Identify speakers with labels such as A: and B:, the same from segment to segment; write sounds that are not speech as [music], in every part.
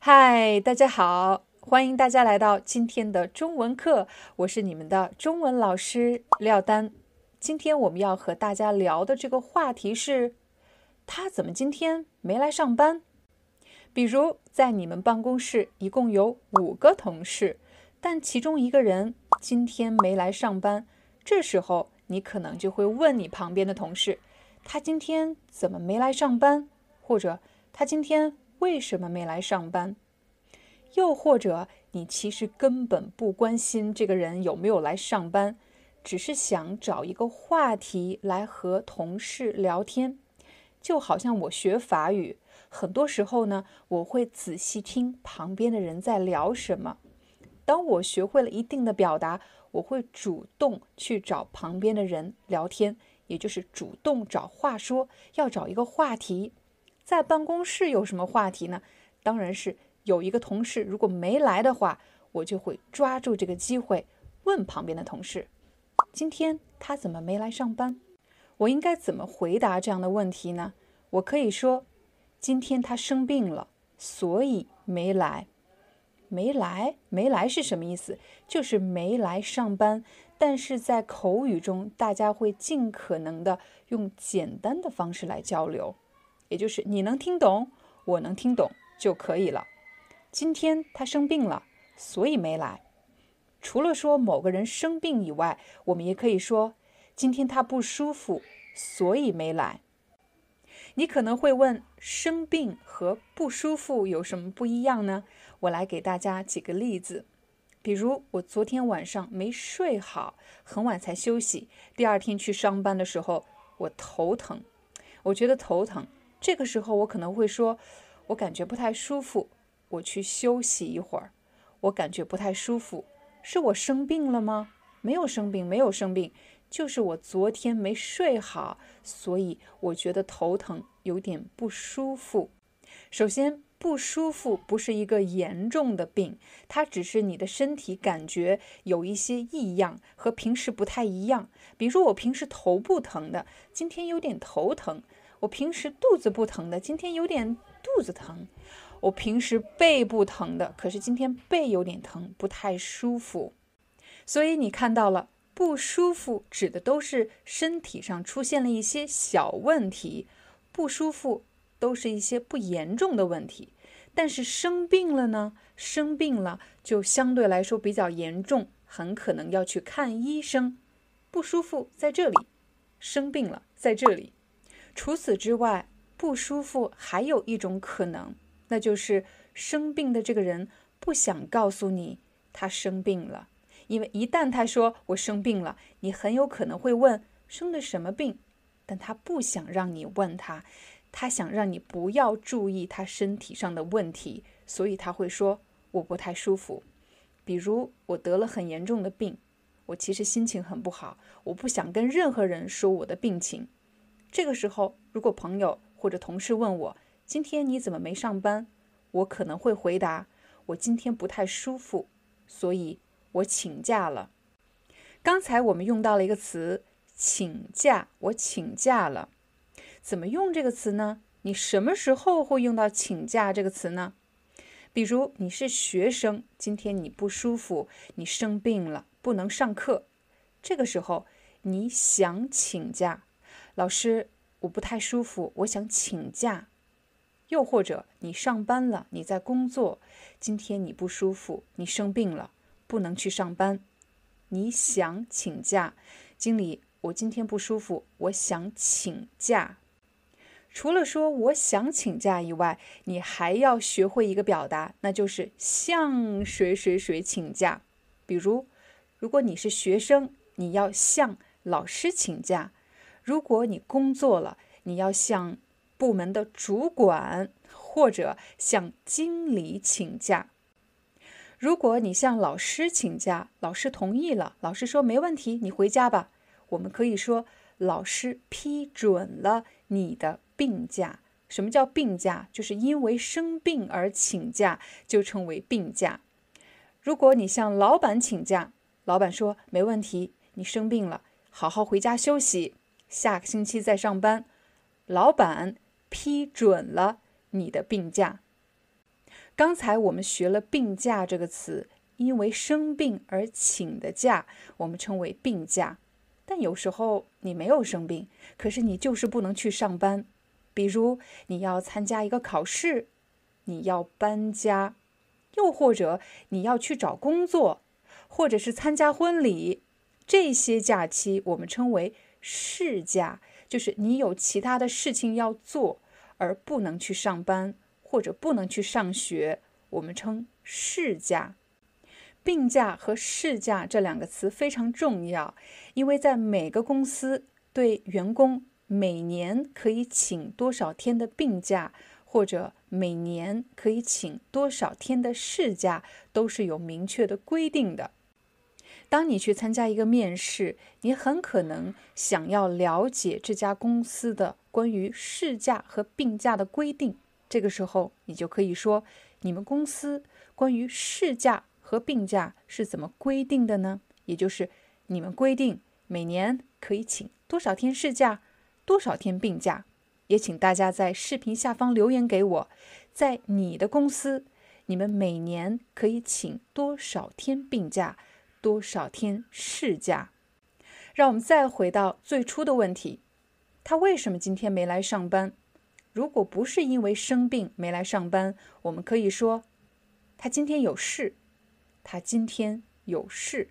A: 嗨，大家好，欢迎大家来到今天的中文课，我是你们的中文老师廖丹。今天我们要和大家聊的这个话题是，他怎么今天没来上班？比如在你们办公室一共有五个同事，但其中一个人今天没来上班，这时候你可能就会问你旁边的同事，他今天怎么没来上班？或者他今天？为什么没来上班？又或者你其实根本不关心这个人有没有来上班，只是想找一个话题来和同事聊天。就好像我学法语，很多时候呢，我会仔细听旁边的人在聊什么。当我学会了一定的表达，我会主动去找旁边的人聊天，也就是主动找话说，要找一个话题。在办公室有什么话题呢？当然是有一个同事如果没来的话，我就会抓住这个机会问旁边的同事：“今天他怎么没来上班？”我应该怎么回答这样的问题呢？我可以说：“今天他生病了，所以没来。”没来，没来是什么意思？就是没来上班。但是在口语中，大家会尽可能的用简单的方式来交流。也就是你能听懂，我能听懂就可以了。今天他生病了，所以没来。除了说某个人生病以外，我们也可以说今天他不舒服，所以没来。你可能会问，生病和不舒服有什么不一样呢？我来给大家几个例子。比如我昨天晚上没睡好，很晚才休息，第二天去上班的时候，我头疼，我觉得头疼。这个时候，我可能会说：“我感觉不太舒服，我去休息一会儿。”我感觉不太舒服，是我生病了吗？没有生病，没有生病，就是我昨天没睡好，所以我觉得头疼，有点不舒服。首先，不舒服不是一个严重的病，它只是你的身体感觉有一些异样，和平时不太一样。比如说，我平时头不疼的，今天有点头疼。我平时肚子不疼的，今天有点肚子疼；我平时背不疼的，可是今天背有点疼，不太舒服。所以你看到了，不舒服指的都是身体上出现了一些小问题，不舒服都是一些不严重的问题。但是生病了呢？生病了就相对来说比较严重，很可能要去看医生。不舒服在这里，生病了在这里。除此之外，不舒服还有一种可能，那就是生病的这个人不想告诉你他生病了，因为一旦他说我生病了，你很有可能会问生的什么病，但他不想让你问他，他想让你不要注意他身体上的问题，所以他会说我不太舒服，比如我得了很严重的病，我其实心情很不好，我不想跟任何人说我的病情。这个时候，如果朋友或者同事问我今天你怎么没上班，我可能会回答我今天不太舒服，所以我请假了。刚才我们用到了一个词“请假”，我请假了。怎么用这个词呢？你什么时候会用到“请假”这个词呢？比如你是学生，今天你不舒服，你生病了，不能上课，这个时候你想请假。老师，我不太舒服，我想请假。又或者你上班了，你在工作，今天你不舒服，你生病了，不能去上班，你想请假。经理，我今天不舒服，我想请假。除了说我想请假以外，你还要学会一个表达，那就是向谁谁谁请假。比如，如果你是学生，你要向老师请假。如果你工作了，你要向部门的主管或者向经理请假。如果你向老师请假，老师同意了，老师说没问题，你回家吧。我们可以说老师批准了你的病假。什么叫病假？就是因为生病而请假，就称为病假。如果你向老板请假，老板说没问题，你生病了，好好回家休息，下个星期再上班。老板批准了你的病假。刚才我们学了“病假”这个词，因为生病而请的假，我们称为病假。但有时候你没有生病，可是你就是不能去上班。比如你要参加一个考试，你要搬家，又或者你要去找工作，或者是参加婚礼，这些假期我们称为事假，就是你有其他的事情要做而不能去上班。或者不能去上学，我们称事假。病假和事假这两个词非常重要，因为在每个公司对员工每年可以请多少天的病假，或者每年可以请多少天的事假，都是有明确的规定的。当你去参加一个面试，你很可能想要了解这家公司的关于事假和病假的规定。这个时候，你就可以说，你们公司关于事假和病假是怎么规定的呢？也就是你们规定每年可以请多少天事假，多少天病假。也请大家在视频下方留言给我，在你的公司，你们每年可以请多少天病假，多少天事假。让我们再回到最初的问题，他为什么今天没来上班？如果不是因为生病没来上班，我们可以说他今天有事。他今天有事。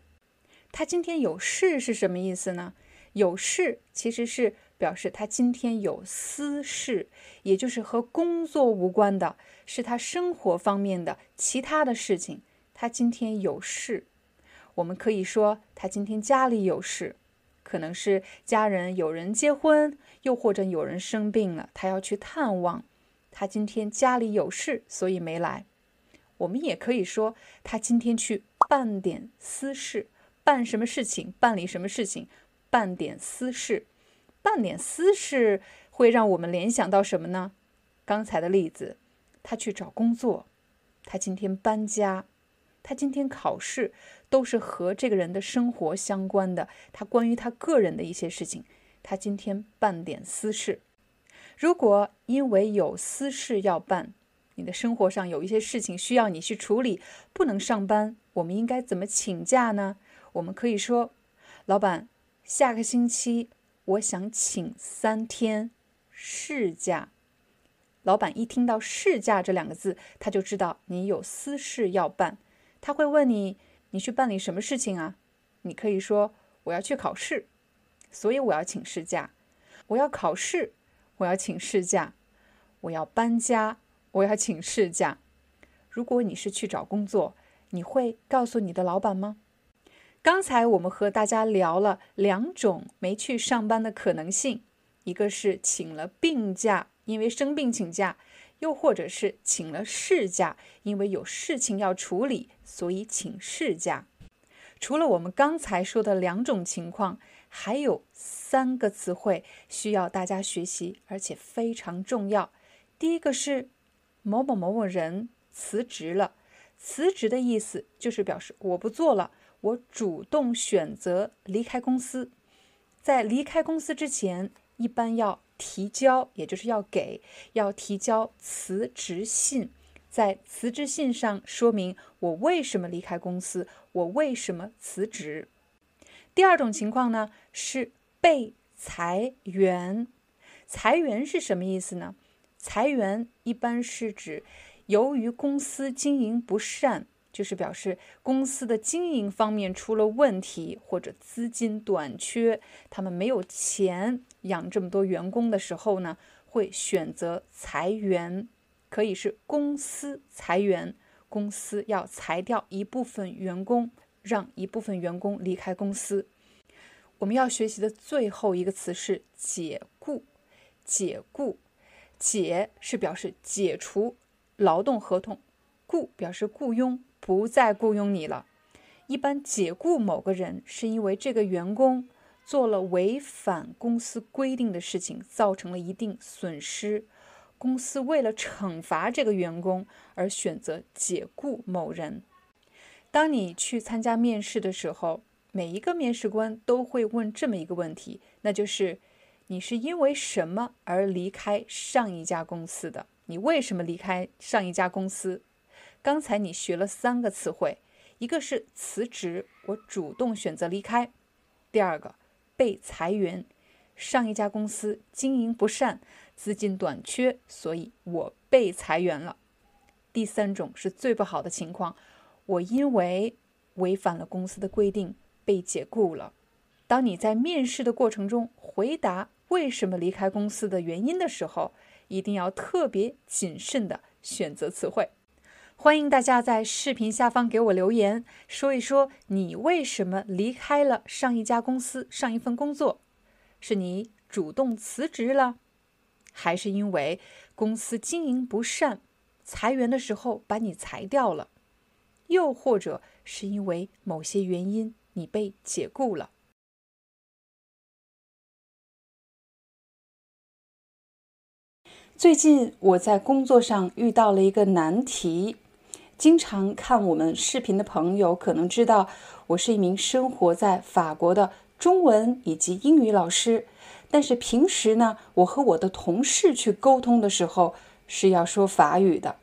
A: 他今天有事是什么意思呢？有事其实是表示他今天有私事，也就是和工作无关的，是他生活方面的其他的事情。他今天有事，我们可以说他今天家里有事。可能是家人有人结婚，又或者有人生病了，他要去探望。他今天家里有事，所以没来。我们也可以说他今天去办点私事，办什么事情？办理什么事情？办点私事，办点私事会让我们联想到什么呢？刚才的例子，他去找工作，他今天搬家。他今天考试都是和这个人的生活相关的，他关于他个人的一些事情，他今天办点私事。如果因为有私事要办，你的生活上有一些事情需要你去处理，不能上班，我们应该怎么请假呢？我们可以说，老板，下个星期我想请三天事假。老板一听到事假这两个字，他就知道你有私事要办。他会问你：“你去办理什么事情啊？”你可以说：“我要去考试，所以我要请事假。我要考试，我要请事假。我要搬家，我要请事假。”如果你是去找工作，你会告诉你的老板吗？刚才我们和大家聊了两种没去上班的可能性，一个是请了病假，因为生病请假。又或者是请了事假，因为有事情要处理，所以请事假。除了我们刚才说的两种情况，还有三个词汇需要大家学习，而且非常重要。第一个是某某某某人辞职了，辞职的意思就是表示我不做了，我主动选择离开公司。在离开公司之前，一般要。提交，也就是要给，要提交辞职信，在辞职信上说明我为什么离开公司，我为什么辞职。第二种情况呢是被裁员，裁员是什么意思呢？裁员一般是指由于公司经营不善。就是表示公司的经营方面出了问题，或者资金短缺，他们没有钱养这么多员工的时候呢，会选择裁员，可以是公司裁员，公司要裁掉一部分员工，让一部分员工离开公司。我们要学习的最后一个词是解雇。解雇，解是表示解除劳动合同，雇表示雇佣，不再雇佣你了。一般解雇某个人，是因为这个员工做了违反公司规定的事情，造成了一定损失。公司为了惩罚这个员工而选择解雇某人。当你去参加面试的时候，每一个面试官都会问这么一个问题，那就是你是因为什么而离开上一家公司的？你为什么离开上一家公司？刚才你学了三个词汇，一个是辞职，我主动选择离开；第二个被裁员，上一家公司经营不善。资金短缺，所以我被裁员了。第三种是最不好的情况，我因为违反了公司的规定被解雇了。当你在面试的过程中回答为什么离开公司的原因的时候，一定要特别谨慎的选择词汇。欢迎大家在视频下方给我留言，说一说你为什么离开了上一家公司上一份工作，是你主动辞职了？还是因为公司经营不善，裁员的时候把你裁掉了，又或者是因为某些原因你被解雇了。最近我在工作上遇到了一个难题，经常看我们视频的朋友可能知道，我是一名生活在法国的中文以及英语老师。但是平时呢，我和我的同事去沟通的时候是要说法语的。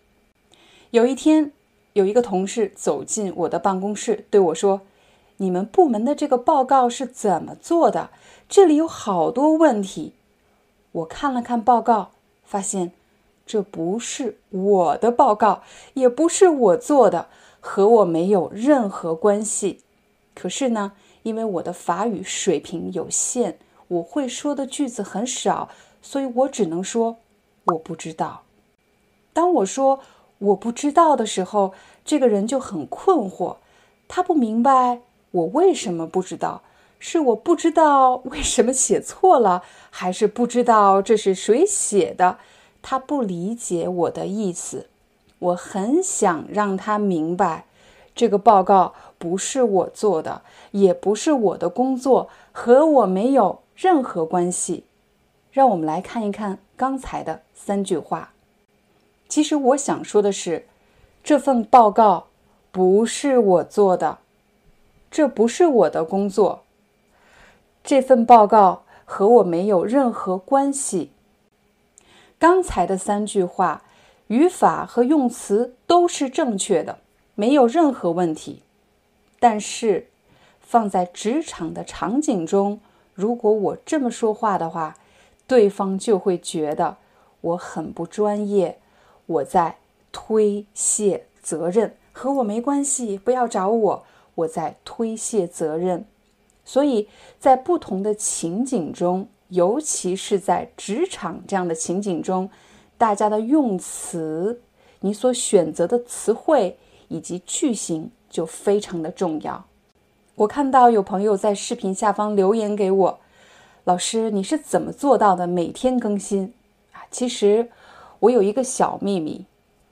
A: 有一天，有一个同事走进我的办公室，对我说：“你们部门的这个报告是怎么做的？这里有好多问题。”我看了看报告，发现这不是我的报告，也不是我做的，和我没有任何关系。可是呢，因为我的法语水平有限。我会说的句子很少，所以我只能说我不知道。当我说我不知道的时候，这个人就很困惑，他不明白我为什么不知道，是我不知道为什么写错了，还是不知道这是谁写的？他不理解我的意思。我很想让他明白，这个报告不是我做的，也不是我的工作，和我没有。任何关系，让我们来看一看刚才的三句话。其实我想说的是，这份报告不是我做的，这不是我的工作。这份报告和我没有任何关系。刚才的三句话，语法和用词都是正确的，没有任何问题。但是，放在职场的场景中。如果我这么说话的话，对方就会觉得我很不专业，我在推卸责任，和我没关系，不要找我，我在推卸责任。所以在不同的情景中，尤其是在职场这样的情景中，大家的用词，你所选择的词汇以及句型就非常的重要。我看到有朋友在视频下方留言给我，老师，你是怎么做到的每天更新啊？其实我有一个小秘密，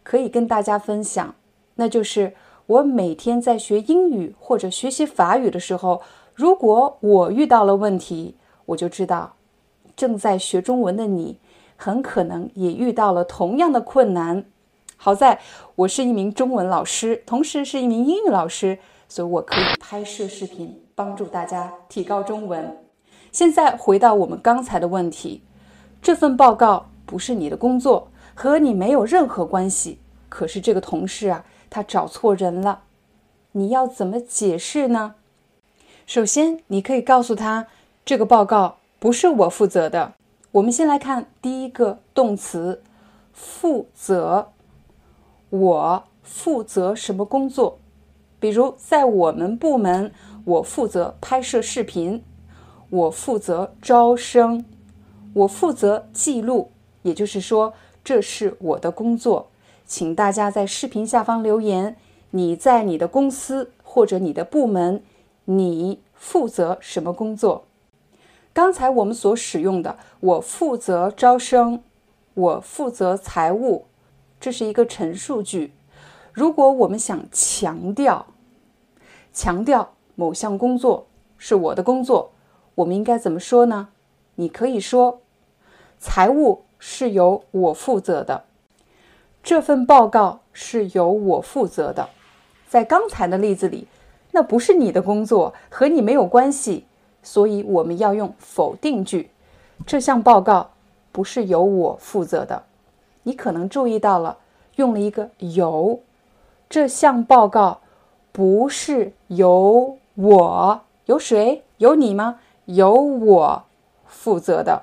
A: 可以跟大家分享，那就是我每天在学英语或者学习法语的时候，如果我遇到了问题，我就知道正在学中文的你很可能也遇到了同样的困难。好在我是一名中文老师，同时是一名英语老师。所以我可以拍摄视频，帮助大家提高中文。现在回到我们刚才的问题，这份报告不是你的工作，和你没有任何关系。可是这个同事啊，他找错人了，你要怎么解释呢？首先，你可以告诉他，这个报告不是我负责的。我们先来看第一个动词“负责”，我负责什么工作？比如，在我们部门，我负责拍摄视频，我负责招生，我负责记录，也就是说，这是我的工作。请大家在视频下方留言，你在你的公司或者你的部门，你负责什么工作？刚才我们所使用的“我负责招生”“我负责财务”，这是一个陈述句。如果我们想强调，强调某项工作是我的工作，我们应该怎么说呢？你可以说：“财务是由我负责的，这份报告是由我负责的。”在刚才的例子里，那不是你的工作，和你没有关系，所以我们要用否定句。这项报告不是由我负责的。你可能注意到了，用了一个由。这项报告不是由我，由谁？由你吗？由我负责的。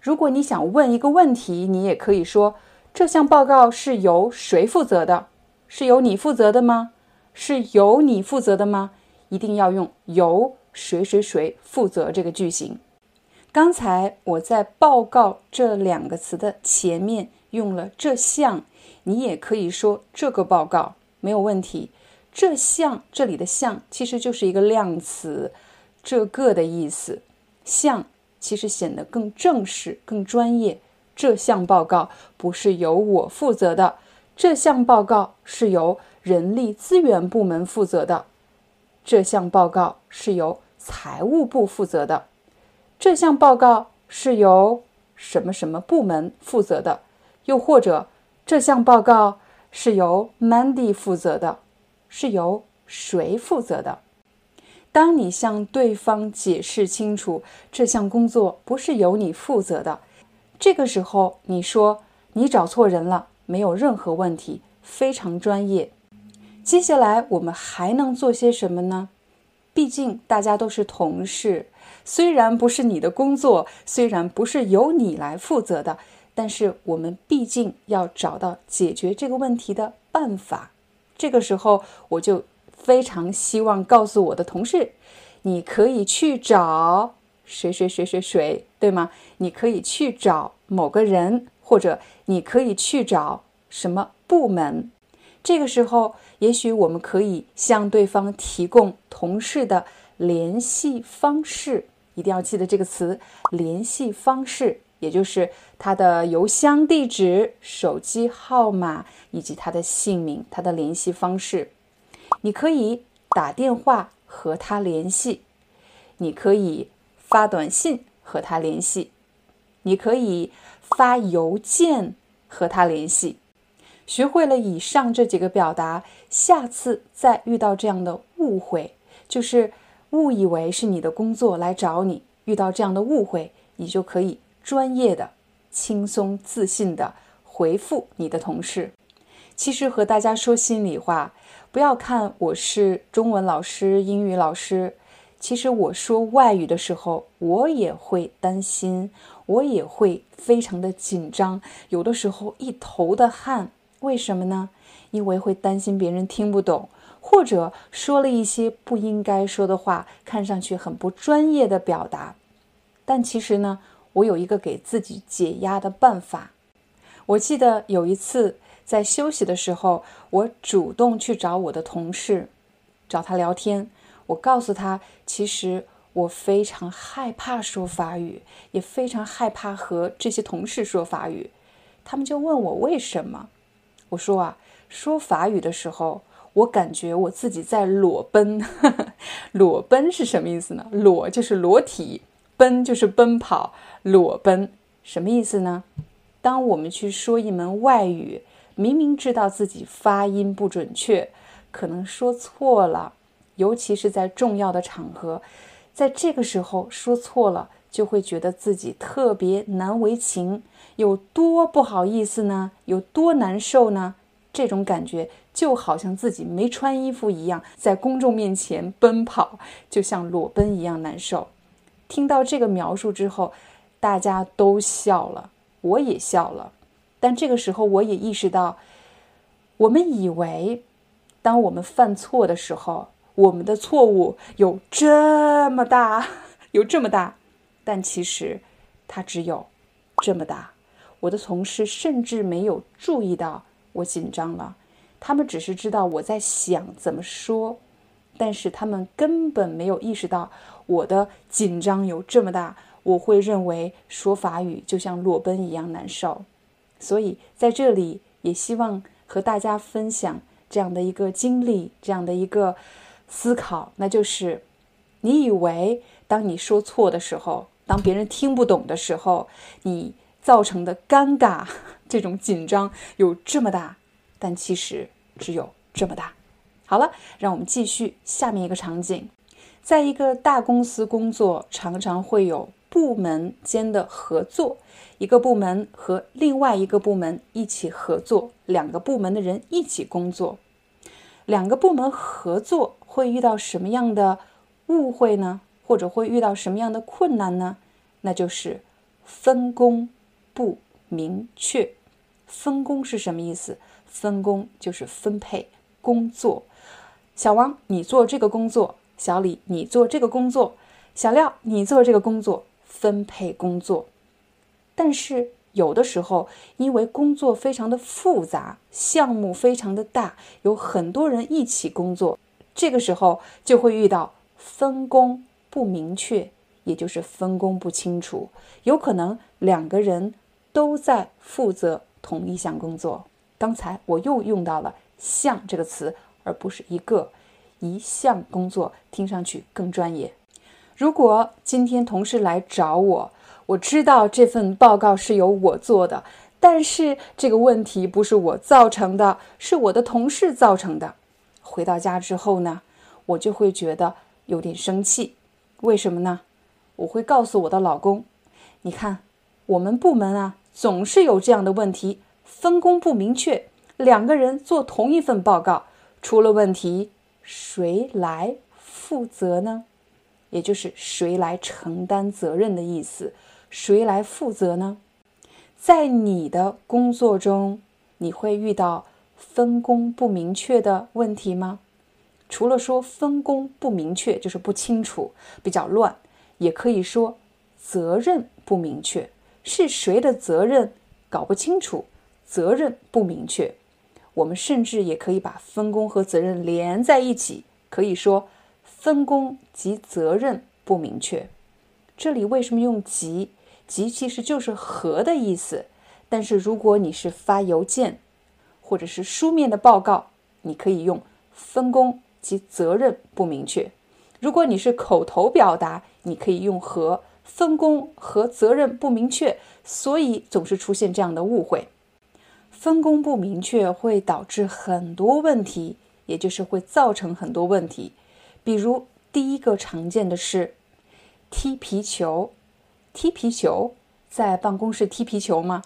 A: 如果你想问一个问题，你也可以说：这项报告是由谁负责的？是由你负责的吗？是由你负责的吗？一定要用由谁谁谁负责这个句型。刚才我在“报告”这两个词的前面用了这项。你也可以说这个报告没有问题。这项这里的“项”其实就是一个量词，这个的意思。项其实显得更正式、更专业。这项报告不是由我负责的，这项报告是由人力资源部门负责的。这项报告是由财务部负责的。这项报告是由什么什么部门负责的？又或者？这项报告是由 Mandy 负责的，是由谁负责的？当你向对方解释清楚这项工作不是由你负责的，这个时候你说你找错人了，没有任何问题，非常专业。接下来我们还能做些什么呢？毕竟大家都是同事，虽然不是你的工作，虽然不是由你来负责的。但是我们毕竟要找到解决这个问题的办法。这个时候，我就非常希望告诉我的同事，你可以去找谁谁谁谁谁，对吗？你可以去找某个人，或者你可以去找什么部门。这个时候，也许我们可以向对方提供同事的联系方式，一定要记得这个词“联系方式”。也就是他的邮箱地址、手机号码以及他的姓名、他的联系方式。你可以打电话和他联系，你可以发短信和他联系，你可以发邮件和他联系。学会了以上这几个表达，下次再遇到这样的误会，就是误以为是你的工作来找你，遇到这样的误会，你就可以。专业的、轻松自信的回复你的同事。其实和大家说心里话，不要看我是中文老师、英语老师，其实我说外语的时候，我也会担心，我也会非常的紧张，有的时候一头的汗。为什么呢？因为会担心别人听不懂，或者说了一些不应该说的话，看上去很不专业的表达。但其实呢？我有一个给自己解压的办法。我记得有一次在休息的时候，我主动去找我的同事，找他聊天。我告诉他，其实我非常害怕说法语，也非常害怕和这些同事说法语。他们就问我为什么。我说啊，说法语的时候，我感觉我自己在裸奔。[laughs] 裸奔是什么意思呢？裸就是裸体。奔就是奔跑，裸奔什么意思呢？当我们去说一门外语，明明知道自己发音不准确，可能说错了，尤其是在重要的场合，在这个时候说错了，就会觉得自己特别难为情，有多不好意思呢？有多难受呢？这种感觉就好像自己没穿衣服一样，在公众面前奔跑，就像裸奔一样难受。听到这个描述之后，大家都笑了，我也笑了。但这个时候，我也意识到，我们以为，当我们犯错的时候，我们的错误有这么大，[laughs] 有这么大，但其实它只有这么大。我的同事甚至没有注意到我紧张了，他们只是知道我在想怎么说。但是他们根本没有意识到我的紧张有这么大，我会认为说法语就像裸奔一样难受。所以在这里也希望和大家分享这样的一个经历，这样的一个思考，那就是你以为当你说错的时候，当别人听不懂的时候，你造成的尴尬、这种紧张有这么大，但其实只有这么大。好了，让我们继续下面一个场景。在一个大公司工作，常常会有部门间的合作，一个部门和另外一个部门一起合作，两个部门的人一起工作。两个部门合作会遇到什么样的误会呢？或者会遇到什么样的困难呢？那就是分工不明确。分工是什么意思？分工就是分配工作。小王，你做这个工作；小李，你做这个工作；小廖，你做这个工作。分配工作。但是有的时候，因为工作非常的复杂，项目非常的大，有很多人一起工作，这个时候就会遇到分工不明确，也就是分工不清楚。有可能两个人都在负责同一项工作。刚才我又用到了“项”这个词。而不是一个一项工作，听上去更专业。如果今天同事来找我，我知道这份报告是由我做的，但是这个问题不是我造成的，是我的同事造成的。回到家之后呢，我就会觉得有点生气。为什么呢？我会告诉我的老公：“你看，我们部门啊，总是有这样的问题，分工不明确，两个人做同一份报告。”出了问题，谁来负责呢？也就是谁来承担责任的意思。谁来负责呢？在你的工作中，你会遇到分工不明确的问题吗？除了说分工不明确，就是不清楚、比较乱，也可以说责任不明确，是谁的责任搞不清楚，责任不明确。我们甚至也可以把分工和责任连在一起，可以说分工及责任不明确。这里为什么用“及”？“及”其实就是和的意思。但是如果你是发邮件或者是书面的报告，你可以用分工及责任不明确。如果你是口头表达，你可以用和分工和责任不明确，所以总是出现这样的误会。分工不明确会导致很多问题，也就是会造成很多问题。比如第一个常见的是踢皮球，踢皮球在办公室踢皮球吗？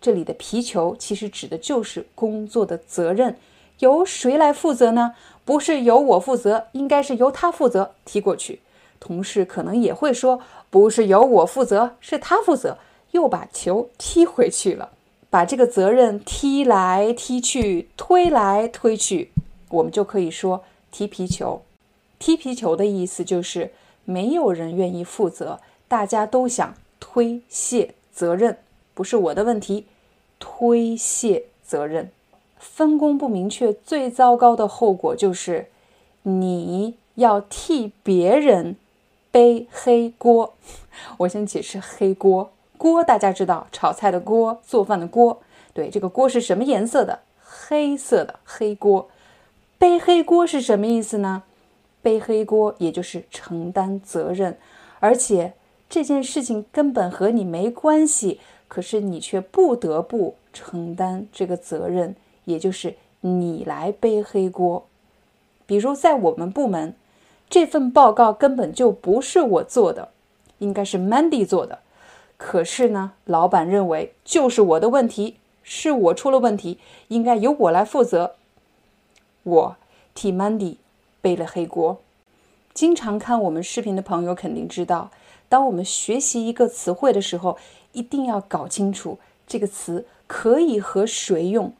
A: 这里的皮球其实指的就是工作的责任，由谁来负责呢？不是由我负责，应该是由他负责踢过去。同事可能也会说，不是由我负责，是他负责，又把球踢回去了。把这个责任踢来踢去、推来推去，我们就可以说踢皮球。踢皮球的意思就是没有人愿意负责，大家都想推卸责任，不是我的问题，推卸责任。分工不明确，最糟糕的后果就是你要替别人背黑锅。[laughs] 我先解释黑锅。锅大家知道，炒菜的锅，做饭的锅。对，这个锅是什么颜色的？黑色的黑锅。背黑锅是什么意思呢？背黑锅也就是承担责任，而且这件事情根本和你没关系，可是你却不得不承担这个责任，也就是你来背黑锅。比如在我们部门，这份报告根本就不是我做的，应该是 Mandy 做的。可是呢，老板认为就是我的问题，是我出了问题，应该由我来负责。我替 Mandy 背了黑锅。经常看我们视频的朋友肯定知道，当我们学习一个词汇的时候，一定要搞清楚这个词可以和谁用，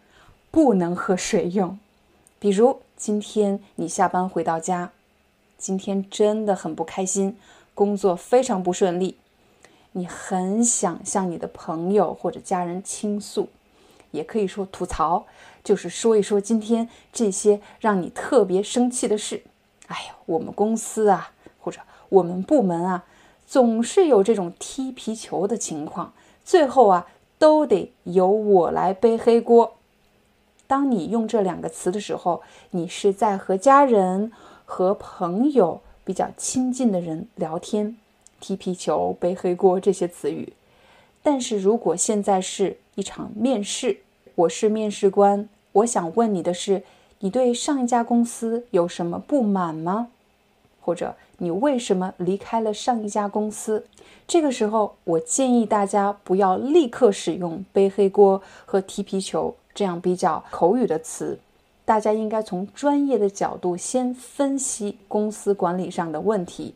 A: 不能喝水用。比如今天你下班回到家，今天真的很不开心，工作非常不顺利。你很想向你的朋友或者家人倾诉，也可以说吐槽，就是说一说今天这些让你特别生气的事。哎呀，我们公司啊，或者我们部门啊，总是有这种踢皮球的情况，最后啊，都得由我来背黑锅。当你用这两个词的时候，你是在和家人、和朋友比较亲近的人聊天，踢皮球、背黑锅这些词语。但是如果现在是一场面试，我是面试官，我想问你的是，你对上一家公司有什么不满吗？或者你为什么离开了上一家公司？这个时候，我建议大家不要立刻使用背黑锅和踢皮球这样比较口语的词，大家应该从专业的角度先分析公司管理上的问题。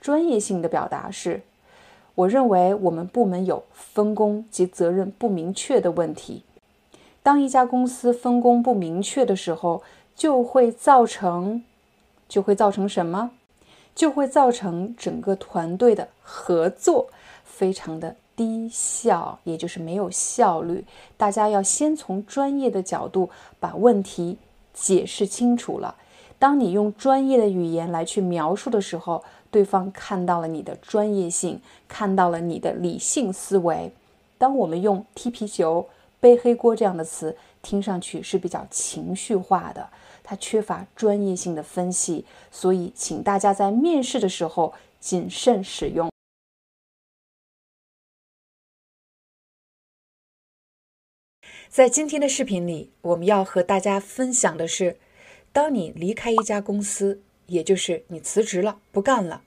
A: 专业性的表达是：我认为我们部门有分工及责任不明确的问题。当一家公司分工不明确的时候，就会造成。就会造成什么？就会造成整个团队的合作非常的低效，也就是没有效率。大家要先从专业的角度把问题解释清楚了。当你用专业的语言来去描述的时候，对方看到了你的专业性，看到了你的理性思维。当我们用踢皮球、背黑锅这样的词，听上去是比较情绪化的。它缺乏专业性的分析，所以请大家在面试的时候谨慎使用。在今天的视频里，我们要和大家分享的是：当你离开一家公司，也就是你辞职了，不干了，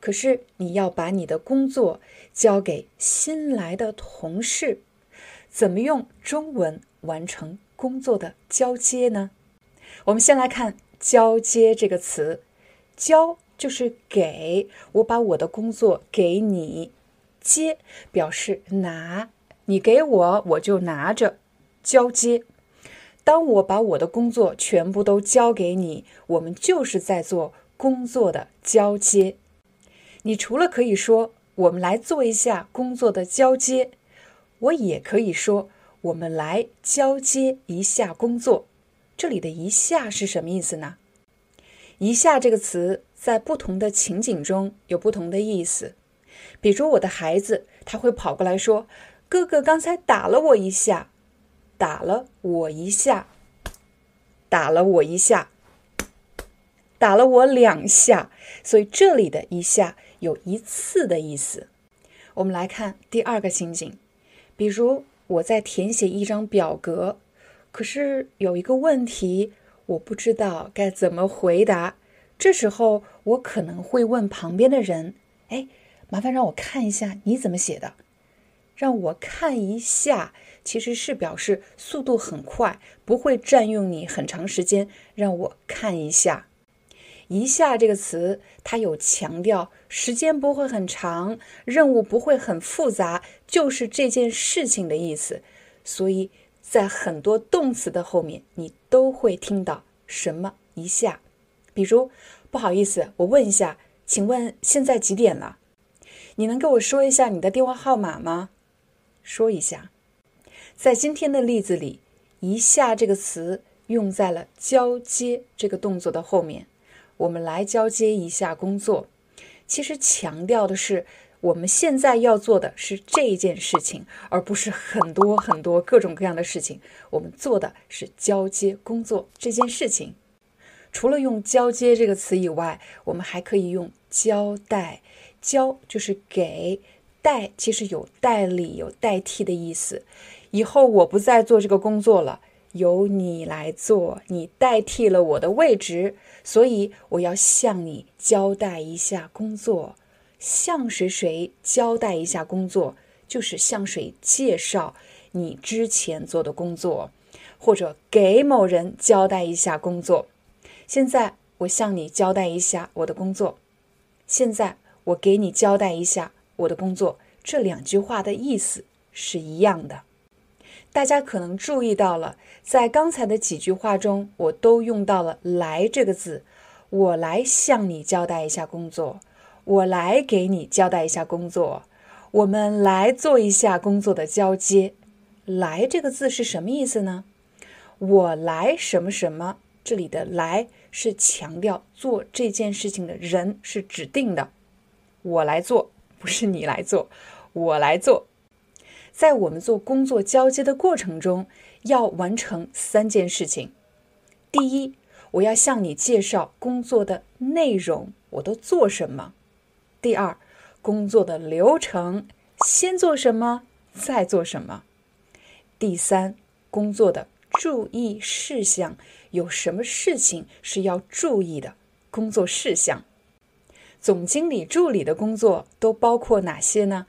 A: 可是你要把你的工作交给新来的同事，怎么用中文完成工作的交接呢？我们先来看“交接”这个词，“交”就是给我把我的工作给你，“接”表示拿，你给我我就拿着，交接。当我把我的工作全部都交给你，我们就是在做工作的交接。你除了可以说“我们来做一下工作的交接”，我也可以说“我们来交接一下工作”。这里的一下是什么意思呢？一下这个词在不同的情景中有不同的意思。比如我的孩子，他会跑过来说：“哥哥刚才打了我一下，打了我一下，打了我一下，打了我两下。”所以这里的一下有一次的意思。我们来看第二个情景，比如我在填写一张表格。可是有一个问题，我不知道该怎么回答。这时候，我可能会问旁边的人：“哎，麻烦让我看一下你怎么写的。”让我看一下，其实是表示速度很快，不会占用你很长时间。让我看一下，“一下”这个词，它有强调时间不会很长，任务不会很复杂，就是这件事情的意思。所以。在很多动词的后面，你都会听到什么一下，比如不好意思，我问一下，请问现在几点了？你能给我说一下你的电话号码吗？说一下。在今天的例子里，一下这个词用在了交接这个动作的后面，我们来交接一下工作，其实强调的是。我们现在要做的是这件事情，而不是很多很多各种各样的事情。我们做的是交接工作这件事情。除了用“交接”这个词以外，我们还可以用“交代”。交就是给，代其实有代理、有代替的意思。以后我不再做这个工作了，由你来做，你代替了我的位置，所以我要向你交代一下工作。向谁谁交代一下工作，就是向谁介绍你之前做的工作，或者给某人交代一下工作。现在我向你交代一下我的工作。现在我给你交代一下我的工作。这两句话的意思是一样的。大家可能注意到了，在刚才的几句话中，我都用到了“来”这个字。我来向你交代一下工作。我来给你交代一下工作，我们来做一下工作的交接。来这个字是什么意思呢？我来什么什么，这里的“来”是强调做这件事情的人是指定的，我来做，不是你来做，我来做。在我们做工作交接的过程中，要完成三件事情：第一，我要向你介绍工作的内容，我都做什么；第二，工作的流程，先做什么，再做什么；第三，工作的注意事项。有什么事情是要注意的工作事项？总经理助理的工作都包括哪些呢？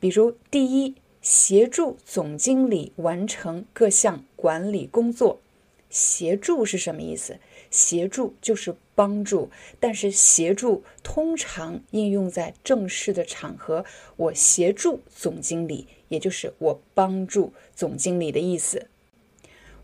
A: 比如，第一，协助总经理完成各项管理工作。协助是什么意思？协助就是帮助，但是协助通常应用在正式的场合。我协助总经理，也就是我帮助总经理的意思。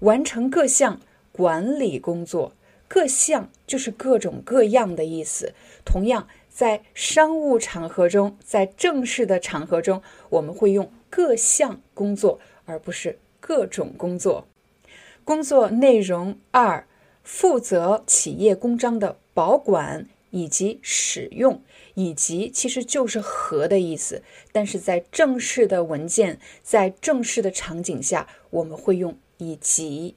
A: 完成各项。管理工作各项就是各种各样的意思。同样，在商务场合中，在正式的场合中，我们会用各项工作，而不是各种工作。工作内容二：负责企业公章的保管以及使用，以及其实就是和的意思。但是在正式的文件，在正式的场景下，我们会用以及。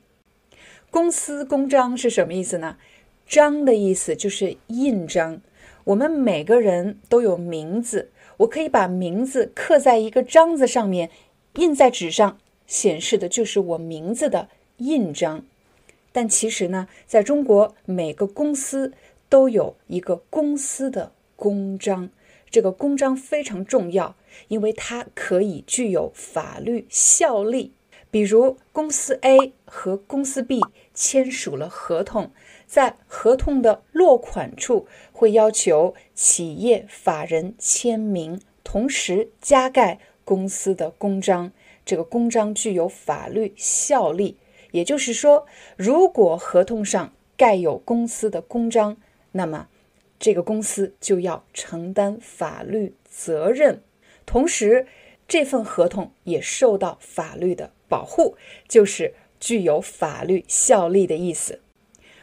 A: 公司公章是什么意思呢？章的意思就是印章。我们每个人都有名字，我可以把名字刻在一个章子上面，印在纸上，显示的就是我名字的印章。但其实呢，在中国，每个公司都有一个公司的公章，这个公章非常重要，因为它可以具有法律效力。比如，公司 A 和公司 B 签署了合同，在合同的落款处会要求企业法人签名，同时加盖公司的公章。这个公章具有法律效力。也就是说，如果合同上盖有公司的公章，那么这个公司就要承担法律责任，同时这份合同也受到法律的。保护就是具有法律效力的意思。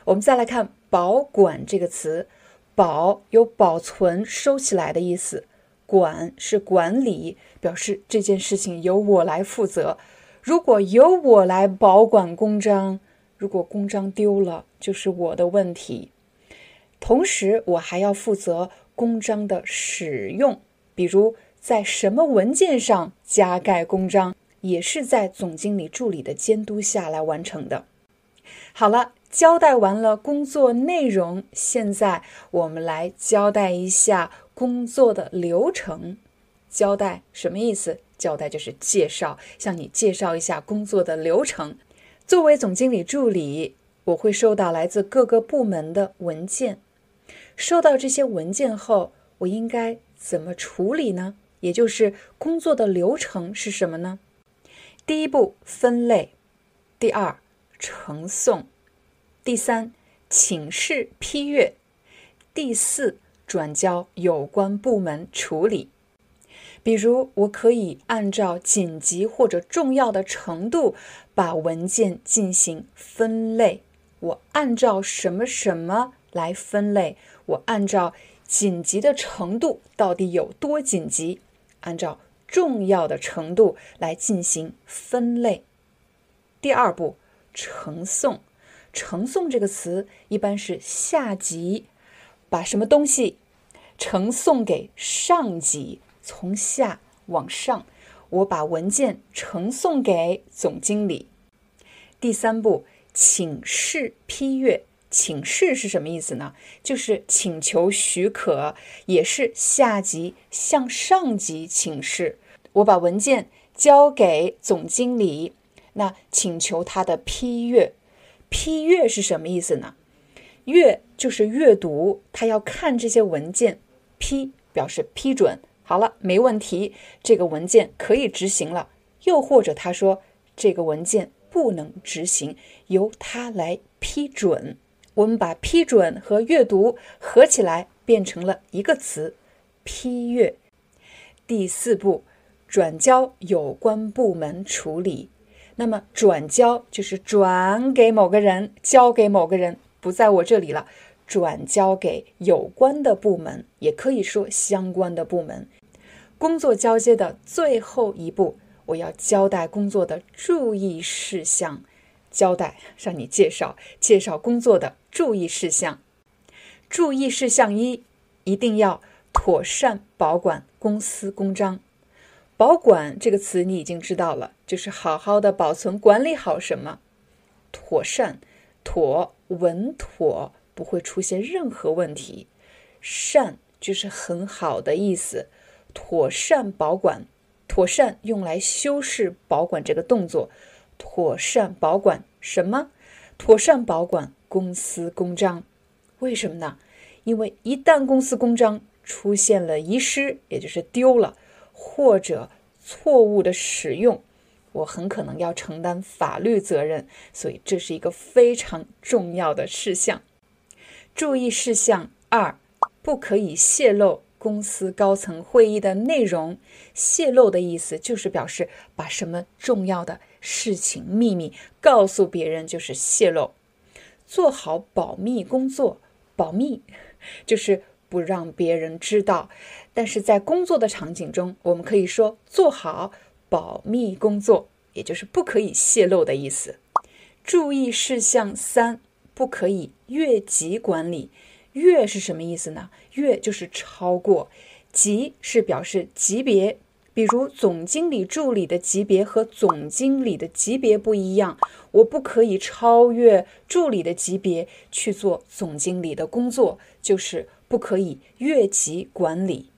A: 我们再来看“保管”这个词，“保”有保存、收起来的意思，“管”是管理，表示这件事情由我来负责。如果由我来保管公章，如果公章丢了，就是我的问题。同时，我还要负责公章的使用，比如在什么文件上加盖公章。也是在总经理助理的监督下来完成的。好了，交代完了工作内容，现在我们来交代一下工作的流程。交代什么意思？交代就是介绍，向你介绍一下工作的流程。作为总经理助理，我会收到来自各个部门的文件。收到这些文件后，我应该怎么处理呢？也就是工作的流程是什么呢？第一步分类，第二呈送，第三请示批阅，第四转交有关部门处理。比如，我可以按照紧急或者重要的程度把文件进行分类。我按照什么什么来分类？我按照紧急的程度到底有多紧急？按照。重要的程度来进行分类。第二步，呈送。呈送这个词一般是下级把什么东西呈送给上级，从下往上，我把文件呈送给总经理。第三步，请示批阅。请示是什么意思呢？就是请求许可，也是下级向上级请示。我把文件交给总经理，那请求他的批阅。批阅是什么意思呢？阅就是阅读，他要看这些文件，批表示批准。好了，没问题，这个文件可以执行了。又或者他说这个文件不能执行，由他来批准。我们把批准和阅读合起来变成了一个词——批阅。第四步，转交有关部门处理。那么，转交就是转给某个人，交给某个人，不在我这里了，转交给有关的部门，也可以说相关的部门。工作交接的最后一步，我要交代工作的注意事项，交代让你介绍介绍工作的注意事项。注意事项一，一定要妥善保管公司公章。保管这个词你已经知道了，就是好好的保存、管理好什么。妥善，妥，稳妥，不会出现任何问题。善就是很好的意思。妥善保管，妥善用来修饰保管这个动作。妥善保管什么？妥善保管公司公章。为什么呢？因为一旦公司公章出现了遗失，也就是丢了，或者错误的使用，我很可能要承担法律责任。所以这是一个非常重要的事项。注意事项二：不可以泄露。公司高层会议的内容泄露的意思，就是表示把什么重要的事情秘密告诉别人，就是泄露。做好保密工作，保密 [laughs] 就是不让别人知道。但是在工作的场景中，我们可以说做好保密工作，也就是不可以泄露的意思。注意事项三：不可以越级管理。越是什么意思呢？越就是超过，级是表示级别，比如总经理助理的级别和总经理的级别不一样，我不可以超越助理的级别去做总经理的工作，就是不可以越级管理。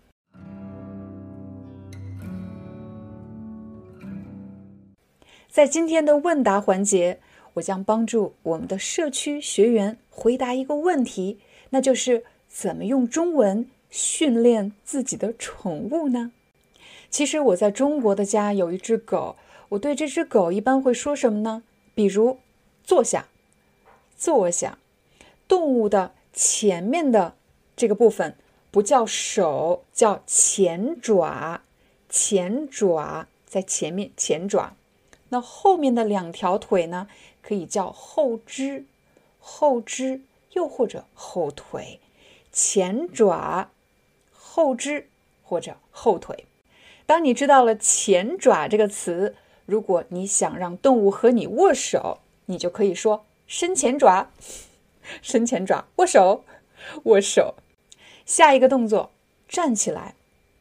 A: 在今天的问答环节，我将帮助我们的社区学员回答一个问题。那就是怎么用中文训练自己的宠物呢？其实我在中国的家有一只狗，我对这只狗一般会说什么呢？比如坐下，坐下。动物的前面的这个部分不叫手，叫前爪，前爪在前面，前爪。那后面的两条腿呢，可以叫后肢，后肢。又或者后腿、前爪、后肢或者后腿。当你知道了“前爪”这个词，如果你想让动物和你握手，你就可以说“伸前爪”，伸前爪，握手，握手。下一个动作，站起来。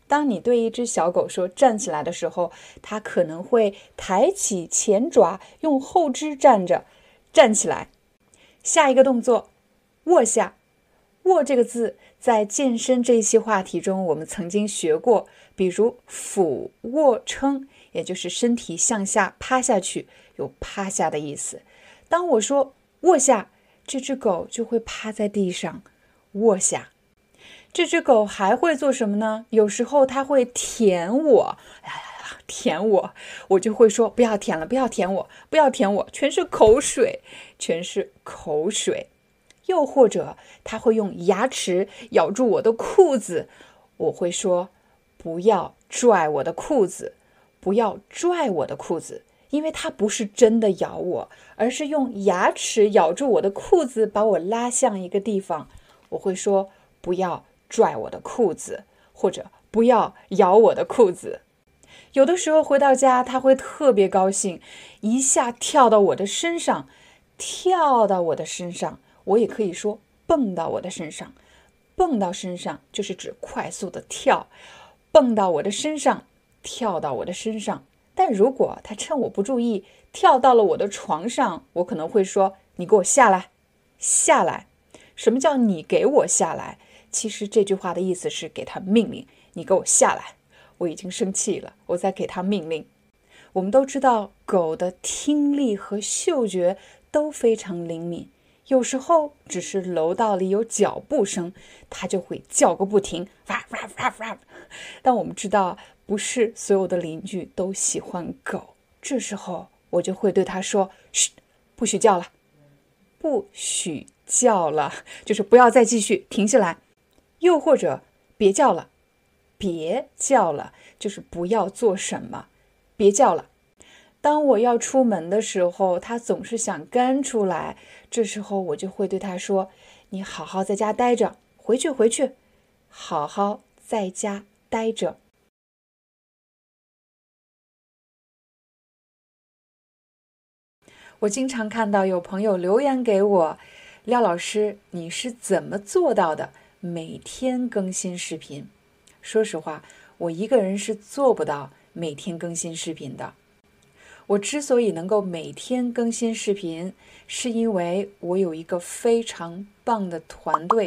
A: 当你对一只小狗说“站起来”的时候，它可能会抬起前爪，用后肢站着，站起来。下一个动作。卧下，卧这个字在健身这一期话题中，我们曾经学过。比如俯卧撑，也就是身体向下趴下去，有趴下的意思。当我说卧下，这只狗就会趴在地上卧下。这只狗还会做什么呢？有时候它会舔我，舔我，我就会说不要舔了，不要舔我，不要舔我，全是口水，全是口水。又或者他会用牙齿咬住我的裤子，我会说：“不要拽我的裤子，不要拽我的裤子。”因为它不是真的咬我，而是用牙齿咬住我的裤子，把我拉向一个地方。我会说：“不要拽我的裤子，或者不要咬我的裤子。”有的时候回到家，他会特别高兴，一下跳到我的身上，跳到我的身上。我也可以说蹦到我的身上，蹦到身上就是指快速的跳，蹦到我的身上，跳到我的身上。但如果他趁我不注意跳到了我的床上，我可能会说：“你给我下来，下来。”什么叫你给我下来？其实这句话的意思是给他命令，你给我下来。我已经生气了，我在给他命令。我们都知道，狗的听力和嗅觉都非常灵敏。有时候只是楼道里有脚步声，它就会叫个不停，哇哇哇哇。但我们知道，不是所有的邻居都喜欢狗。这时候我就会对它说：“嘘，不许叫了，不许叫了，就是不要再继续，停下来。又或者别叫了，别叫了，就是不要做什么，别叫了。”当我要出门的时候，他总是想跟出来。这时候我就会对他说：“你好好在家待着，回去回去，好好在家待着。”我经常看到有朋友留言给我：“廖老师，你是怎么做到的？每天更新视频？”说实话，我一个人是做不到每天更新视频的。我之所以能够每天更新视频，是因为我有一个非常棒的团队。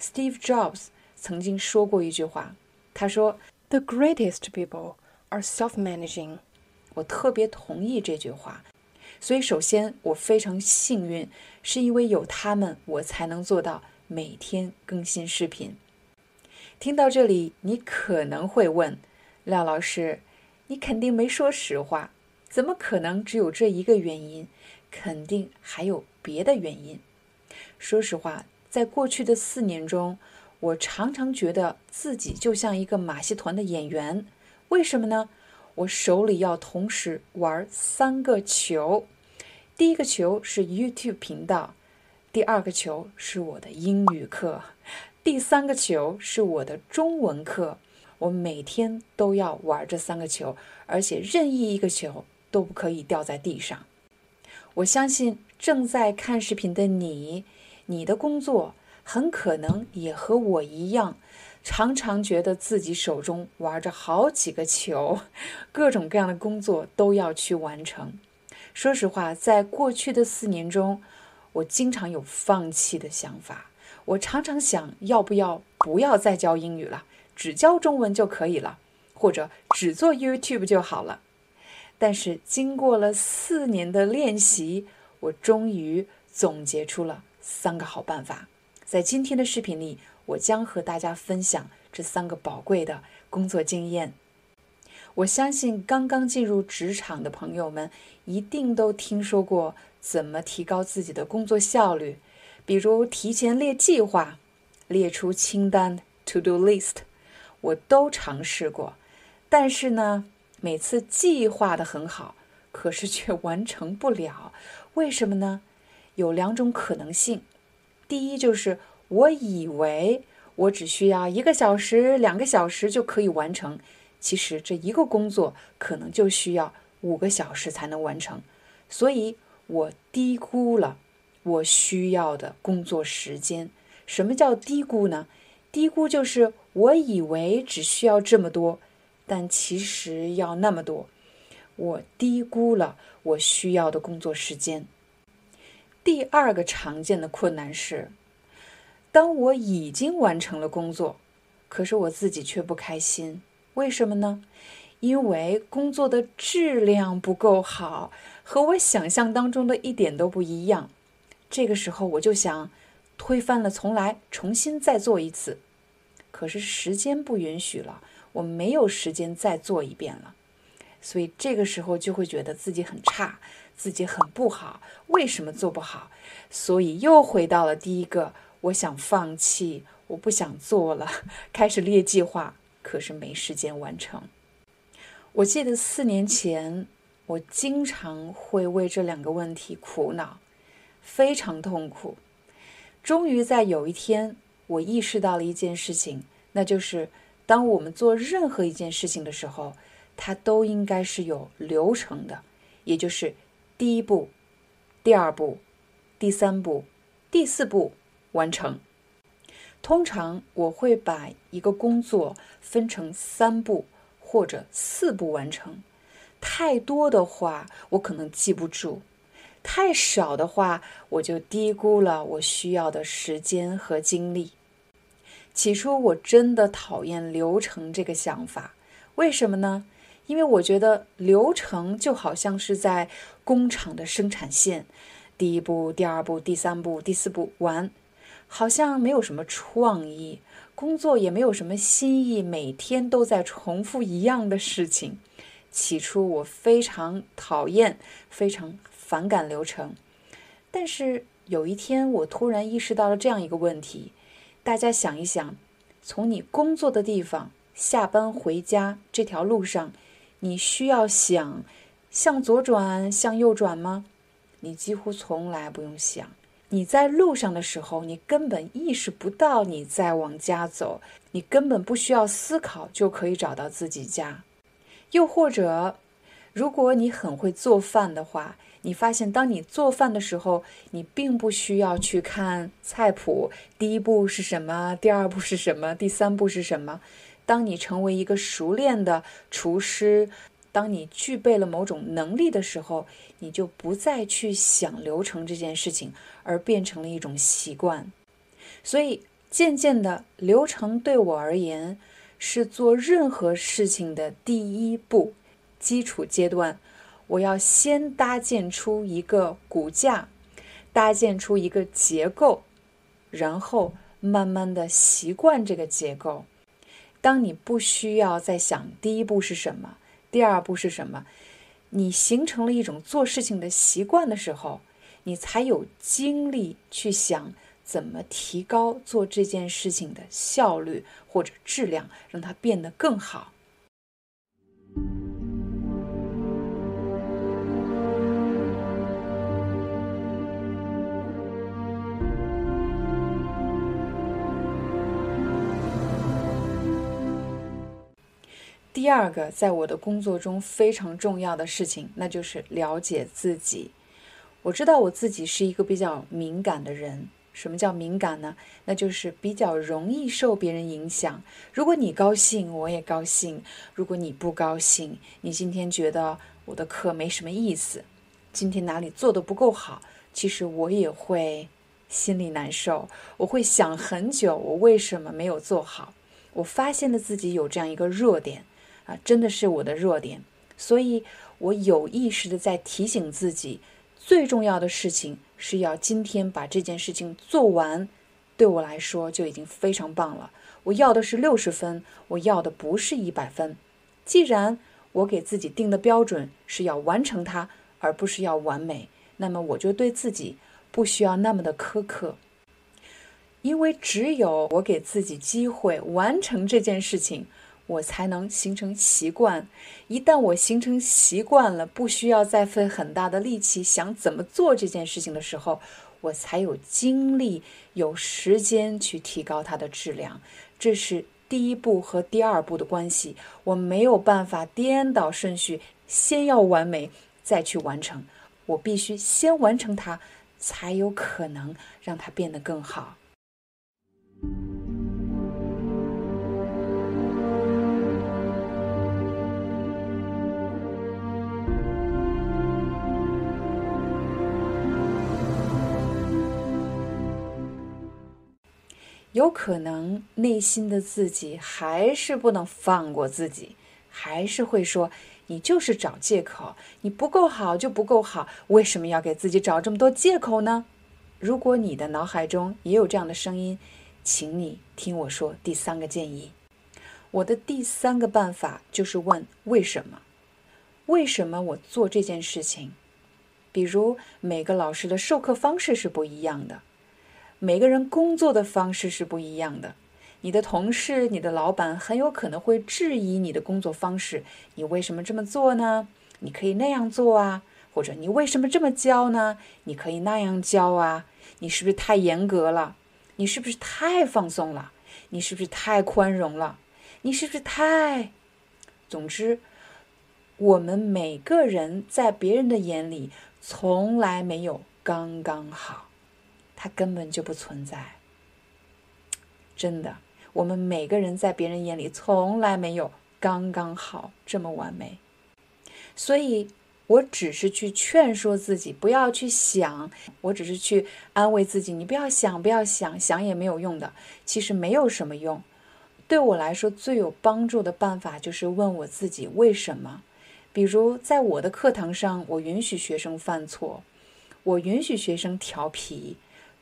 A: Steve Jobs 曾经说过一句话，他说
B: ：“The greatest people are self-managing。”
A: 我特别同意这句话。所以，首先我非常幸运，是因为有他们，我才能做到每天更新视频。听到这里，你可能会问廖老师：“你肯定没说实话。”怎么可能只有这一个原因？肯定还有别的原因。说实话，在过去的四年中，我常常觉得自己就像一个马戏团的演员。为什么呢？我手里要同时玩三个球。第一个球是 YouTube 频道，第二个球是我的英语课，第三个球是我的中文课。我每天都要玩这三个球，而且任意一个球。都不可以掉在地上。我相信正在看视频的你，你的工作很可能也和我一样，常常觉得自己手中玩着好几个球，各种各样的工作都要去完成。说实话，在过去的四年中，我经常有放弃的想法。我常常想要不要不要再教英语了，只教中文就可以了，或者只做 YouTube 就好了。但是经过了四年的练习，我终于总结出了三个好办法。在今天的视频里，我将和大家分享这三个宝贵的工作经验。我相信刚刚进入职场的朋友们一定都听说过怎么提高自己的工作效率，比如提前列计划、列出清单 （to do list），我都尝试过。但是呢？每次计划的很好，可是却完成不了，为什么呢？有两种可能性。第一就是我以为我只需要一个小时、两个小时就可以完成，其实这一个工作可能就需要五个小时才能完成，所以我低估了我需要的工作时间。什么叫低估呢？低估就是我以为只需要这么多。但其实要那么多，我低估了我需要的工作时间。第二个常见的困难是，当我已经完成了工作，可是我自己却不开心。为什么呢？因为工作的质量不够好，和我想象当中的一点都不一样。这个时候我就想推翻了重来，重新再做一次。可是时间不允许了。我没有时间再做一遍了，所以这个时候就会觉得自己很差，自己很不好。为什么做不好？所以又回到了第一个，我想放弃，我不想做了，开始列计划，可是没时间完成。我记得四年前，我经常会为这两个问题苦恼，非常痛苦。终于在有一天，我意识到了一件事情，那就是。当我们做任何一件事情的时候，它都应该是有流程的，也就是第一步、第二步、第三步、第四步完成。通常我会把一个工作分成三步或者四步完成。太多的话，我可能记不住；太少的话，我就低估了我需要的时间和精力。起初我真的讨厌流程这个想法，为什么呢？因为我觉得流程就好像是在工厂的生产线，第一步、第二步、第三步、第四步完，好像没有什么创意，工作也没有什么新意，每天都在重复一样的事情。起初我非常讨厌、非常反感流程，但是有一天我突然意识到了这样一个问题。大家想一想，从你工作的地方下班回家这条路上，你需要想向左转，向右转吗？你几乎从来不用想。你在路上的时候，你根本意识不到你在往家走，你根本不需要思考就可以找到自己家。又或者，如果你很会做饭的话，你发现当你做饭的时候，你并不需要去看菜谱，第一步是什么，第二步是什么，第三步是什么。当你成为一个熟练的厨师。当你具备了某种能力的时候，你就不再去想流程这件事情，而变成了一种习惯。所以，渐渐的，流程对我而言是做任何事情的第一步，基础阶段。我要先搭建出一个骨架，搭建出一个结构，然后慢慢的习惯这个结构。当你不需要再想第一步是什么。第二步是什么？你形成了一种做事情的习惯的时候，你才有精力去想怎么提高做这件事情的效率或者质量，让它变得更好。第二个，在我的工作中非常重要的事情，那就是了解自己。我知道我自己是一个比较敏感的人。什么叫敏感呢？那就是比较容易受别人影响。如果你高兴，我也高兴；如果你不高兴，你今天觉得我的课没什么意思，今天哪里做的不够好，其实我也会心里难受。我会想很久，我为什么没有做好？我发现了自己有这样一个弱点。啊，真的是我的弱点，所以我有意识的在提醒自己，最重要的事情是要今天把这件事情做完，对我来说就已经非常棒了。我要的是六十分，我要的不是一百分。既然我给自己定的标准是要完成它，而不是要完美，那么我就对自己不需要那么的苛刻，因为只有我给自己机会完成这件事情。我才能形成习惯。一旦我形成习惯了，不需要再费很大的力气想怎么做这件事情的时候，我才有精力、有时间去提高它的质量。这是第一步和第二步的关系。我没有办法颠倒顺序，先要完美再去完成。我必须先完成它，才有可能让它变得更好。有可能内心的自己还是不能放过自己，还是会说你就是找借口，你不够好就不够好，为什么要给自己找这么多借口呢？如果你的脑海中也有这样的声音，请你听我说第三个建议。我的第三个办法就是问为什么？为什么我做这件事情？比如每个老师的授课方式是不一样的。每个人工作的方式是不一样的，你的同事、你的老板很有可能会质疑你的工作方式。你为什么这么做呢？你可以那样做啊，或者你为什么这么教呢？你可以那样教啊。你是不是太严格了？你是不是太放松了？你是不是太宽容了？你是不是太……总之，我们每个人在别人的眼里从来没有刚刚好。它根本就不存在，真的。我们每个人在别人眼里从来没有刚刚好这么完美，所以我只是去劝说自己不要去想，我只是去安慰自己，你不要想，不要想，想也没有用的。其实没有什么用。对我来说，最有帮助的办法就是问我自己为什么。比如在我的课堂上，我允许学生犯错，我允许学生调皮。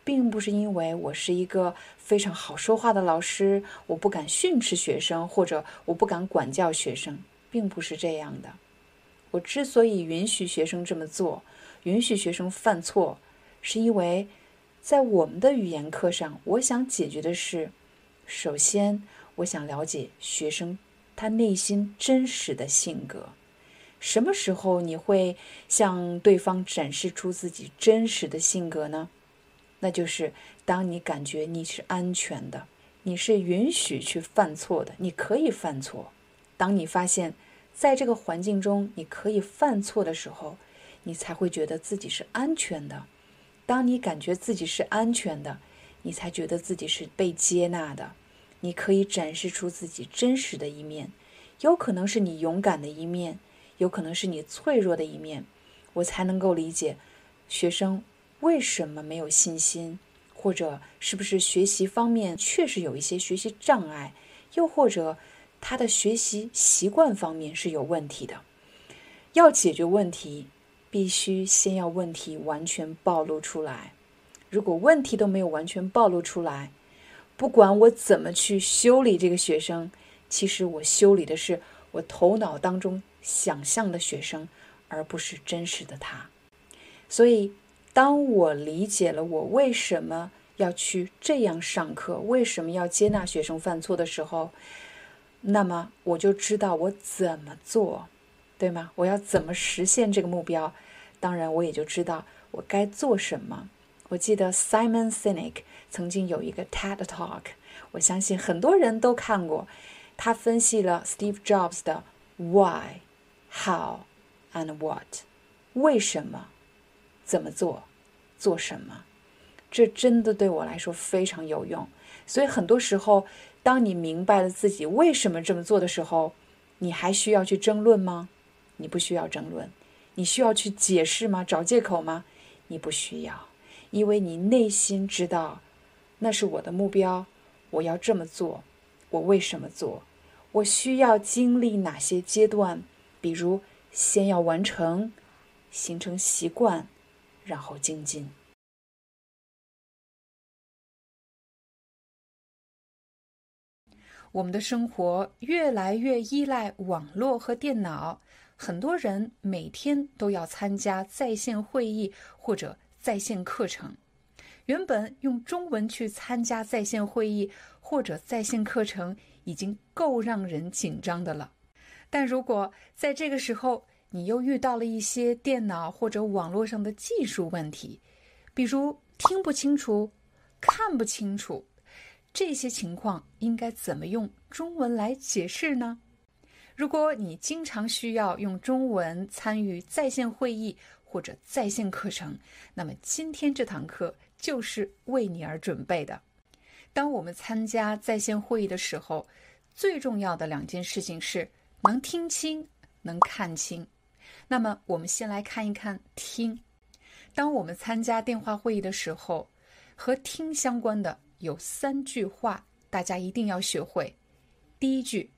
A: 并不是因为我是一个非常好说话的老师，我不敢训斥学生，或者我不敢管教学生，并不是这样的。我之所以允许学生这么做，允许学生犯错，是因为在我们的语言课上，我想解决的是，首先，我想了解学生他内心真实的性格。什么时候你会向对方展示出自己真实的性格呢？那就是当你感觉你是安全的，你是允许去犯错的，你可以犯错。当你发现，在这个环境中你可以犯错的时候，你才会觉得自己是安全的。当你感觉自己是安全的，你才觉得自己是被接纳的。你可以展示出自己真实的一面，有可能是你勇敢的一面。有可能是你脆弱的一面，我才能够理解学生为什么没有信心，或者是不是学习方面确实有一些学习障碍，又或者他的学习习惯方面是有问题的。要解决问题，必须先要问题完全暴露出来。如果问题都没有完全暴露出来，不管我怎么去修理这个学生，其实我修理的是我头脑当中。想象的学生，而不是真实的他。所以，当我理解了我为什么要去这样上课，为什么要接纳学生犯错的时候，那么我就知道我怎么做，对吗？我要怎么实现这个目标？当然，我也就知道我该做什么。我记得 Simon Sinek 曾经有一个 TED Talk，我相信很多人都看过。他分析了 Steve Jobs 的 Why。How and what？为什么？怎么做？做什么？这真的对我来说非常有用。所以很多时候，当你明白了自己为什么这么做的时候，你还需要去争论吗？你不需要争论。你需要去解释吗？找借口吗？你不需要，因为你内心知道，那是我的目标，我要这么做。我为什么做？我需要经历哪些阶段？比如，先要完成，形成习惯，然后精进。我们的生活越来越依赖网络和电脑，很多人每天都要参加在线会议或者在线课程。原本用中文去参加在线会议或者在线课程，已经够让人紧张的了。但如果在这个时候你又遇到了一些电脑或者网络上的技术问题，比如听不清楚、看不清楚，这些情况应该怎么用中文来解释呢？如果你经常需要用中文参与在线会议或者在线课程，那么今天这堂课就是为你而准备的。当我们参加在线会议的时候，最重要的两件事情是。能听清，能看清。那么，我们先来看一看听。当我们参加电话会议的时候，和听相关的有三句话，大家一定要学会。第一句，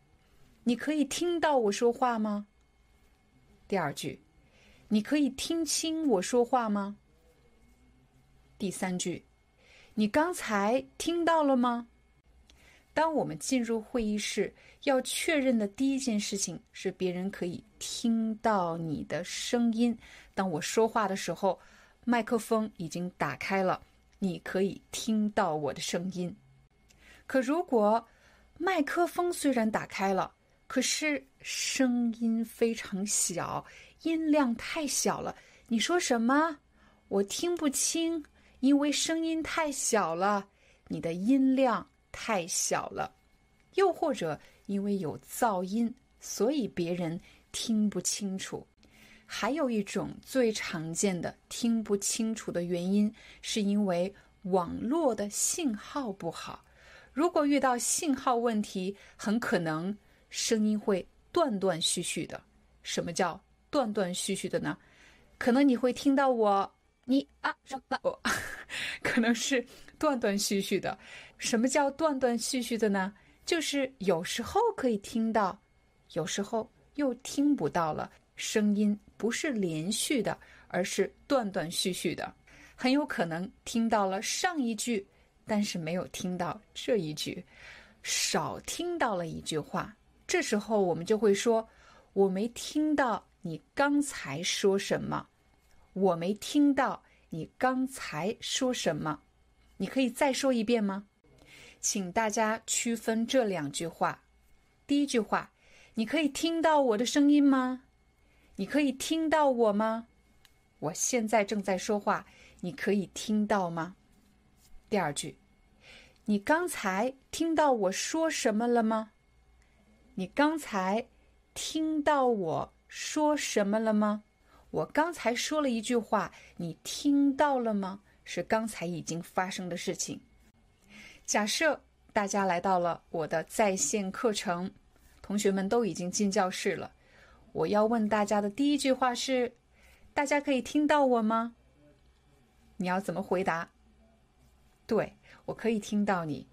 A: 你可以听到我说话吗？第二句，你可以听清我说话吗？第三句，你刚才听到了吗？当我们进入会议室，要确认的第一件事情是别人可以听到你的声音。当我说话的时候，麦克风已经打开了，你可以听到我的声音。可如果麦克风虽然打开了，可是声音非常小，音量太小了，你说什么我听不清，因为声音太小了，你的音量。太小了，又或者因为有噪音，所以别人听不清楚。还有一种最常见的听不清楚的原因，是因为网络的信号不好。如果遇到信号问题，很可能声音会断断续续的。什么叫断断续续的呢？可能你会听到我，你啊什么？我 [laughs] 可能是断断续续的。什么叫断断续续的呢？就是有时候可以听到，有时候又听不到了。声音不是连续的，而是断断续续的。很有可能听到了上一句，但是没有听到这一句，少听到了一句话。这时候我们就会说：“我没听到你刚才说什么。”我没听到你刚才说什么。你可以再说一遍吗？请大家区分这两句话。第一句话，你可以听到我的声音吗？你可以听到我吗？我现在正在说话，你可以听到吗？第二句，你刚才听到我说什么了吗？你刚才听到我说什么了吗？我刚才说了一句话，你听到了吗？是刚才已经发生的事情。假设大家来到了我的在线课程，同学们都已经进教室了。我要问大家的第一句话是：大家可以听到我吗？你要怎么回答？对，我可以听到你。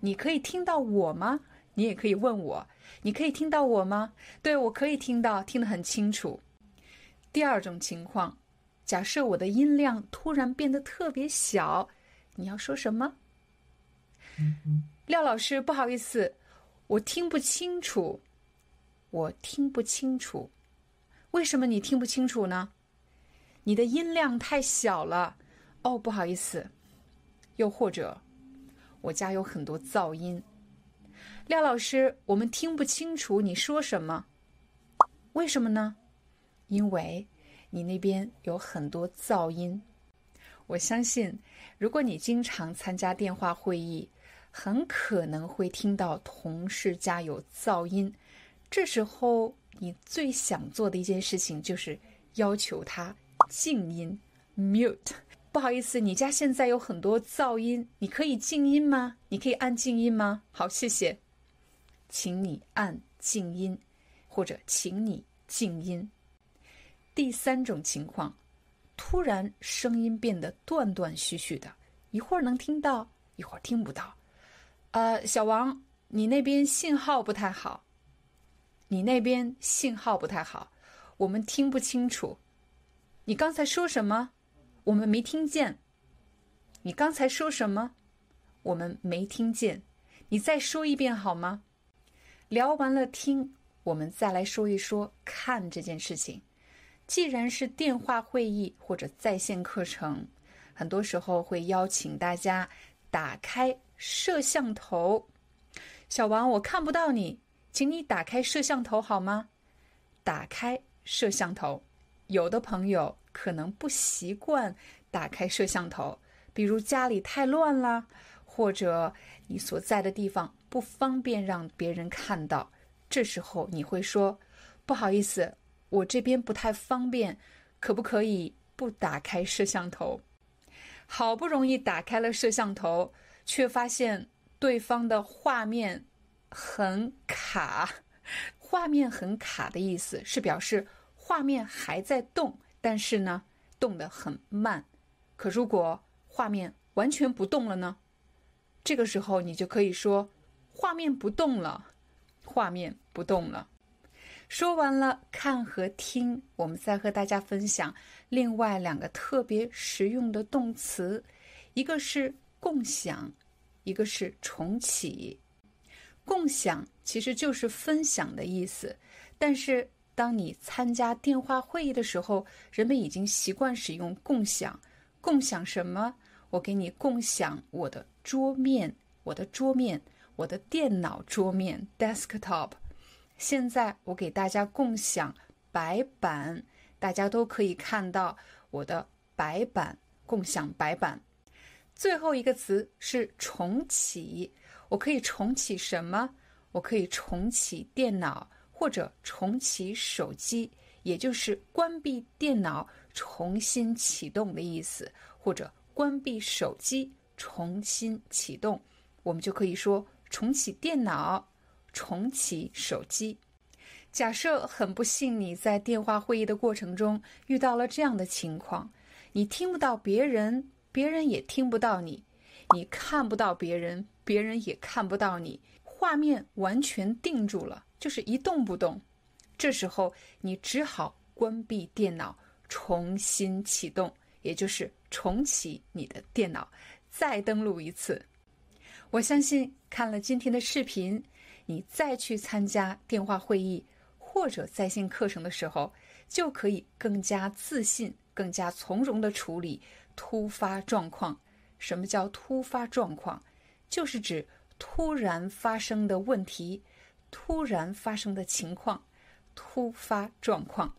A: 你可以听到我吗？你也可以问我，你可以听到我吗？对，我可以听到，听得很清楚。第二种情况，假设我的音量突然变得特别小，你要说什么？廖老师，不好意思，我听不清楚。我听不清楚，为什么你听不清楚呢？你的音量太小了。哦，不好意思。又或者，我家有很多噪音。廖老师，我们听不清楚你说什么。为什么呢？因为你那边有很多噪音。我相信，如果你经常参加电话会议，很可能会听到同事家有噪音。这时候，你最想做的一件事情就是要求他静音 （mute）。不好意思，你家现在有很多噪音，你可以静音吗？你可以按静音吗？好，谢谢，请你按静音，或者请你静音。第三种情况，突然声音变得断断续续的，一会儿能听到，一会儿听不到。呃，小王，你那边信号不太好。你那边信号不太好，我们听不清楚。你刚才说什么？我们没听见。你刚才说什么？我们没听见。你再说一遍好吗？聊完了听，我们再来说一说看这件事情。既然是电话会议或者在线课程，很多时候会邀请大家打开摄像头。小王，我看不到你。请你打开摄像头好吗？打开摄像头。有的朋友可能不习惯打开摄像头，比如家里太乱了，或者你所在的地方不方便让别人看到。这时候你会说：“不好意思，我这边不太方便，可不可以不打开摄像头？”好不容易打开了摄像头，却发现对方的画面。很卡，画面很卡的意思是表示画面还在动，但是呢，动得很慢。可如果画面完全不动了呢？这个时候你就可以说画面不动了，画面不动了。说完了看和听，我们再和大家分享另外两个特别实用的动词，一个是共享，一个是重启。共享其实就是分享的意思，但是当你参加电话会议的时候，人们已经习惯使用共享。共享什么？我给你共享我的桌面，我的桌面，我的电脑桌面 （desktop）。现在我给大家共享白板，大家都可以看到我的白板，共享白板。最后一个词是重启。我可以重启什么？我可以重启电脑或者重启手机，也就是关闭电脑重新启动的意思，或者关闭手机重新启动，我们就可以说重启电脑、重启手机。假设很不幸你在电话会议的过程中遇到了这样的情况，你听不到别人，别人也听不到你。你看不到别人，别人也看不到你，画面完全定住了，就是一动不动。这时候你只好关闭电脑，重新启动，也就是重启你的电脑，再登录一次。我相信看了今天的视频，你再去参加电话会议或者在线课程的时候，就可以更加自信、更加从容的处理突发状况。什么叫突发状况？就是指突然发生的问题、突然发生的情况、突发状况。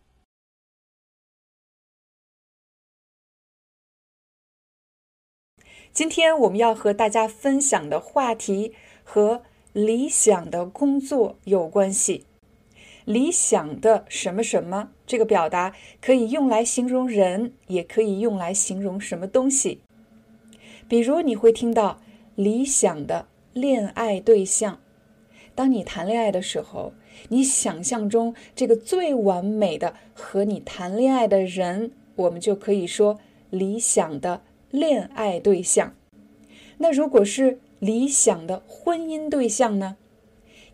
A: 今天我们要和大家分享的话题和理想的工作有关系。理想的什么什么这个表达可以用来形容人，也可以用来形容什么东西。比如你会听到理想的恋爱对象。当你谈恋爱的时候，你想象中这个最完美的和你谈恋爱的人，我们就可以说理想的。恋爱对象，那如果是理想的婚姻对象呢？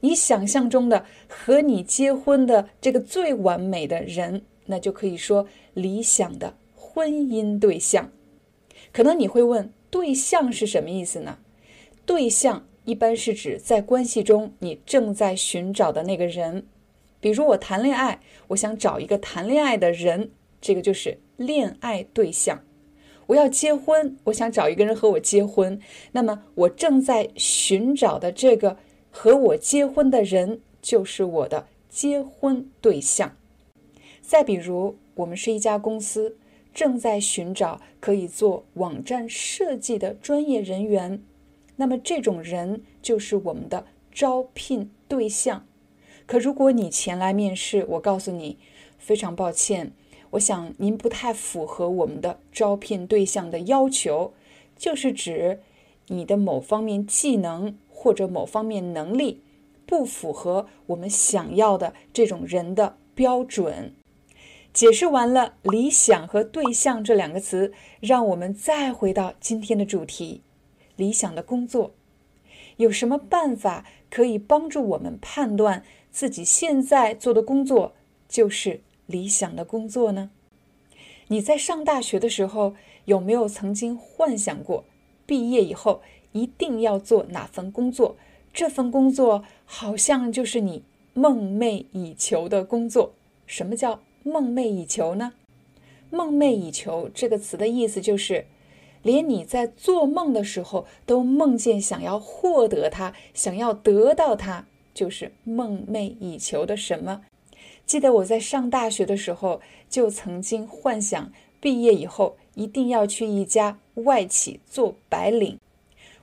A: 你想象中的和你结婚的这个最完美的人，那就可以说理想的婚姻对象。可能你会问，对象是什么意思呢？对象一般是指在关系中你正在寻找的那个人。比如我谈恋爱，我想找一个谈恋爱的人，这个就是恋爱对象。我要结婚，我想找一个人和我结婚。那么，我正在寻找的这个和我结婚的人，就是我的结婚对象。再比如，我们是一家公司，正在寻找可以做网站设计的专业人员，那么这种人就是我们的招聘对象。可如果你前来面试，我告诉你，非常抱歉。我想您不太符合我们的招聘对象的要求，就是指你的某方面技能或者某方面能力不符合我们想要的这种人的标准。解释完了“理想”和“对象”这两个词，让我们再回到今天的主题：理想的工作。有什么办法可以帮助我们判断自己现在做的工作就是？理想的工作呢？你在上大学的时候有没有曾经幻想过，毕业以后一定要做哪份工作？这份工作好像就是你梦寐以求的工作。什么叫梦寐以求呢？梦寐以求这个词的意思就是，连你在做梦的时候都梦见想要获得它，想要得到它，就是梦寐以求的什么？记得我在上大学的时候，就曾经幻想毕业以后一定要去一家外企做白领。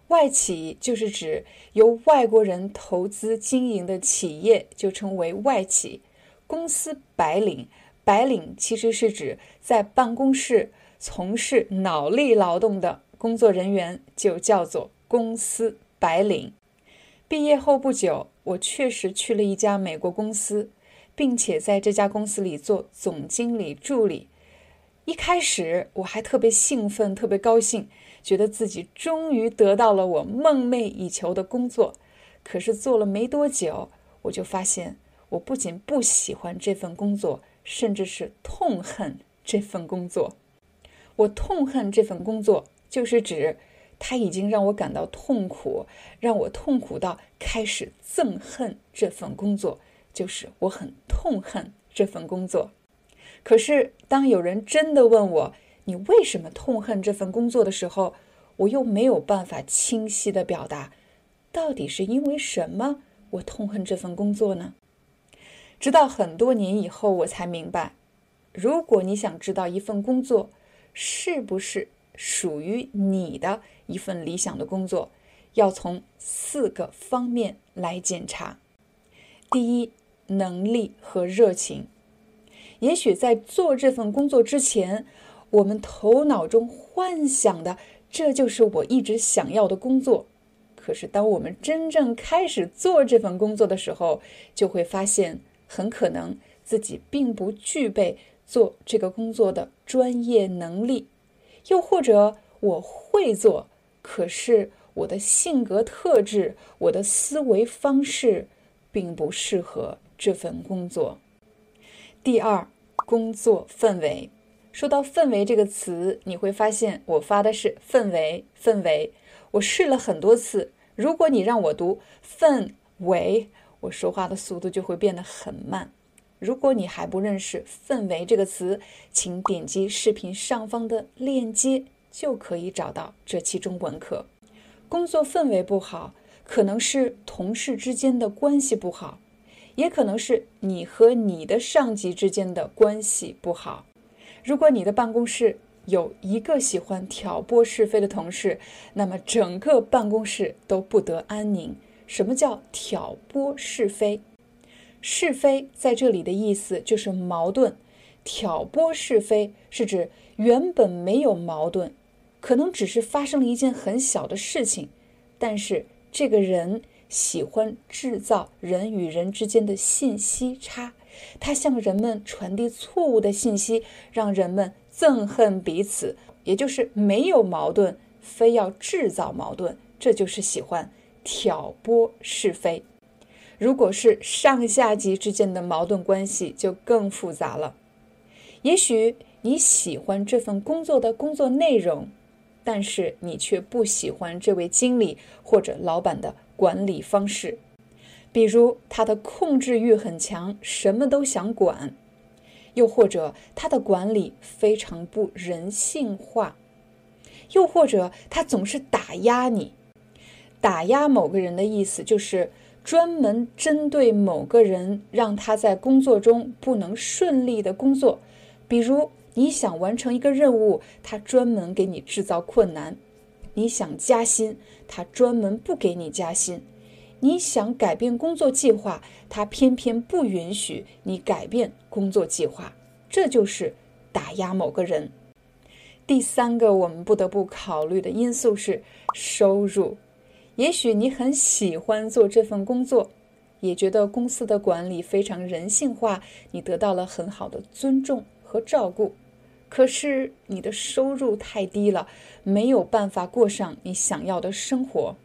A: 外企就是指由外国人投资经营的企业，就称为外企。公司白领，白领其实是指在办公室从事脑力劳动的工作人员，就叫做公司白领。毕业后不久，我确实去了一家美国公司。并且在这家公司里做总经理助理，一开始我还特别兴奋，特别高兴，觉得自己终于得到了我梦寐以求的工作。可是做了没多久，我就发现，我不仅不喜欢这份工作，甚至是痛恨这份工作。我痛恨这份工作，就是指它已经让我感到痛苦，让我痛苦到开始憎恨这份工作。就是我很痛恨这份工作，可是当有人真的问我你为什么痛恨这份工作的时候，我又没有办法清晰的表达，到底是因为什么我痛恨这份工作呢？直到很多年以后，我才明白，如果你想知道一份工作是不是属于你的一份理想的工作，要从四个方面来检查。第一。能力和热情，也许在做这份工作之前，我们头脑中幻想的这就是我一直想要的工作。可是，当我们真正开始做这份工作的时候，就会发现，很可能自己并不具备做这个工作的专业能力，又或者我会做，可是我的性格特质、我的思维方式并不适合。这份工作，第二，工作氛围。说到氛围这个词，你会发现我发的是氛围，氛围。我试了很多次，如果你让我读氛围，我说话的速度就会变得很慢。如果你还不认识氛围这个词，请点击视频上方的链接，就可以找到这期中文课。工作氛围不好，可能是同事之间的关系不好。也可能是你和你的上级之间的关系不好。如果你的办公室有一个喜欢挑拨是非的同事，那么整个办公室都不得安宁。什么叫挑拨是非？是非在这里的意思就是矛盾。挑拨是非是指原本没有矛盾，可能只是发生了一件很小的事情，但是这个人喜欢制造人与人之间的信息差，他向人们传递错误的信息，让人们憎恨彼此，也就是没有矛盾，非要制造矛盾，这就是喜欢挑拨是非。如果是上下级之间的矛盾关系，就更复杂了。也许你喜欢这份工作的工作内容，但是你却不喜欢这位经理或者老板的管理方式。比如，他的控制欲很强，什么都想管；又或者他的管理非常不人性化；又或者他总是打压你。打压某个人的意思就是专门针对某个人，让他在工作中不能顺利的工作。比如你想完成一个任务，他专门给你制造困难；你想加薪，他专门不给你加薪；你想改变工作计划，他偏偏不允许你改变工作计划。这就是打压某个人。第三个我们不得不考虑的因素是收入。也许你很喜欢做这份工作，也觉得公司的管理非常人性化，你得到了很好的尊重。和照顾，可是你的收入太低了，没有办法过上你想要的生活。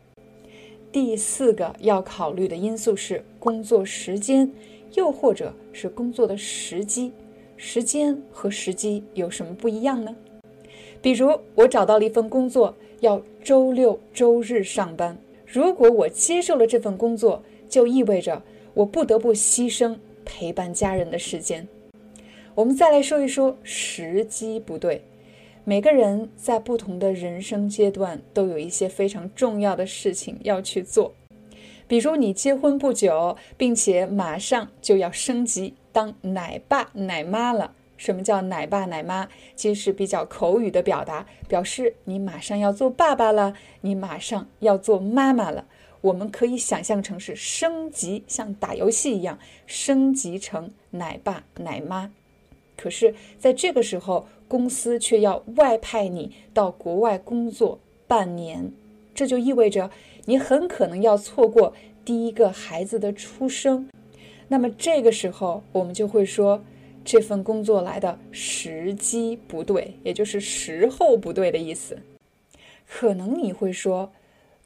A: 第四个要考虑的因素是工作时间，又或者是工作的时机。时间和时机有什么不一样呢？比如我找到了一份工作，要周六周日上班。如果我接受了这份工作，就意味着我不得不牺牲陪伴家人的时间。我们再来说一说时机不对。每个人在不同的人生阶段都有一些非常重要的事情要去做。比如你结婚不久，并且马上就要升级当奶爸奶妈了。什么叫奶爸奶妈？其实比较口语的表达，表示你马上要做爸爸了，你马上要做妈妈了。我们可以想象成是升级，像打游戏一样升级成奶爸奶妈。可是，在这个时候，公司却要外派你到国外工作半年，这就意味着你很可能要错过第一个孩子的出生。那么，这个时候我们就会说，这份工作来的时机不对，也就是时候不对的意思。可能你会说，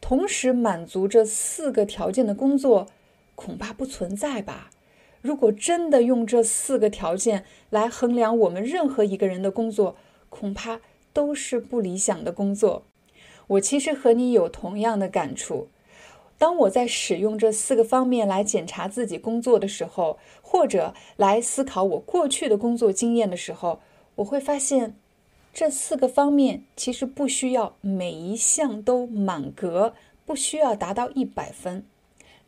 A: 同时满足这四个条件的工作，恐怕不存在吧？如果真的用这四个条件来衡量我们任何一个人的工作，恐怕都是不理想的工作。我其实和你有同样的感触。当我在使用这四个方面来检查自己工作的时候，或者来思考我过去的工作经验的时候，我会发现，这四个方面其实不需要每一项都满格，不需要达到一百分，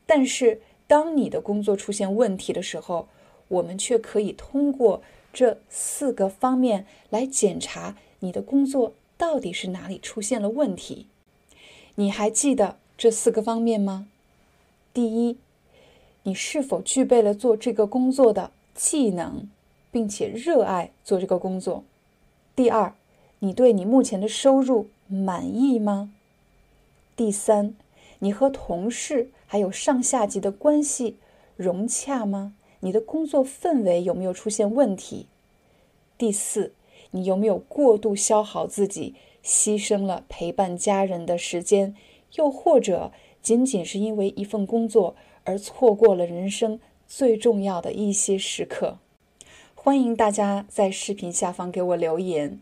A: 但是。当你的工作出现问题的时候，我们却可以通过这四个方面来检查你的工作到底是哪里出现了问题。你还记得这四个方面吗？第一，你是否具备了做这个工作的技能，并且热爱做这个工作？第二，你对你目前的收入满意吗？第三，你和同事。还有上下级的关系融洽吗？你的工作氛围有没有出现问题？第四，你有没有过度消耗自己，牺牲了陪伴家人的时间，又或者仅仅是因为一份工作而错过了人生最重要的一些时刻？欢迎大家在视频下方给我留言，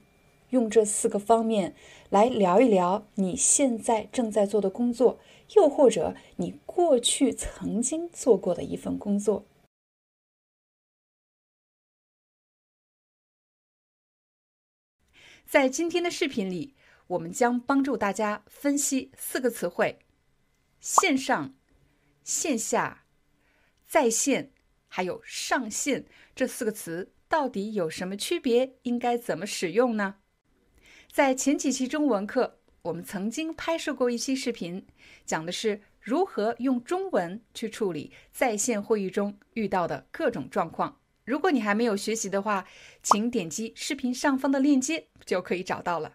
A: 用这四个方面来聊一聊你现在正在做的工作。又或者你过去曾经做过的一份工作，在今天的视频里，我们将帮助大家分析四个词汇：线上、线下、在线还有上线这四个词到底有什么区别？应该怎么使用呢？在前几期中文课，我们曾经拍摄过一期视频，讲的是如何用中文去处理在线会议中遇到的各种状况。如果你还没有学习的话，请点击视频上方的链接就可以找到了。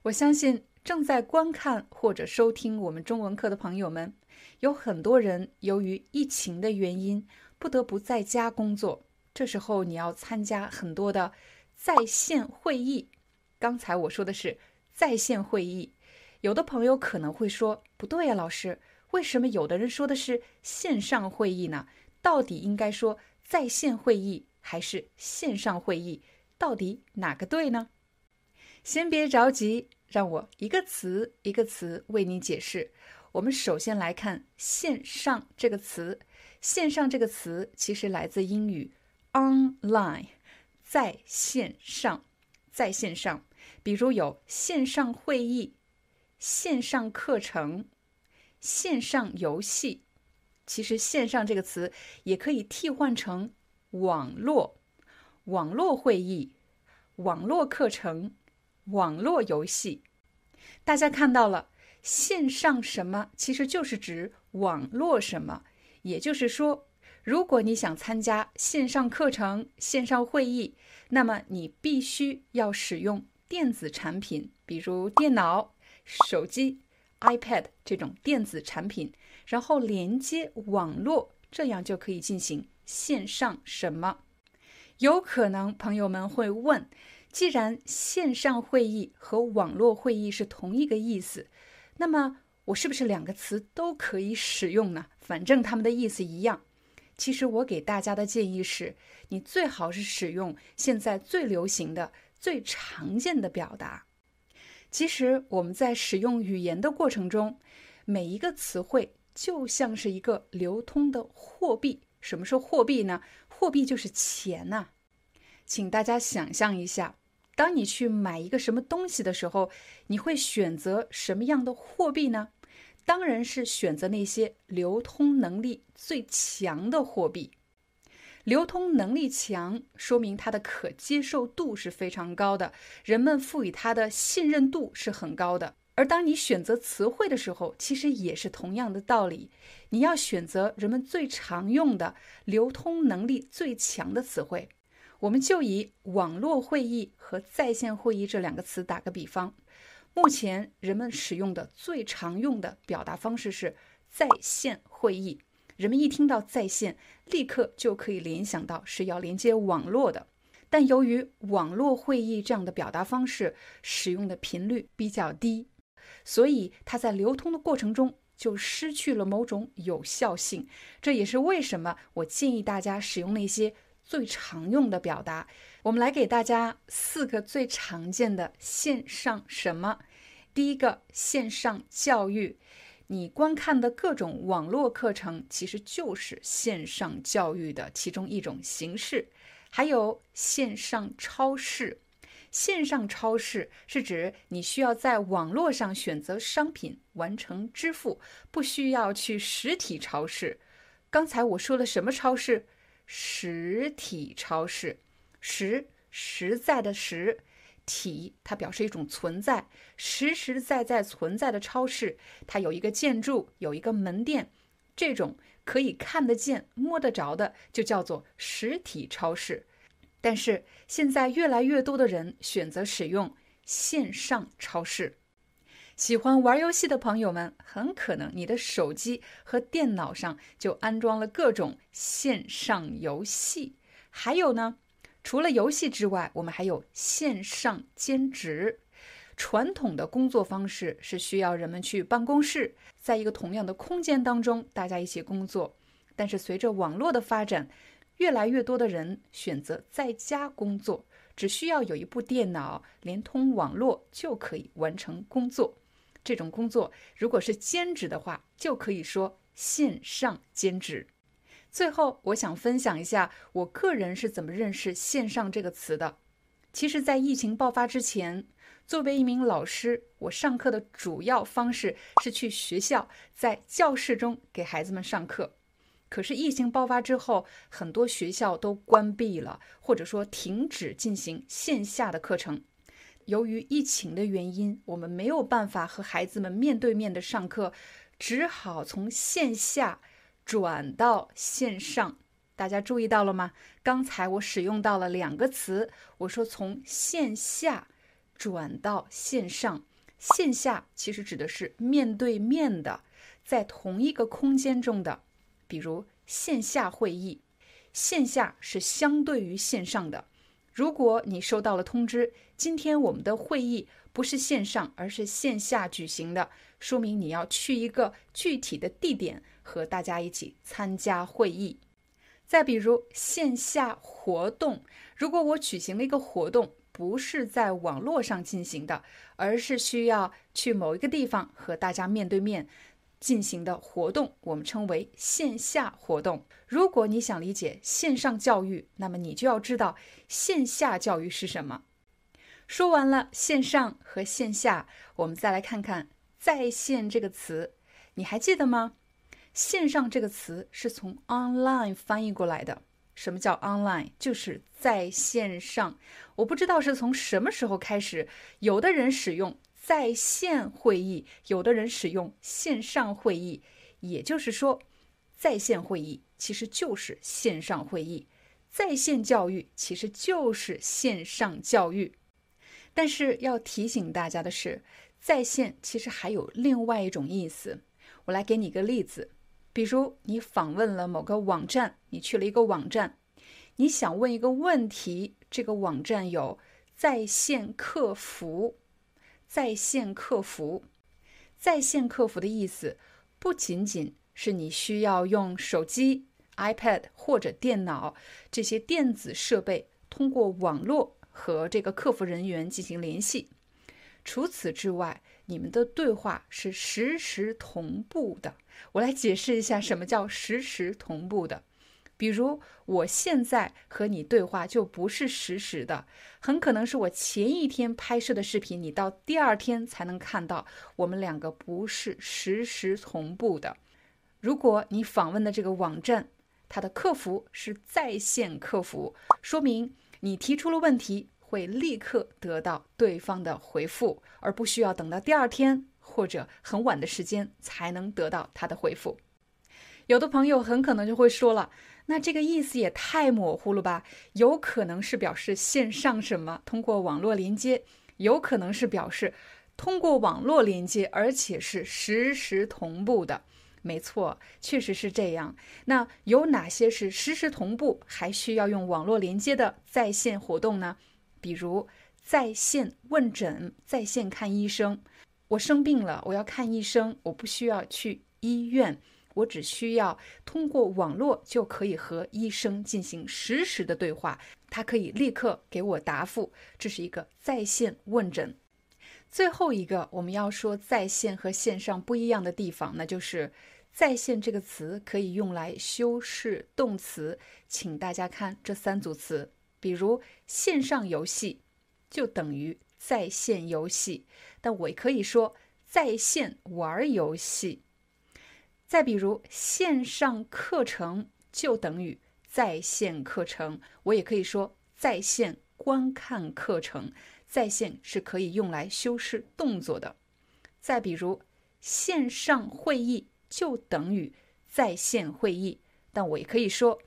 A: 我相信正在观看或者收听我们中文课的朋友们，有很多人由于疫情的原因不得不在家工作，这时候你要参加很多的在线会议。刚才我说的是在线会议，有的朋友可能会说不对呀，老师，为什么有的人说的是线上会议呢？到底应该说在线会议还是线上会议？到底哪个对呢？先别着急，让我一个词一个词为你解释。我们首先来看“线上”这个词，“线上”这个词其实来自英语 “online”，在线上，在线上。比如有线上会议、线上课程、线上游戏。其实“线上”这个词也可以替换成网络、网络会议、网络课程、网络游戏。大家看到了，线上什么其实就是指网络什么。也就是说，如果你想参加线上课程、线上会议，那么你必须要使用。电子产品，比如电脑、手机、iPad 这种电子产品，然后连接网络，这样就可以进行线上什么？有可能朋友们会问：既然线上会议和网络会议是同一个意思，那么我是不是两个词都可以使用呢？反正它们的意思一样。其实我给大家的建议是，你最好是使用现在最流行的。最常见的表达，其实我们在使用语言的过程中，每一个词汇就像是一个流通的货币。什么是货币呢？货币就是钱呐。请大家想象一下，当你去买一个什么东西的时候，你会选择什么样的货币呢？当然是选择那些流通能力最强的货币。流通能力强，说明它的可接受度是非常高的，人们赋予它的信任度是很高的。而当你选择词汇的时候，其实也是同样的道理，你要选择人们最常用的、流通能力最强的词汇。我们就以网络会议和在线会议这两个词打个比方，目前人们使用的最常用的表达方式是在线会议。人们一听到在线，立刻就可以联想到是要连接网络的。但由于网络会议这样的表达方式使用的频率比较低，所以它在流通的过程中就失去了某种有效性。这也是为什么我建议大家使用那些最常用的表达。我们来给大家四个最常见的线上什么。第一个，线上教育。你观看的各种网络课程，其实就是线上教育的其中一种形式。还有线上超市，线上超市是指你需要在网络上选择商品完成支付，不需要去实体超市。刚才我说的什么超市？实体超市，实实在的实。体它表示一种存在，实实在在存在的超市，它有一个建筑，有一个门店，这种可以看得见、摸得着的，就叫做实体超市。但是现在越来越多的人选择使用线上超市。喜欢玩游戏的朋友们，很可能你的手机和电脑上就安装了各种线上游戏。还有呢？除了游戏之外，我们还有线上兼职。传统的工作方式是需要人们去办公室，在一个同样的空间当中，大家一起工作。但是随着网络的发展，越来越多的人选择在家工作，只需要有一部电脑连通网络就可以完成工作。这种工作如果是兼职的话，就可以说线上兼职。最后，我想分享一下我个人是怎么认识“线上”这个词的。其实，在疫情爆发之前，作为一名老师，我上课的主要方式是去学校，在教室中给孩子们上课。可是疫情爆发之后，很多学校都关闭了，或者说停止进行线下的课程。由于疫情的原因，我们没有办法和孩子们面对面的上课，只好从线下转到线上。大家注意到了吗？刚才我使用到了两个词，我说从线下转到线上。线下其实指的是面对面的，在同一个空间中的，比如线下会议。线下是相对于线上的。如果你收到了通知，今天我们的会议不是线上，而是线下举行的，说明你要去一个具体的地点和大家一起参加会议。再比如线下活动，如果我举行了一个活动，不是在网络上进行的，而是需要去某一个地方和大家面对面。进行的活动，我们称为线下活动。如果你想理解线上教育，那么你就要知道线下教育是什么。说完了线上和线下，我们再来看看“在线”这个词，你还记得吗？线上这个词是从 online 翻译过来的。什么叫 online？就是在线上。我不知道是从什么时候开始，有的人使用。在线会议，有的人使用线上会议，也就是说，在线会议其实就是线上会议，在线教育其实就是线上教育。但是要提醒大家的是，在线其实还有另外一种意思。我来给你个例子，比如你访问了某个网站，你去了一个网站，你想问一个问题，这个网站有在线客服。在线客服，在线客服的意思不仅仅是你需要用手机、iPad 或者电脑这些电子设备通过网络和这个客服人员进行联系。除此之外，你们的对话是实时同步的。我来解释一下什么叫实时同步的。比如，我现在和你对话就不是实时的，很可能是我前一天拍摄的视频，你到第二天才能看到。我们两个不是实时同步的。如果你访问的这个网站，它的客服是在线客服，说明你提出了问题，会立刻得到对方的回复，而不需要等到第二天或者很晚的时间才能得到他的回复。有的朋友很可能就会说了。那这个意思也太模糊了吧？有可能是表示线上什么通过网络连接，有可能是表示通过网络连接，而且是实时同步的。没错，确实是这样。那有哪些是实时同步还需要用网络连接的在线活动呢？比如在线问诊、在线看医生。我生病了，我要看医生，我不需要去医院。我只需要通过网络就可以和医生进行实时的对话，他可以立刻给我答复。这是一个在线问诊。最后一个我们要说在线和线上不一样的地方，那就是在线这个词可以用来修饰动词。请大家看这三组词，比如线上游戏就等于在线游戏，但我也可以说在线玩游戏。再比如，线上课程就等于在线课程，我也可以说在线观看课程。在线是可以用来修饰动作的。再比如，线上会议就等于在线会议，但我也可以说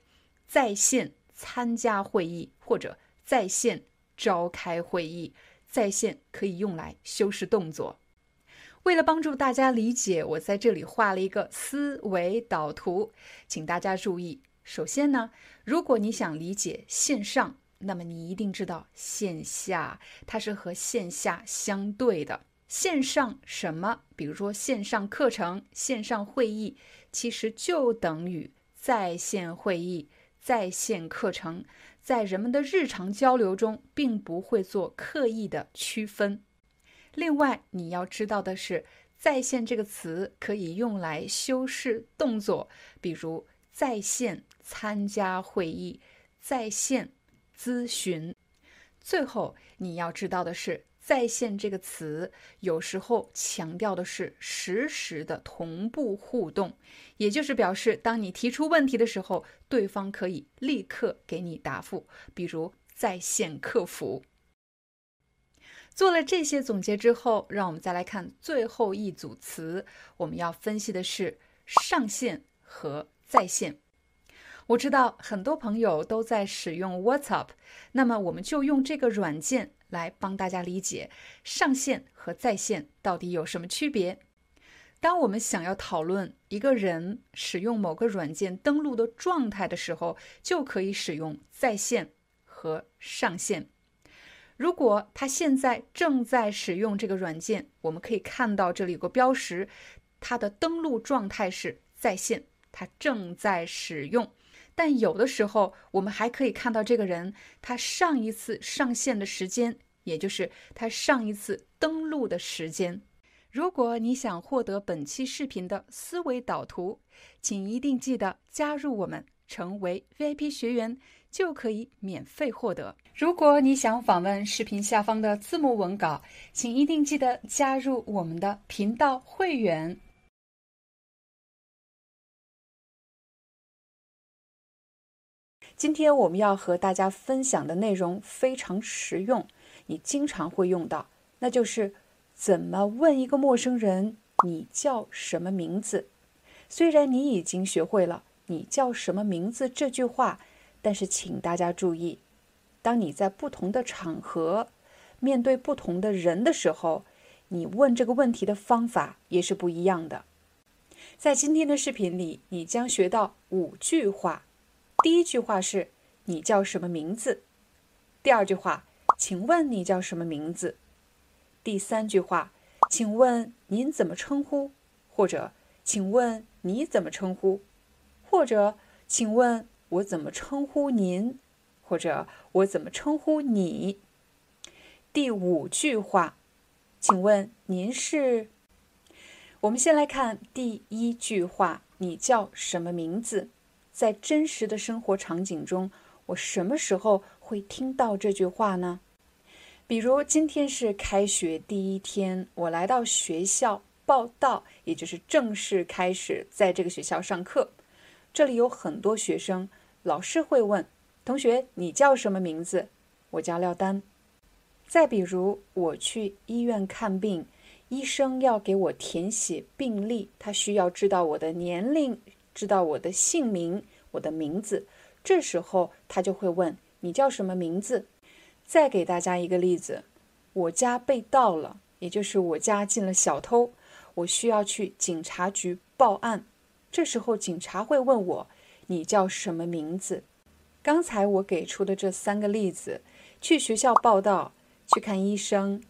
A: 在线参加会议或者在线召开会议。在线可以用来修饰动作。为了帮助大家理解，我在这里画了一个思维导图，请大家注意。首先呢，如果你想理解线上，那么你一定知道线下，它是和线下相对的。线上什么？比如说线上课程、线上会议，其实就等于在线会议、在线课程，在人们的日常交流中，并不会做刻意的区分。另外，你要知道的是，在线这个词可以用来修饰动作，比如在线参加会议、在线咨询。最后你要知道的是，在线这个词有时候强调的是实时的同步互动，也就是表示当你提出问题的时候，对方可以立刻给你答复，比如在线客服。做了这些总结之后，让我们再来看最后一组词。我们要分析的是上线和在线。我知道很多朋友都在使用 WhatsApp，那么我们就用这个软件来帮大家理解上线和在线到底有什么区别。当我们想要讨论一个人使用某个软件登录的状态的时候，就可以使用在线和上线。如果他现在正在使用这个软件，我们可以看到这里有个标识，它的登录状态是在线，它正在使用。但有的时候，我们还可以看到这个人他上一次上线的时间，也就是他上一次登录的时间。如果你想获得本期视频的思维导图，请一定记得加入我们，成为 VIP 学员。就可以免费获得。如果你想访问视频下方的字幕文稿，请一定记得加入我们的频道会员。今天我们要和大家分享的内容非常实用，你经常会用到，那就是怎么问一个陌生人“你叫什么名字”。虽然你已经学会了“你叫什么名字”这句话。但是，请大家注意，当你在不同的场合面对不同的人的时候，你问这个问题的方法也是不一样的。在今天的视频里，你将学到五句话。第一句话是“你叫什么名字”，第二句话“请问你叫什么名字”，第三句话“请问您怎么称呼”，或者“请问你怎么称呼”，或者“请问”。我怎么称呼您，或者我怎么称呼你？第五句话，请问您是？我们先来看第一句话，你叫什么名字？在真实的生活场景中，我什么时候会听到这句话呢？比如今天是开学第一天，我来到学校报到，也就是正式开始在这个学校上课。这里有很多学生。老师会问同学：“你叫什么名字？”我叫廖丹。再比如，我去医院看病，医生要给我填写病历，他需要知道我的年龄，知道我的姓名、我的名字。这时候他就会问：“你叫什么名字？”再给大家一个例子：我家被盗了，也就是我家进了小偷，我需要去警察局报案。这时候警察会问我。你叫什么名字？刚才我给出的这三个例子：去学校报道、去看医生、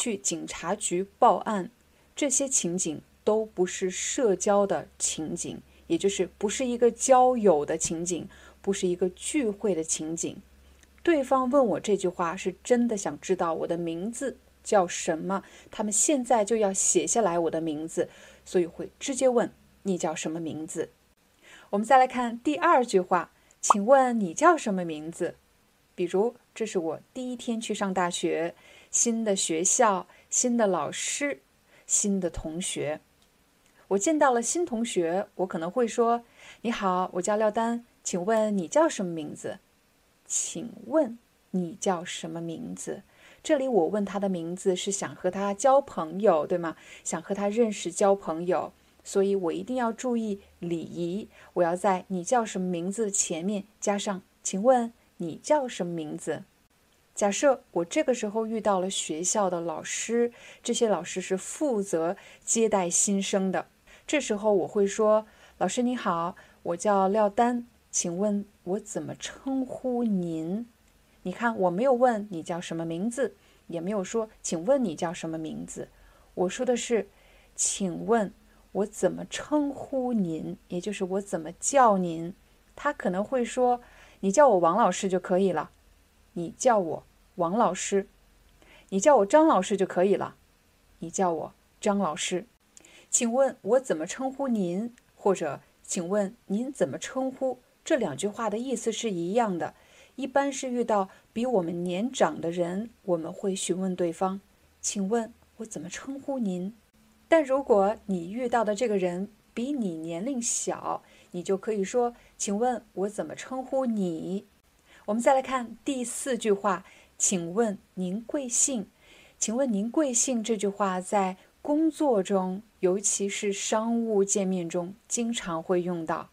A: 去警察局报案，这些情景都不是社交的情景，也就是不是一个交友的情景，不是一个聚会的情景。对方问我这句话，是真的想知道我的名字叫什么，他们现在就要写下来我的名字，所以会直接问你叫什么名字。我们再来看第二句话，请问你叫什么名字？比如，这是我第一天去上大学，新的学校，新的老师，新的同学。我见到了新同学，我可能会说：“你好，我叫廖丹，请问你叫什么名字？”请问你叫什么名字？这里我问他的名字是想和他交朋友，对吗？想和他认识、交朋友。所以我一定要注意礼仪，我要在“你叫什么名字”前面加上“请问你叫什么名字”。假设我这个时候遇到了学校的老师，这些老师是负责接待新生的，这时候我会说：“老师你好，我叫廖丹，请问我怎么称呼您？”你看，我没有问你叫什么名字，也没有说“请问你叫什么名字”，我说的是：“请问。”我怎么称呼您？也就是我怎么叫您？他可能会说：“你叫我王老师就可以了。”你叫我王老师，你叫我张老师就可以了。你叫我张老师，请问我怎么称呼您？或者请问您怎么称呼？这两句话的意思是一样的，一般是遇到比我们年长的人，我们会询问对方：“请问我怎么称呼您？”但如果你遇到的这个人比你年龄小，你就可以说：“请问我怎么称呼你？”我们再来看第四句话：“请问您贵姓？”“请问您贵姓？”这句话在工作中，尤其是商务见面中，经常会用到。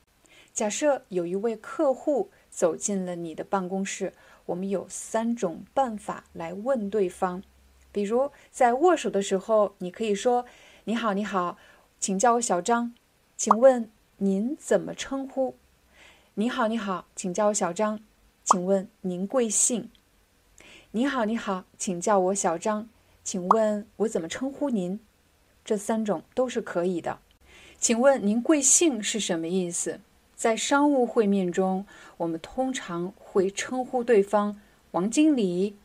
A: 假设有一位客户。走进了你的办公室，我们有三种办法来问对方。比如在握手的时候，你可以说：“你好，你好，请叫我小张，请问您怎么称呼？”“你好，你好，请叫我小张，请问您贵姓？”“你好，你好，请叫我小张，请问我怎么称呼您？”这三种都是可以的。请问您贵姓是什么意思？在商务会面中，我们通常会称呼对方王经理、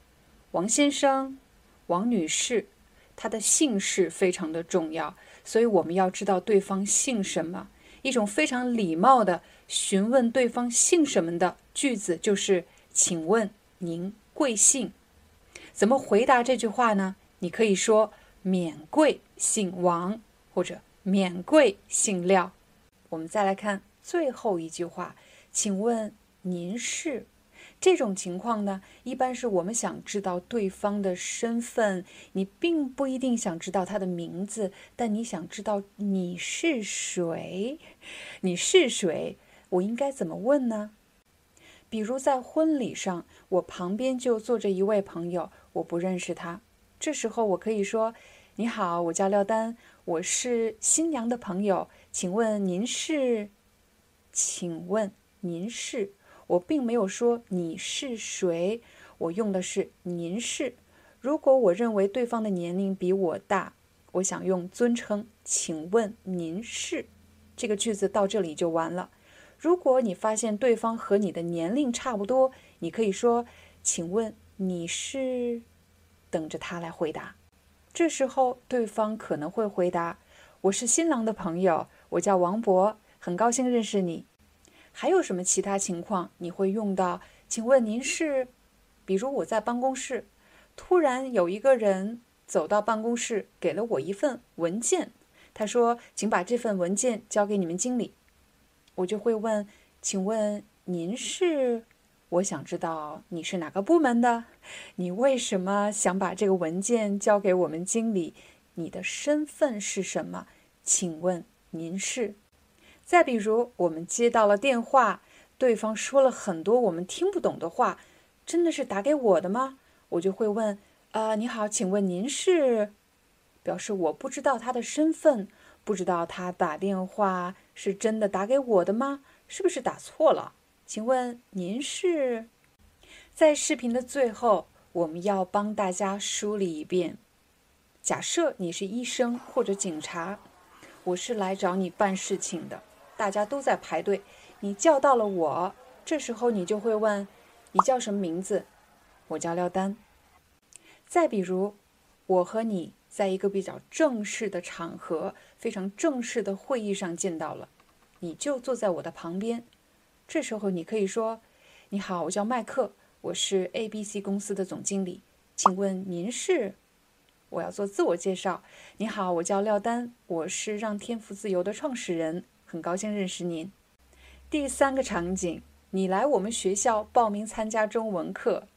A: 王先生、王女士，他的姓氏非常的重要，所以我们要知道对方姓什么。一种非常礼貌的询问对方姓什么的句子就是：“请问您贵姓？”怎么回答这句话呢？你可以说：“免贵姓王”或者“免贵姓廖”。我们再来看。最后一句话，请问您是？这种情况呢，一般是我们想知道对方的身份，你并不一定想知道他的名字，但你想知道你是谁？你是谁？我应该怎么问呢？比如在婚礼上，我旁边就坐着一位朋友，我不认识他，这时候我可以说：“你好，我叫廖丹，我是新娘的朋友，请问您是？”请问您是？我并没有说你是谁，我用的是您是。如果我认为对方的年龄比我大，我想用尊称，请问您是？这个句子到这里就完了。如果你发现对方和你的年龄差不多，你可以说，请问你是？等着他来回答。这时候对方可能会回答：我是新郎的朋友，我叫王博。很高兴认识你。还有什么其他情况你会用到？请问您是？比如我在办公室，突然有一个人走到办公室，给了我一份文件。他说：“请把这份文件交给你们经理。”我就会问：“请问您是？”我想知道你是哪个部门的？你为什么想把这个文件交给我们经理？你的身份是什么？请问您是？再比如，我们接到了电话，对方说了很多我们听不懂的话，真的是打给我的吗？我就会问：啊，你好，请问您是？表示我不知道他的身份，不知道他打电话是真的打给我的吗？是不是打错了？请问您是？在视频的最后，我们要帮大家梳理一遍：假设你是医生或者警察，我是来找你办事情的。大家都在排队，你叫到了我，这时候你就会问：“你叫什么名字？”我叫廖丹。再比如，我和你在一个比较正式的场合、非常正式的会议上见到了，你就坐在我的旁边，这时候你可以说：“你好，我叫麦克，我是 A B C 公司的总经理，请问您是？”我要做自我介绍：“你好，我叫廖丹，我是让天赋自由的创始人。”很高兴认识您。第三个场景，你来我们学校报名参加中文课，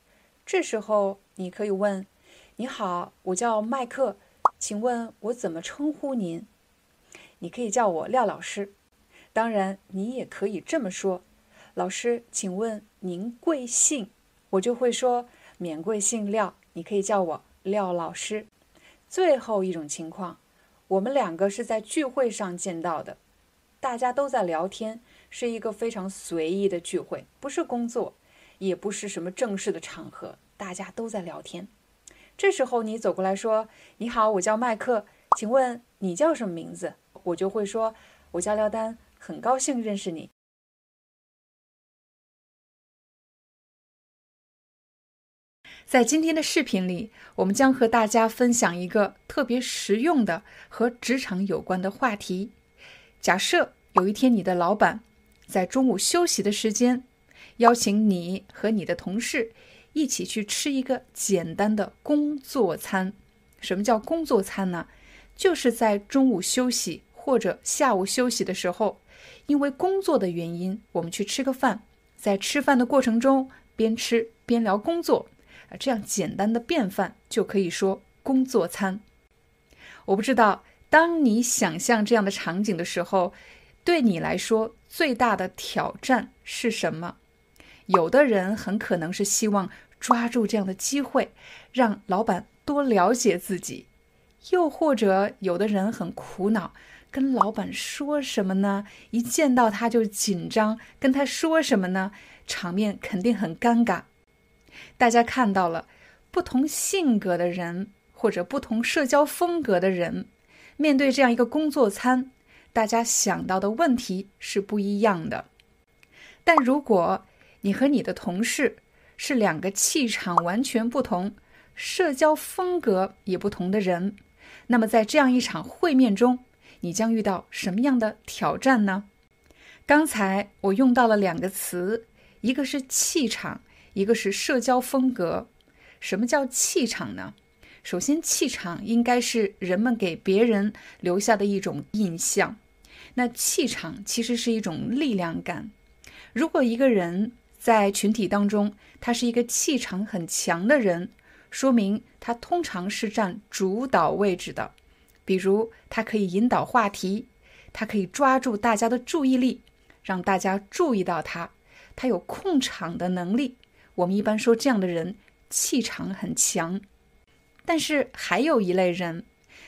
A: 这时候你可以问：“你好，我叫麦克，请问我怎么称呼您？”你可以叫我廖老师。当然，你也可以这么说：“老师，请问您贵姓？”我就会说：“免贵姓廖，你可以叫我廖老师。”最后一种情况，我们两个是在聚会上见到的。大家都在聊天，是一个非常随意的聚会，不是工作，也不是什么正式的场合，大家都在聊天。这时候你走过来说：“你好，我叫麦克，请问你叫什么名字？”我就会说：“我叫廖丹，很高兴认识你。”在今天的视频里，我们将和大家分享一个特别实用的和职场有关的话题。假设有一天，你的老板在中午休息的时间，邀请你和你的同事一起去吃一个简单的工作餐。什么叫工作餐呢？就是在中午休息或者下午休息的时候，因为工作的原因，我们去吃个饭，在吃饭的过程中边吃边聊工作，这样简单的便饭就可以说工作餐。我不知道，当你想象这样的场景的时候，对你来说最大的挑战是什么？有的人很可能是希望抓住这样的机会，让老板多了解自己；又或者有的人很苦恼，跟老板说什么呢？一见到他就紧张，跟他说什么呢？场面肯定很尴尬。大家看到了，不同性格的人或者不同社交风格的人，面对这样一个工作餐。大家想到的问题是不一样的，但如果你和你的同事是两个气场完全不同、社交风格也不同的人，那么在这样一场会面中，你将遇到什么样的挑战呢？刚才我用到了两个词，一个是气场，一个是社交风格。什么叫气场呢？首先，气场应该是人们给别人留下的一种印象。那气场其实是一种力量感。如果一个人在群体当中，他是一个气场很强的人，说明他通常是占主导位置的。比如，他可以引导话题，他可以抓住大家的注意力，让大家注意到他，他有控场的能力。我们一般说这样的人气场很强。但是还有一类人，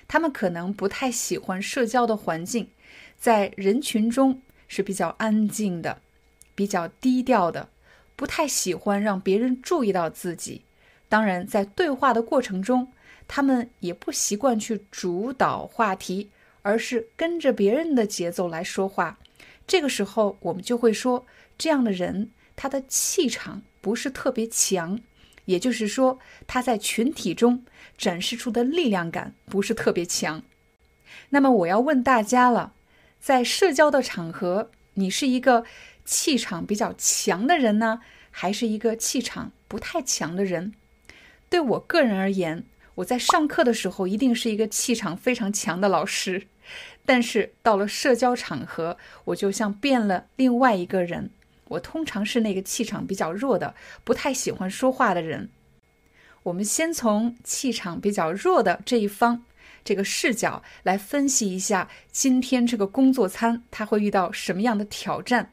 A: 他们可能不太喜欢社交的环境。在人群中是比较安静的，比较低调的，不太喜欢让别人注意到自己。当然，在对话的过程中，他们也不习惯去主导话题，而是跟着别人的节奏来说话。这个时候，我们就会说，这样的人他的气场不是特别强，也就是说，他在群体中展示出的力量感不是特别强。那么，我要问大家了。在社交的场合，你是一个气场比较强的人呢，还是一个气场不太强的人？对我个人而言，我在上课的时候一定是一个气场非常强的老师，但是到了社交场合，我就像变了另外一个人。我通常是那个气场比较弱的，不太喜欢说话的人。我们先从气场比较弱的这一方。这个视角来分析一下今天这个工作餐，他会遇到什么样的挑战？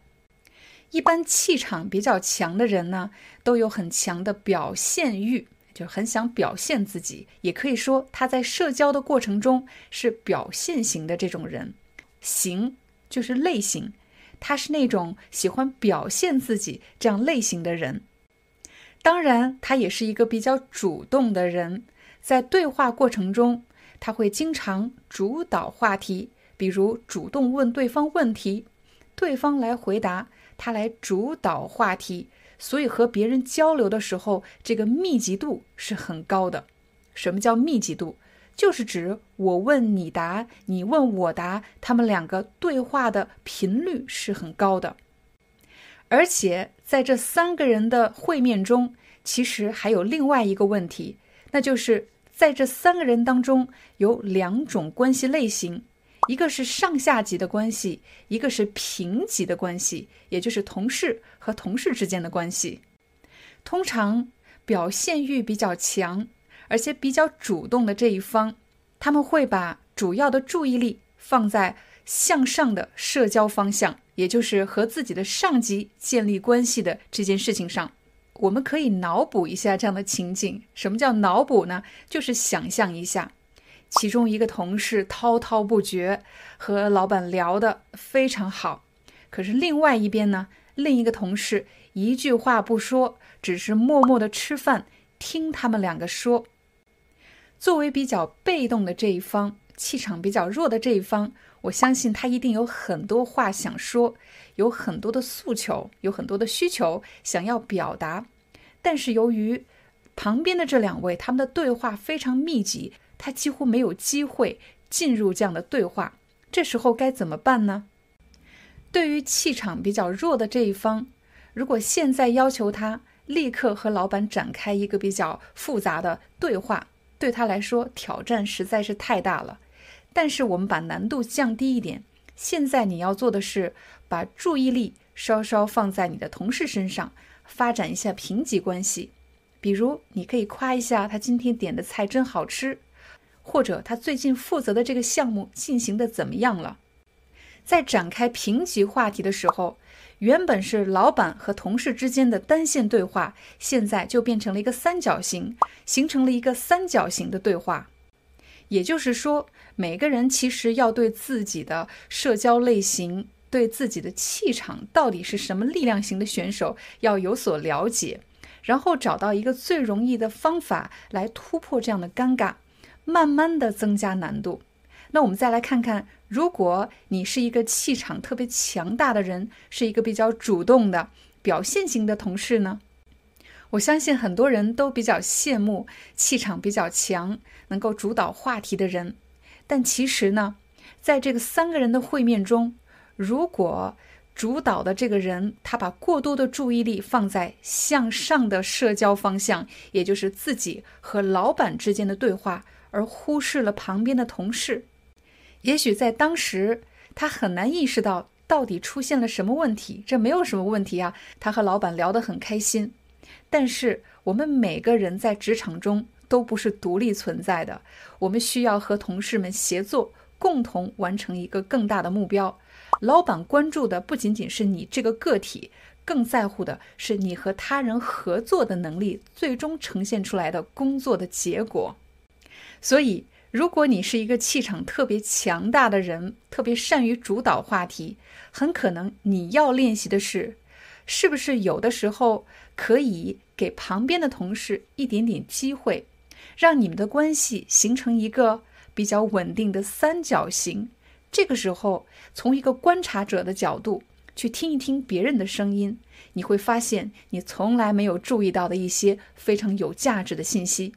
A: 一般气场比较强的人呢，都有很强的表现欲，就很想表现自己。也可以说他在社交的过程中是表现型的这种人，型就是类型，他是那种喜欢表现自己这样类型的人。当然，他也是一个比较主动的人，在对话过程中。他会经常主导话题，比如主动问对方问题，对方来回答，他来主导话题。所以和别人交流的时候，这个密集度是很高的。什么叫密集度？就是指我问你答，你问我答，他们两个对话的频率是很高的。而且在这三个人的会面中，其实还有另外一个问题，那就是。在这三个人当中，有两种关系类型，一个是上下级的关系，一个是平级的关系，也就是同事和同事之间的关系。通常表现欲比较强，而且比较主动的这一方，他们会把主要的注意力放在向上的社交方向，也就是和自己的上级建立关系的这件事情上。我们可以脑补一下这样的情景。什么叫脑补呢？就是想象一下，其中一个同事滔滔不绝，和老板聊得非常好，可是另外一边呢，另一个同事一句话不说，只是默默的吃饭，听他们两个说。作为比较被动的这一方，气场比较弱的这一方。我相信他一定有很多话想说，有很多的诉求，有很多的需求想要表达。但是由于旁边的这两位他们的对话非常密集，他几乎没有机会进入这样的对话。这时候该怎么办呢？对于气场比较弱的这一方，如果现在要求他立刻和老板展开一个比较复杂的对话，对他来说挑战实在是太大了。但是我们把难度降低一点，现在你要做的是把注意力稍稍放在你的同事身上，发展一下平级关系。比如，你可以夸一下他今天点的菜真好吃，或者他最近负责的这个项目进行的怎么样了。在展开评级话题的时候，原本是老板和同事之间的单线对话，现在就变成了一个三角形，形成了一个三角形的对话。也就是说，每个人其实要对自己的社交类型、对自己的气场到底是什么力量型的选手要有所了解。然后找到一个最容易的方法来突破这样的尴尬，慢慢的增加难度。那我们再来看看，如果你是一个气场特别强大的人，是一个比较主动的表现型的同事呢？我相信很多人都比较羡慕气场比较强、能够主导话题的人。但其实呢，在这个三个人的会面中，如果主导的这个人，他把过多的注意力放在向上的社交方向，也就是自己和老板之间的对话，而忽视了旁边的同事。也许在当时，他很难意识到到底出现了什么问题。这没有什么问题啊，他和老板聊得很开心。但是我们每个人在职场中都不是独立存在的，我们需要和同事们协作，共同完成一个更大的目标。老板关注的不仅仅是你这个个体，更在乎的是你和他人合作的能力，最终呈现出来的工作的结果。所以，如果你是一个气场特别强大的人，特别善于主导话题，很可能你要练习的是，是不是有的时候可以给旁边的同事一点点机会，让你们的关系形成一个比较稳定的三角形。这个时候，从一个观察者的角度去听一听别人的声音，你会发现你从来没有注意到的一些非常有价值的信息。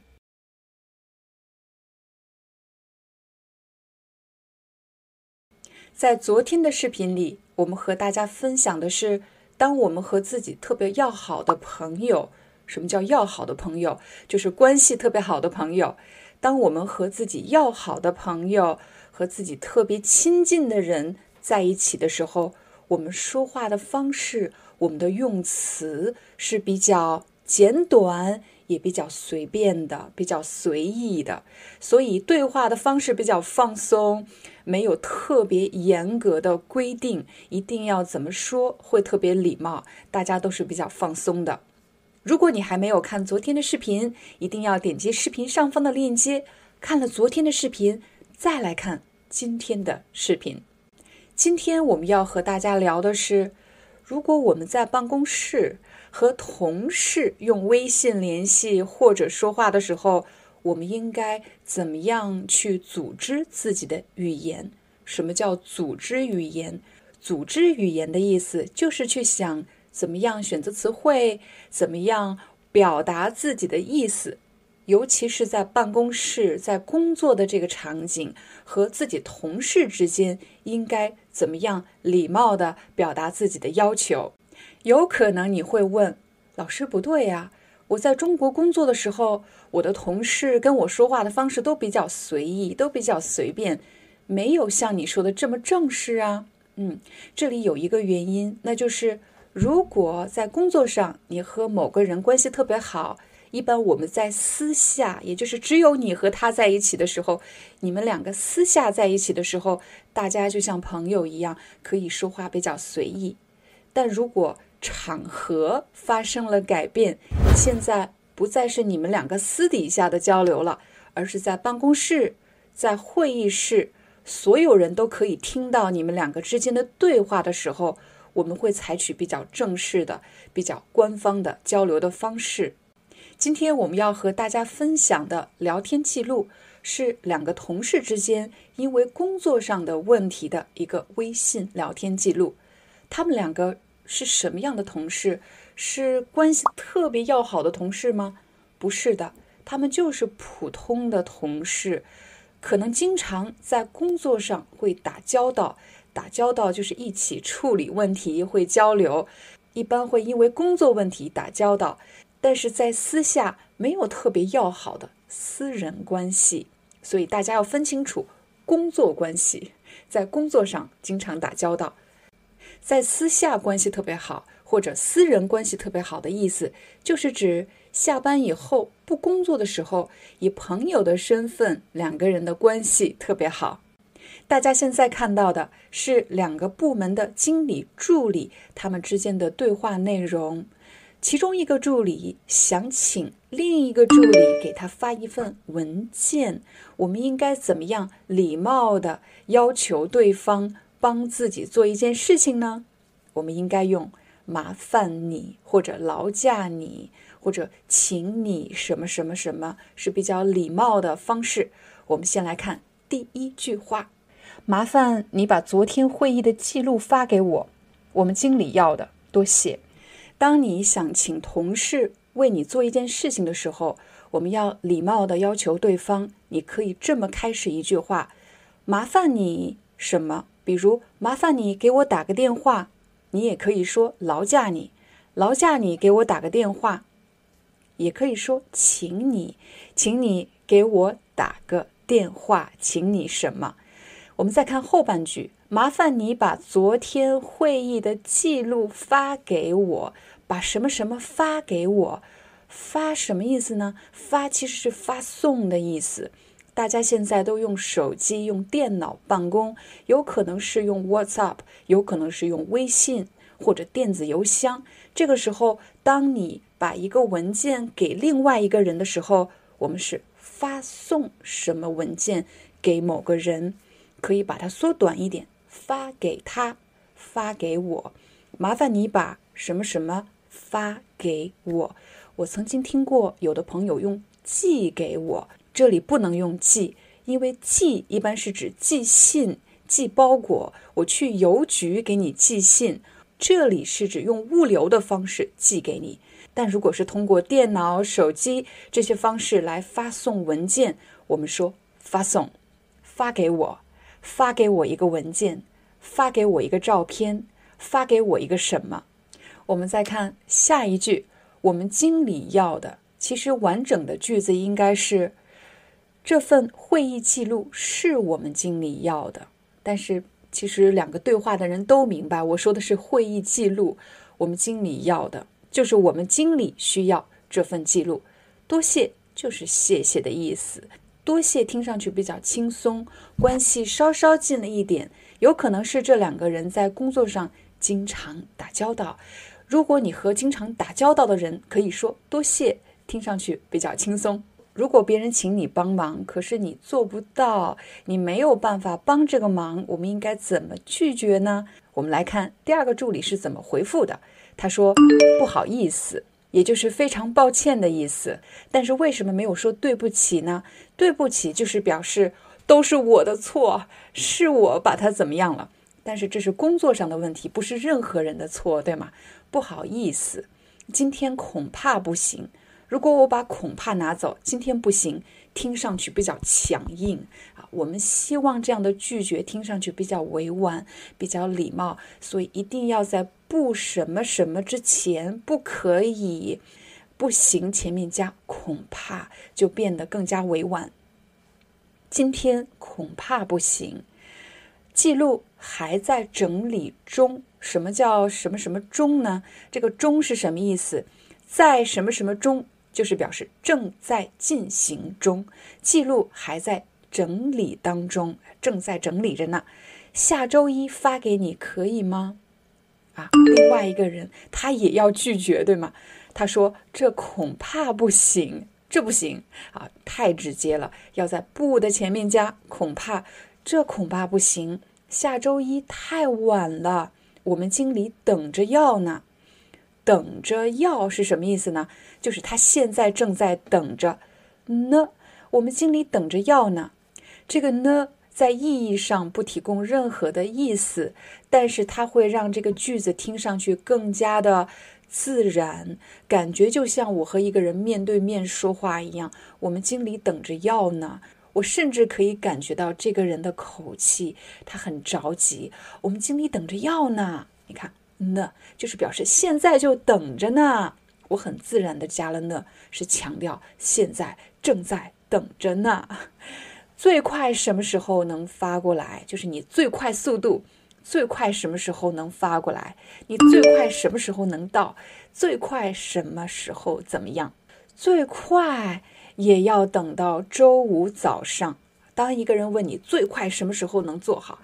A: 在昨天的视频里，我们和大家分享的是，当我们和自己特别要好的朋友，什么叫要好的朋友？就是关系特别好的朋友。当我们和自己要好的朋友。和自己特别亲近的人在一起的时候，我们说话的方式，我们的用词是比较简短，也比较随便的，比较随意的。所以对话的方式比较放松，没有特别严格的规定，一定要怎么说会特别礼貌。大家都是比较放松的。如果你还没有看昨天的视频，一定要点击视频上方的链接，看了昨天的视频。再来看今天的视频。今天我们要和大家聊的是，如果我们在办公室和同事用微信联系或者说话的时候，我们应该怎么样去组织自己的语言？什么叫组织语言？组织语言的意思就是去想怎么样选择词汇，怎么样表达自己的意思。尤其是在办公室、在工作的这个场景，和自己同事之间，应该怎么样礼貌地表达自己的要求？有可能你会问老师：“不对呀，我在中国工作的时候，我的同事跟我说话的方式都比较随意，都比较随便，没有像你说的这么正式啊。”嗯，这里有一个原因，那就是如果在工作上你和某个人关系特别好。一般我们在私下，也就是只有你和他在一起的时候，你们两个私下在一起的时候，大家就像朋友一样，可以说话比较随意。但如果场合发生了改变，现在不再是你们两个私底下的交流了，而是在办公室、在会议室，所有人都可以听到你们两个之间的对话的时候，我们会采取比较正式的、比较官方的交流的方式。今天我们要和大家分享的聊天记录是两个同事之间因为工作上的问题的一个微信聊天记录。他们两个是什么样的同事？是关系特别要好的同事吗？不是的，他们就是普通的同事，可能经常在工作上会打交道。打交道就是一起处理问题，会交流。一般会因为工作问题打交道，但是在私下没有特别要好的私人关系，所以大家要分清楚工作关系，在工作上经常打交道，在私下关系特别好或者私人关系特别好的意思，就是指下班以后不工作的时候，以朋友的身份两个人的关系特别好。大家现在看到的是两个部门的经理助理他们之间的对话内容，其中一个助理想请另一个助理给他发一份文件，我们应该怎么样礼貌的要求对方帮自己做一件事情呢？我们应该用“麻烦你”或者“劳驾你”或者“请你”什么什么什么是比较礼貌的方式。我们先来看第一句话。麻烦你把昨天会议的记录发给我，我们经理要的，多谢。当你想请同事为你做一件事情的时候，我们要礼貌的要求对方，你可以这么开始一句话：麻烦你什么？比如麻烦你给我打个电话。你也可以说劳驾你，劳驾你给我打个电话。也可以说请你，请你给我打个电话，请你什么？我们再看后半句，麻烦你把昨天会议的记录发给我，把什么什么发给我，发什么意思呢？发其实是发送的意思。大家现在都用手机、用电脑办公，有可能是用 WhatsApp，有可能是用微信或者电子邮箱。这个时候，当你把一个文件给另外一个人的时候，我们是发送什么文件给某个人。可以把它缩短一点，发给他，发给我。麻烦你把什么什么发给我。我曾经听过有的朋友用寄给我，这里不能用寄，因为寄一般是指寄信、寄包裹。我去邮局给你寄信，这里是指用物流的方式寄给你。但如果是通过电脑、手机这些方式来发送文件，我们说发送，发给我。发给我一个文件，发给我一个照片，发给我一个什么？我们再看下一句，我们经理要的，其实完整的句子应该是：这份会议记录是我们经理要的。但是其实两个对话的人都明白，我说的是会议记录，我们经理要的就是我们经理需要这份记录。多谢就是谢谢的意思。多谢，听上去比较轻松，关系稍稍近了一点，有可能是这两个人在工作上经常打交道。如果你和经常打交道的人，可以说多谢，听上去比较轻松。如果别人请你帮忙，可是你做不到，你没有办法帮这个忙，我们应该怎么拒绝呢？我们来看第二个助理是怎么回复的。他说：“不好意思。”也就是非常抱歉的意思，但是为什么没有说对不起呢？对不起就是表示都是我的错，是我把他怎么样了。但是这是工作上的问题，不是任何人的错，对吗？不好意思，今天恐怕不行。如果我把恐怕拿走，今天不行，听上去比较强硬啊。我们希望这样的拒绝听上去比较委婉、比较礼貌，所以一定要在不什么什么之前不可以不行，前面加恐怕就变得更加委婉。今天恐怕不行，记录还在整理中。什么叫什么什么中呢？这个中是什么意思？在什么什么中？就是表示正在进行中，记录还在整理当中，正在整理着呢。下周一发给你可以吗？啊，另外一个人他也要拒绝，对吗？他说这恐怕不行，这不行啊，太直接了，要在不的前面加恐怕，这恐怕不行。下周一太晚了，我们经理等着要呢。等着要是什么意思呢？就是他现在正在等着呢。我们经理等着要呢。这个呢，在意义上不提供任何的意思，但是它会让这个句子听上去更加的自然，感觉就像我和一个人面对面说话一样。我们经理等着要呢。我甚至可以感觉到这个人的口气，他很着急。我们经理等着要呢。你看。呢，就是表示现在就等着呢。我很自然的加了呢，是强调现在正在等着呢。最快什么时候能发过来？就是你最快速度，最快什么时候能发过来？你最快什么时候能到？最快什么时候怎么样？最快也要等到周五早上。当一个人问你最快什么时候能做好，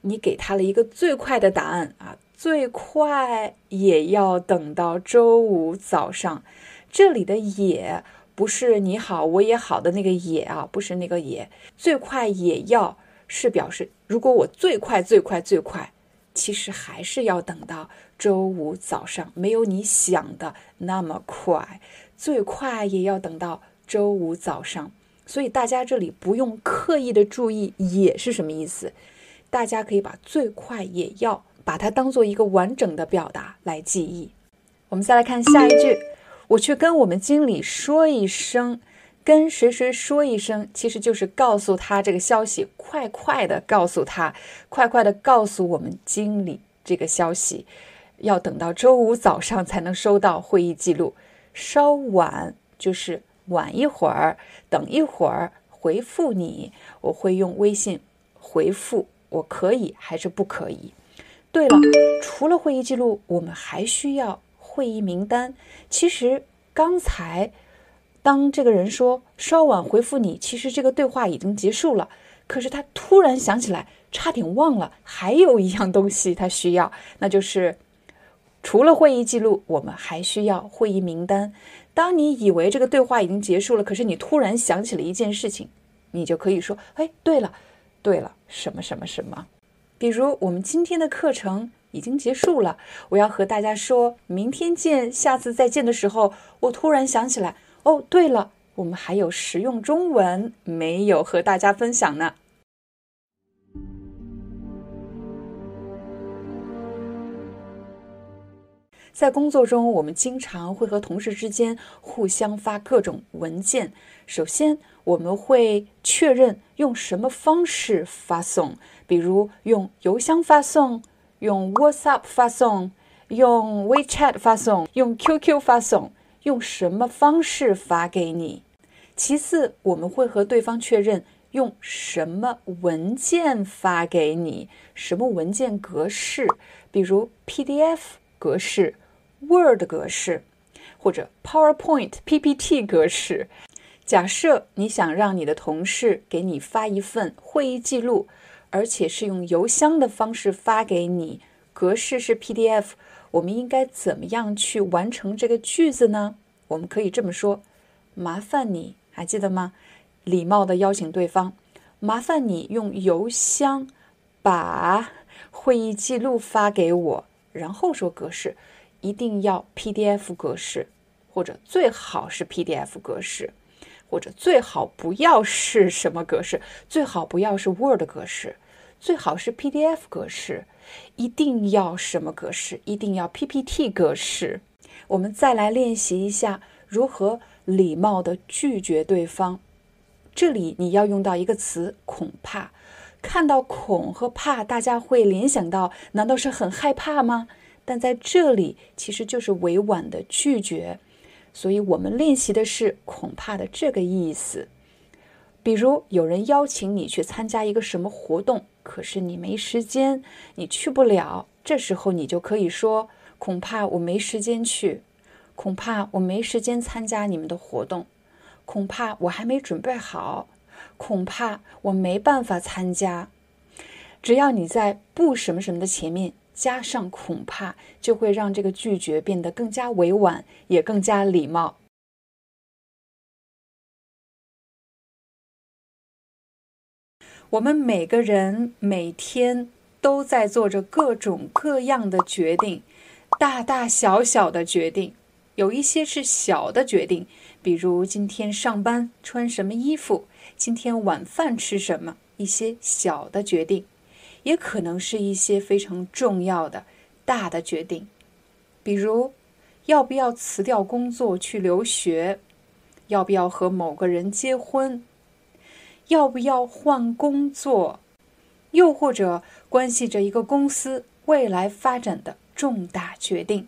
A: 你给他了一个最快的答案啊，最快也要等到周五早上。这里的也不是你好我也好的那个也啊，不是那个也，最快也要是表示如果我最快最快最快，其实还是要等到周五早上，没有你想的那么快，最快也要等到周五早上。所以大家这里不用刻意的注意“也”是什么意思，大家可以把“最快也要”把它当做一个完整的表达来记忆。我们再来看下一句，我去跟我们经理说一声，跟谁谁说一声，其实就是告诉他这个消息，快快的告诉他，快快的告诉我们经理这个消息，要等到周五早上才能收到会议记录，稍晚就是。晚一会儿，等一会儿回复你，我会用微信回复，我可以还是不可以？对了，除了会议记录，我们还需要会议名单。其实刚才当这个人说稍晚回复你，其实这个对话已经结束了。可是他突然想起来，差点忘了，还有一样东西他需要，那就是除了会议记录，我们还需要会议名单。当你以为这个对话已经结束了，可是你突然想起了一件事情，你就可以说：“哎，对了，对了，什么什么什么。”比如我们今天的课程已经结束了，我要和大家说明天见，下次再见的时候，我突然想起来：“哦，对了，我们还有实用中文没有和大家分享呢。”在工作中，我们经常会和同事之间互相发各种文件。首先，我们会确认用什么方式发送，比如用邮箱发送、用 WhatsApp 发送、用 WeChat 发送、用 QQ 发送，用什么方式发给你。其次，我们会和对方确认用什么文件发给你，什么文件格式，比如 PDF 格式。Word 格式或者 PowerPoint PPT 格式。假设你想让你的同事给你发一份会议记录，而且是用邮箱的方式发给你，格式是 PDF，我们应该怎么样去完成这个句子呢？我们可以这么说：麻烦你还记得吗？礼貌的邀请对方，麻烦你用邮箱把会议记录发给我，然后说格式。一定要 PDF 格式，或者最好是 PDF 格式，或者最好不要是什么格式，最好不要是 Word 格式，最好是 PDF 格式。一定要什么格式？一定要 PPT 格式。我们再来练习一下如何礼貌的拒绝对方。这里你要用到一个词“恐怕”。看到“恐”和“怕”，大家会联想到，难道是很害怕吗？但在这里其实就是委婉的拒绝，所以我们练习的是恐怕的这个意思。比如有人邀请你去参加一个什么活动，可是你没时间，你去不了。这时候你就可以说：“恐怕我没时间去，恐怕我没时间参加你们的活动，恐怕我还没准备好，恐怕我没办法参加。”只要你在不什么什么的前面。加上恐怕，就会让这个拒绝变得更加委婉，也更加礼貌。我们每个人每天都在做着各种各样的决定，大大小小的决定。有一些是小的决定，比如今天上班穿什么衣服，今天晚饭吃什么，一些小的决定。也可能是一些非常重要的大的决定，比如要不要辞掉工作去留学，要不要和某个人结婚，要不要换工作，又或者关系着一个公司未来发展的重大决定。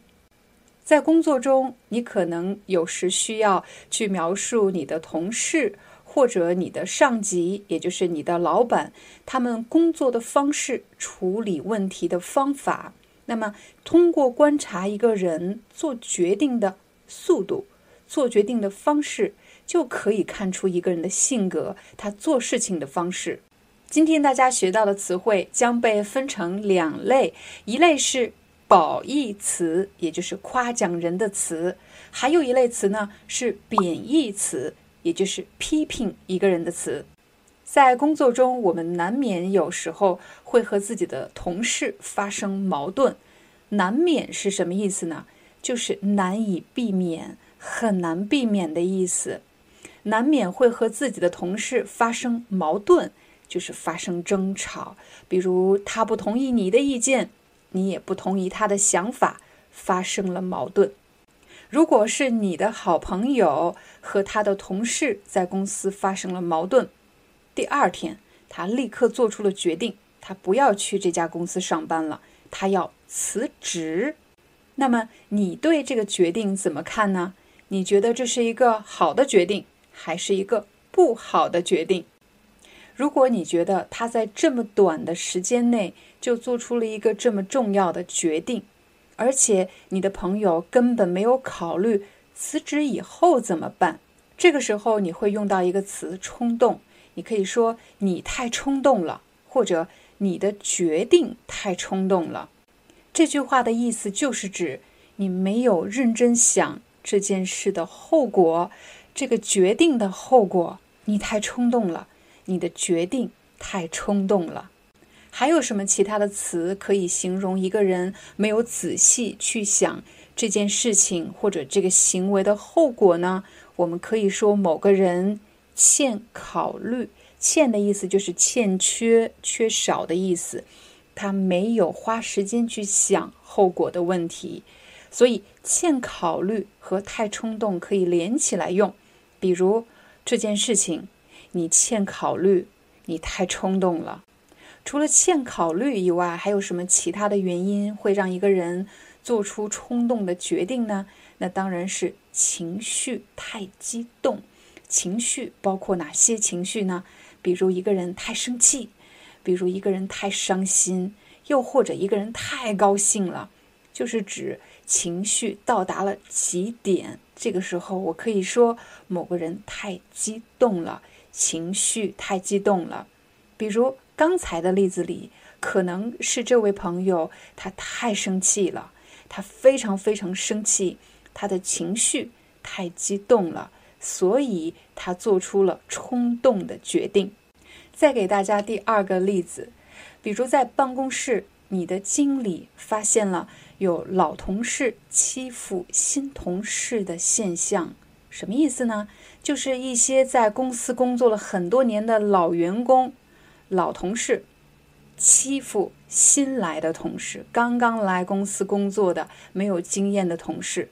A: 在工作中，你可能有时需要去描述你的同事或者你的上级，也就是你的老板，他们工作的方式、处理问题的方法。那么，通过观察一个人做决定的速度、做决定的方式，就可以看出一个人的性格，他做事情的方式。今天大家学到的词汇将被分成两类，一类是。褒义词，也就是夸奖人的词，还有一类词呢是贬义词，也就是批评一个人的词。在工作中，我们难免有时候会和自己的同事发生矛盾。难免是什么意思呢？就是难以避免、很难避免的意思。难免会和自己的同事发生矛盾，就是发生争吵。比如他不同意你的意见。你也不同意他的想法，发生了矛盾。如果是你的好朋友和他的同事在公司发生了矛盾，第二天他立刻做出了决定，他不要去这家公司上班了，他要辞职。那么你对这个决定怎么看呢？你觉得这是一个好的决定，还是一个不好的决定？如果你觉得他在这么短的时间内就做出了一个这么重要的决定，而且你的朋友根本没有考虑辞职以后怎么办，这个时候你会用到一个词“冲动”。你可以说你太冲动了，或者你的决定太冲动了。这句话的意思就是指你没有认真想这件事的后果，这个决定的后果，你太冲动了。你的决定太冲动了，还有什么其他的词可以形容一个人没有仔细去想这件事情或者这个行为的后果呢？我们可以说某个人欠考虑，欠的意思就是欠缺、缺少的意思，他没有花时间去想后果的问题，所以欠考虑和太冲动可以连起来用，比如这件事情。你欠考虑，你太冲动了。除了欠考虑以外，还有什么其他的原因会让一个人做出冲动的决定呢？那当然是情绪太激动。情绪包括哪些情绪呢？比如一个人太生气，比如一个人太伤心，又或者一个人太高兴了，就是指情绪到达了极点。这个时候，我可以说某个人太激动了。情绪太激动了，比如刚才的例子里，可能是这位朋友他太生气了，他非常非常生气，他的情绪太激动了，所以他做出了冲动的决定。再给大家第二个例子，比如在办公室，你的经理发现了有老同事欺负新同事的现象。什么意思呢？就是一些在公司工作了很多年的老员工、老同事欺负新来的同事，刚刚来公司工作的没有经验的同事，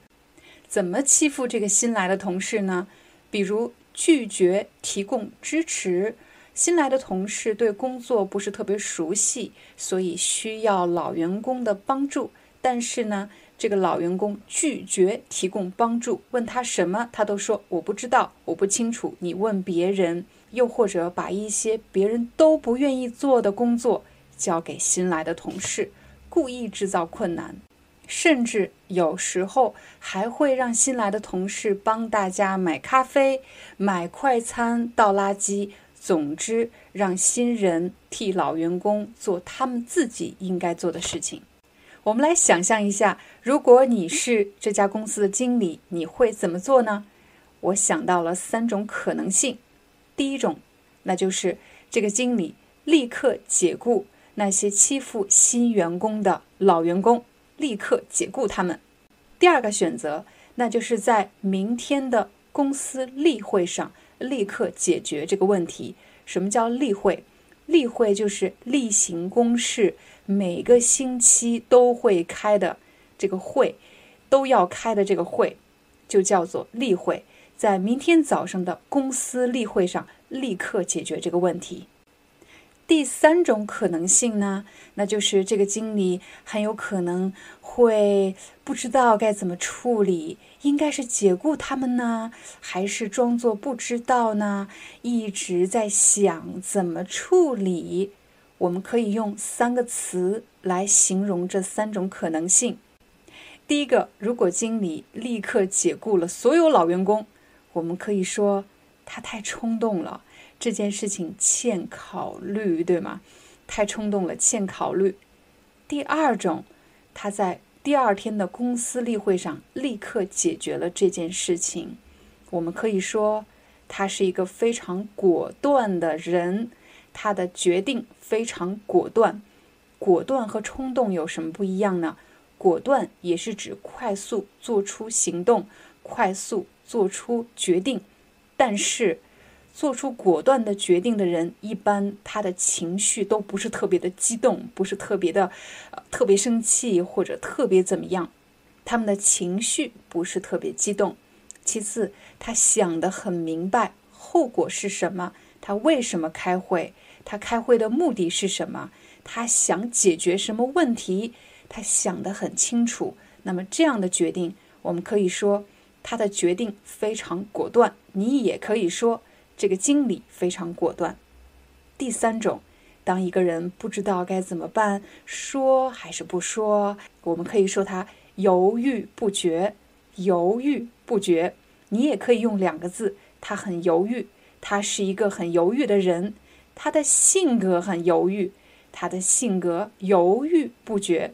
A: 怎么欺负这个新来的同事呢？比如拒绝提供支持，新来的同事对工作不是特别熟悉，所以需要老员工的帮助，但是呢？这个老员工拒绝提供帮助，问他什么，他都说我不知道，我不清楚，你问别人。又或者把一些别人都不愿意做的工作交给新来的同事，故意制造困难，甚至有时候还会让新来的同事帮大家买咖啡、买快餐、倒垃圾，总之让新人替老员工做他们自己应该做的事情。我们来想象一下，如果你是这家公司的经理，你会怎么做呢？我想到了三种可能性。第一种，那就是这个经理立刻解雇那些欺负新员工的老员工，立刻解雇他们。第二个选择，那就是在明天的公司例会上立刻解决这个问题。什么叫例会？例会就是例行公事。每个星期都会开的这个会，都要开的这个会，就叫做例会。在明天早上的公司例会上，立刻解决这个问题。第三种可能性呢，那就是这个经理很有可能会不知道该怎么处理，应该是解雇他们呢，还是装作不知道呢？一直在想怎么处理。我们可以用三个词来形容这三种可能性。第一个，如果经理立刻解雇了所有老员工，我们可以说他太冲动了。这件事情欠考虑，对吗？太冲动了，欠考虑。第二种，他在第二天的公司例会上立刻解决了这件事情，我们可以说他是一个非常果断的人，他的决定非常果断。果断和冲动有什么不一样呢？果断也是指快速做出行动，快速做出决定，但是。做出果断的决定的人，一般他的情绪都不是特别的激动，不是特别的，呃，特别生气或者特别怎么样，他们的情绪不是特别激动。其次，他想得很明白，后果是什么？他为什么开会？他开会的目的是什么？他想解决什么问题？他想得很清楚。那么这样的决定，我们可以说他的决定非常果断。你也可以说。这个经理非常果断。第三种，当一个人不知道该怎么办，说还是不说，我们可以说他犹豫不决。犹豫不决，你也可以用两个字，他很犹豫，他是一个很犹豫的人，他的性格很犹豫，他的性格犹豫不决。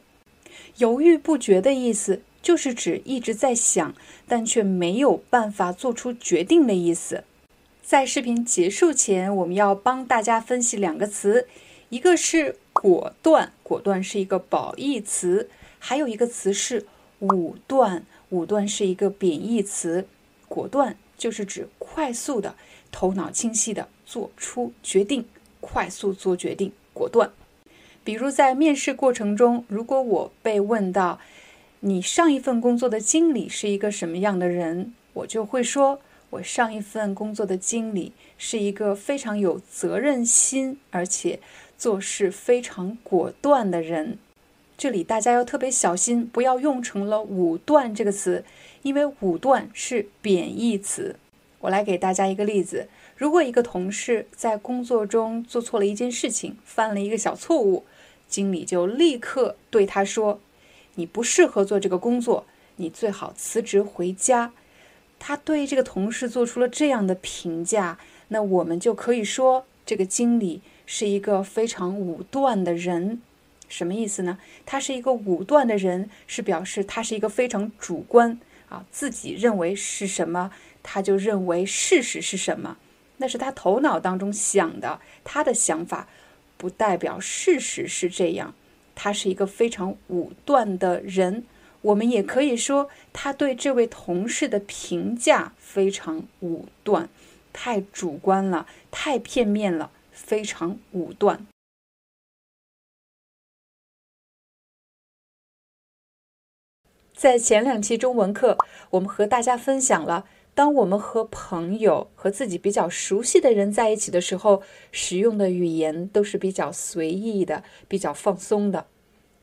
A: 犹豫不决的意思就是指一直在想，但却没有办法做出决定的意思。在视频结束前，我们要帮大家分析两个词，一个是果断，果断是一个褒义词；还有一个词是武断，武断是一个贬义词。果断就是指快速的、头脑清晰的做出决定，快速做决定，果断。比如在面试过程中，如果我被问到你上一份工作的经理是一个什么样的人，我就会说。我上一份工作的经理是一个非常有责任心，而且做事非常果断的人。这里大家要特别小心，不要用成了武断这个词，因为武断是贬义词。我来给大家一个例子：如果一个同事在工作中做错了一件事情，犯了一个小错误，经理就立刻对他说：“你不适合做这个工作，你最好辞职回家。”他对这个同事做出了这样的评价，那我们就可以说这个经理是一个非常武断的人。什么意思呢？他是一个武断的人，是表示他是一个非常主观啊，自己认为是什么，他就认为事实是什么，那是他头脑当中想的，他的想法不代表事实是这样。他是一个非常武断的人。我们也可以说，他对这位同事的评价非常武断，太主观了，太片面了，非常武断。在前两期中文课，我们和大家分享了，当我们和朋友、和自己比较熟悉的人在一起的时候，使用的语言都是比较随意的，比较放松的。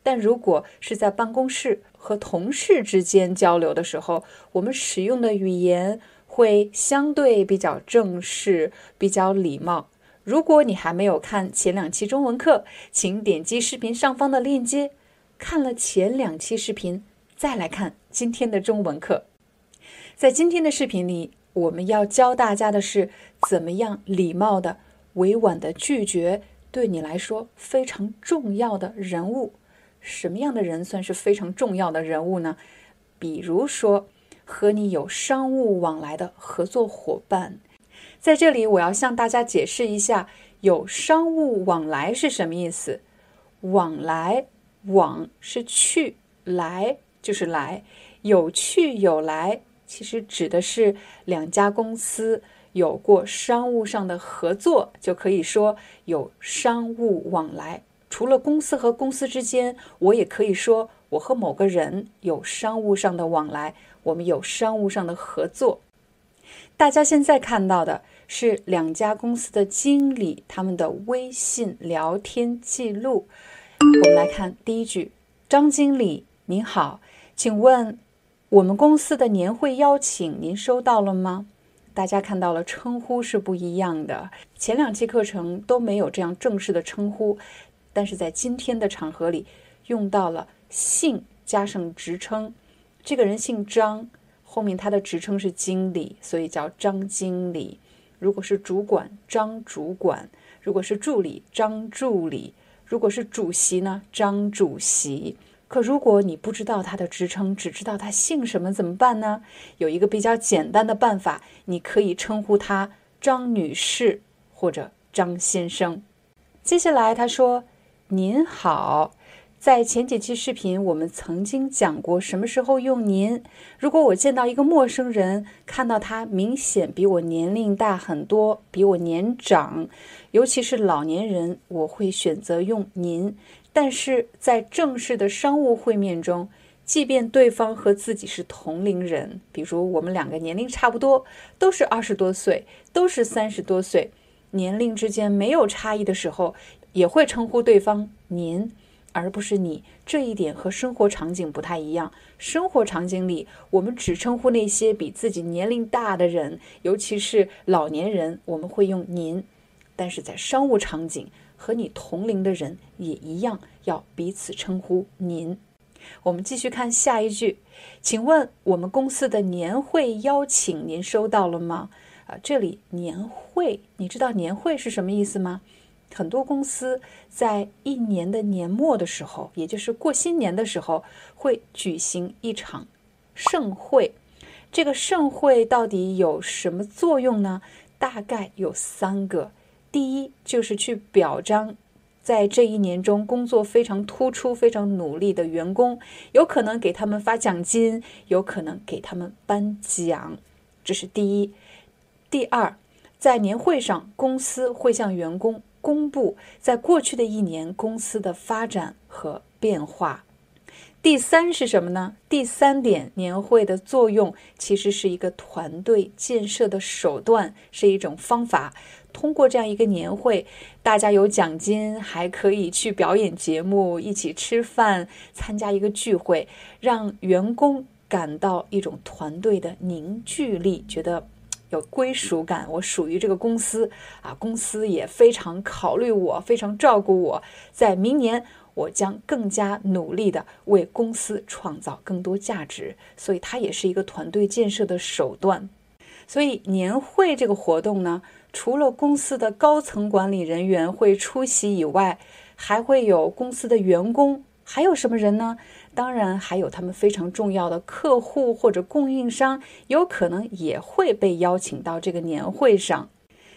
A: 但如果是在办公室和同事之间交流的时候，我们使用的语言会相对比较正式、比较礼貌。如果你还没有看前两期中文课，请点击视频上方的链接，看了前两期视频，再来看今天的中文课。在今天的视频里，我们要教大家的是怎么样礼貌的、委婉的拒绝对你来说非常重要的人物。什么样的人算是非常重要的人物呢？比如说，和你有商务往来的合作伙伴。在这里，我要向大家解释一下，有商务往来是什么意思。往来，往是去，来就是来，有去有来，其实指的是两家公司有过商务上的合作，就可以说有商务往来。除了公司和公司之间，我也可以说我和某个人有商务上的往来，我们有商务上的合作。大家现在看到的是两家公司的经理他们的微信聊天记录。我们来看第一句：张经理您好，请问我们公司的年会邀请您收到了吗？大家看到了，称呼是不一样的。前两期课程都没有这样正式的称呼，但是在今天的场合里用到了姓加上职称。这个人姓张，后面他的职称是经理，所以叫张经理。如果是主管，张主管；如果是助理，张助理；如果是主席呢，张主席。可如果你不知道他的职称，只知道他姓什么，怎么办呢？有一个比较简单的办法，你可以称呼他张女士或者张先生。接下来他说：“您好。”在前几期视频，我们曾经讲过什么时候用“您”。如果我见到一个陌生人，看到他明显比我年龄大很多，比我年长，尤其是老年人，我会选择用“您”。但是在正式的商务会面中，即便对方和自己是同龄人，比如我们两个年龄差不多，都是二十多岁，都是三十多岁，年龄之间没有差异的时候，也会称呼对方“您”。而不是你，这一点和生活场景不太一样。生活场景里，我们只称呼那些比自己年龄大的人，尤其是老年人，我们会用您。但是在商务场景，和你同龄的人也一样，要彼此称呼您。我们继续看下一句，请问我们公司的年会邀请您收到了吗？啊，这里年会，你知道年会是什么意思吗？很多公司在一年的年末的时候，也就是过新年的时候，会举行一场盛会。这个盛会到底有什么作用呢？大概有三个。第一，就是去表彰在这一年中工作非常突出、非常努力的员工，有可能给他们发奖金，有可能给他们颁奖。这是第一。第二，在年会上，公司会向员工。公布在过去的一年公司的发展和变化。第三是什么呢？第三点，年会的作用其实是一个团队建设的手段，是一种方法。通过这样一个年会，大家有奖金，还可以去表演节目，一起吃饭，参加一个聚会，让员工感到一种团队的凝聚力，觉得。有归属感，我属于这个公司啊，公司也非常考虑我，非常照顾我。在明年，我将更加努力的为公司创造更多价值，所以它也是一个团队建设的手段。所以年会这个活动呢，除了公司的高层管理人员会出席以外，还会有公司的员工，还有什么人呢？当然，还有他们非常重要的客户或者供应商，有可能也会被邀请到这个年会上。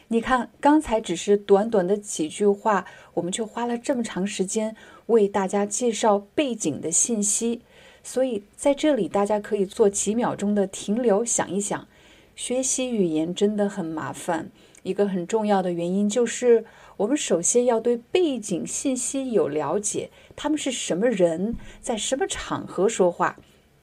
A: 你看，刚才只是短短的几句话，我们却花了这么长时间为大家介绍背景的信息。所以，在这里大家可以做几秒钟的停留，想一想，学习语言真的很麻烦。一个很重要的原因就是，我们首先要对背景信息有了解。他们是什么人，在什么场合说话？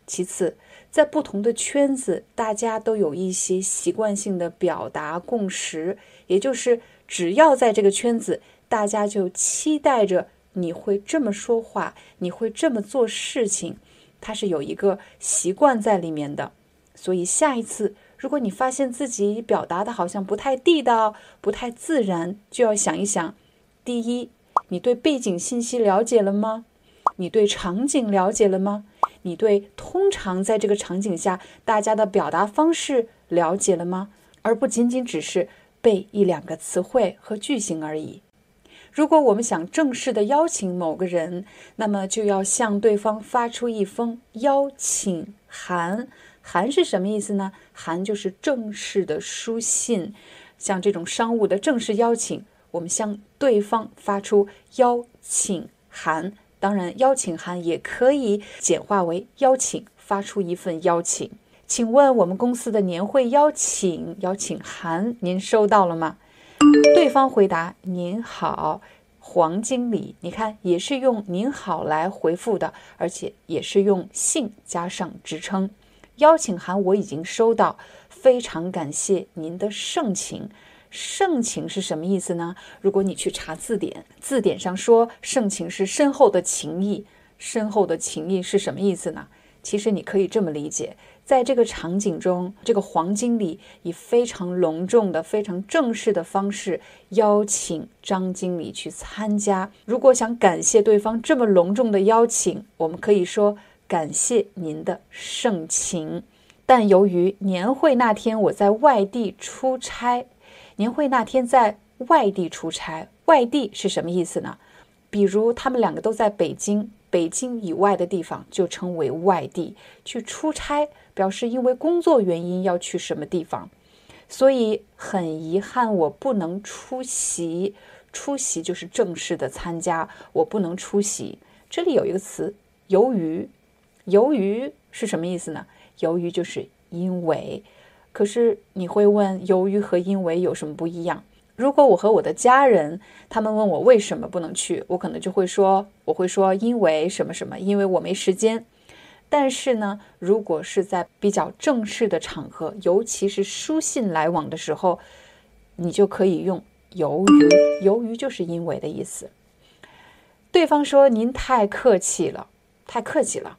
A: 其次，在不同的圈子，大家都有一些习惯性的表达共识，也就是只要在这个圈子，大家就期待着你会这么说话，你会这么做事情，它是有一个习惯在里面的。所以下一次，如果你发现自己表达的好像不太地道、不太自然，就要想一想：第一。你对背景信息了解了吗？你对场景了解了吗？你对通常在这个场景下大家的表达方式了解了吗？而不仅仅只是背一两个词汇和句型而已。如果我们想正式的邀请某个人，那么就要向对方发出一封邀请函。函是什么意思呢？函就是正式的书信，像这种商务的正式邀请。我们向对方发出邀请函，当然，邀请函也可以简化为邀请，发出一份邀请。请问我们公司的年会邀请邀请函您收到了吗？对方回答：“您好，黄经理。”你看，也是用“您好”来回复的，而且也是用姓加上职称。邀请函我已经收到，非常感谢您的盛情。盛情是什么意思呢？如果你去查字典，字典上说盛情是深厚的情谊。深厚的情谊是什么意思呢？其实你可以这么理解，在这个场景中，这个黄经理以非常隆重的、非常正式的方式邀请张经理去参加。如果想感谢对方这么隆重的邀请，我们可以说感谢您的盛情。但由于年会那天我在外地出差，年会那天在外地出差，外地是什么意思呢？比如他们两个都在北京。北京以外的地方就称为外地。去出差表示因为工作原因要去什么地方，所以很遗憾我不能出席。出席就是正式的参加，我不能出席。这里有一个词“由于”，由于是什么意思呢？由于就是因为。可是你会问，由于和因为有什么不一样？如果我和我的家人，他们问我为什么不能去，我可能就会说，我会说因为什么什么，因为我没时间。但是呢，如果是在比较正式的场合，尤其是书信来往的时候，你就可以用由于，由于就是因为的意思。对方说您太客气了，太客气了。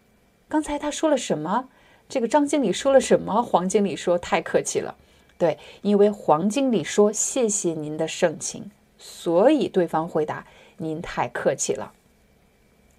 A: 刚才他说了什么？这个张经理说了什么？黄经理说太客气了。对，因为黄经理说谢谢您的盛情，所以对方回答您太客气了。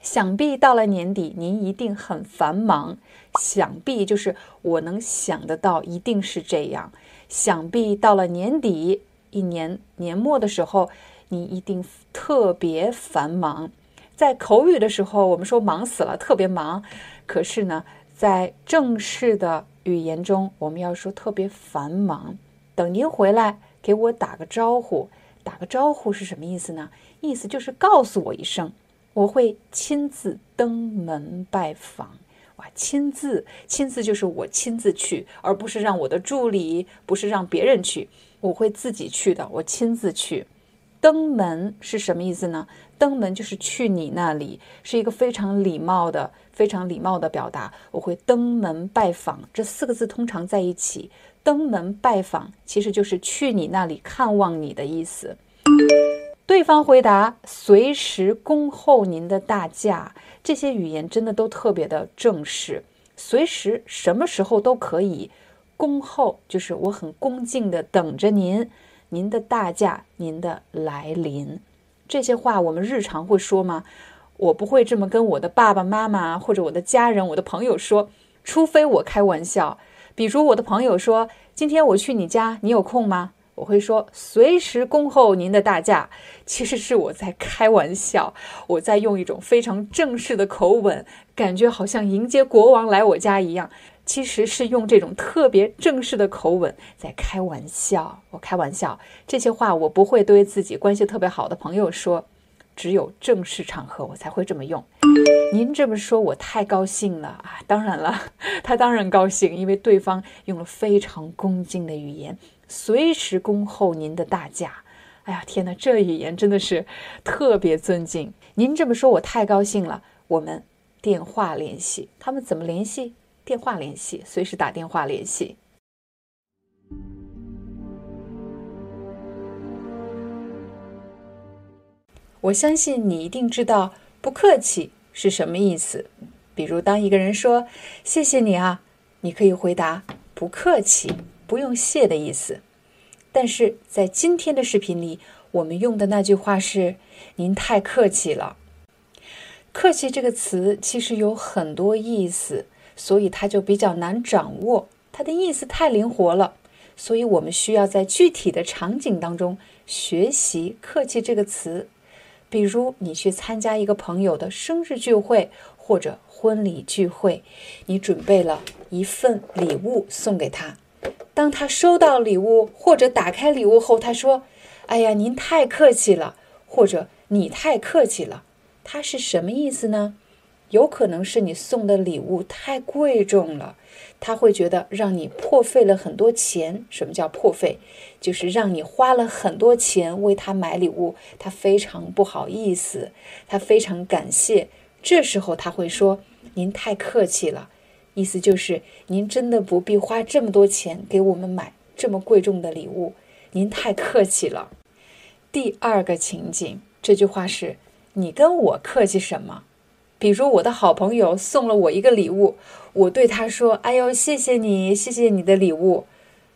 A: 想必到了年底，您一定很繁忙。想必就是我能想得到，一定是这样。想必到了年底，一年年末的时候，你一定特别繁忙。在口语的时候，我们说忙死了，特别忙。可是呢，在正式的。语言中我们要说特别繁忙，等您回来给我打个招呼。打个招呼是什么意思呢？意思就是告诉我一声，我会亲自登门拜访。哇，亲自，亲自就是我亲自去，而不是让我的助理，不是让别人去，我会自己去的，我亲自去。登门是什么意思呢？登门就是去你那里，是一个非常礼貌的、非常礼貌的表达。我会登门拜访，这四个字通常在一起。登门拜访其实就是去你那里看望你的意思。对方回答：“随时恭候您的大驾。”这些语言真的都特别的正式，随时什么时候都可以。恭候就是我很恭敬的等着您。您的大驾，您的来临，这些话我们日常会说吗？我不会这么跟我的爸爸妈妈或者我的家人、我的朋友说，除非我开玩笑。比如我的朋友说：“今天我去你家，你有空吗？”我会说：“随时恭候您的大驾。”其实是我在开玩笑，我在用一种非常正式的口吻，感觉好像迎接国王来我家一样。其实是用这种特别正式的口吻在开玩笑。我开玩笑，这些话我不会对自己关系特别好的朋友说，只有正式场合我才会这么用。您这么说，我太高兴了啊！当然了，[laughs] 他当然高兴，因为对方用了非常恭敬的语言，随时恭候您的大驾。哎呀，天哪，这语言真的是特别尊敬。您这么说，我太高兴了。我们电话联系，他们怎么联系？电话联系，随时打电话联系。我相信你一定知道“不客气”是什么意思。比如，当一个人说“谢谢你啊”，你可以回答“不客气”，不用谢的意思。但是在今天的视频里，我们用的那句话是“您太客气了”。客气这个词其实有很多意思。所以它就比较难掌握，它的意思太灵活了，所以我们需要在具体的场景当中学习“客气”这个词。比如你去参加一个朋友的生日聚会或者婚礼聚会，你准备了一份礼物送给他，当他收到礼物或者打开礼物后，他说：“哎呀，您太客气了”或者“你太客气了”，他是什么意思呢？有可能是你送的礼物太贵重了，他会觉得让你破费了很多钱。什么叫破费？就是让你花了很多钱为他买礼物，他非常不好意思，他非常感谢。这时候他会说：“您太客气了。”意思就是您真的不必花这么多钱给我们买这么贵重的礼物。您太客气了。第二个情景，这句话是：你跟我客气什么？比如我的好朋友送了我一个礼物，我对他说：“哎呦，谢谢你，谢谢你的礼物。”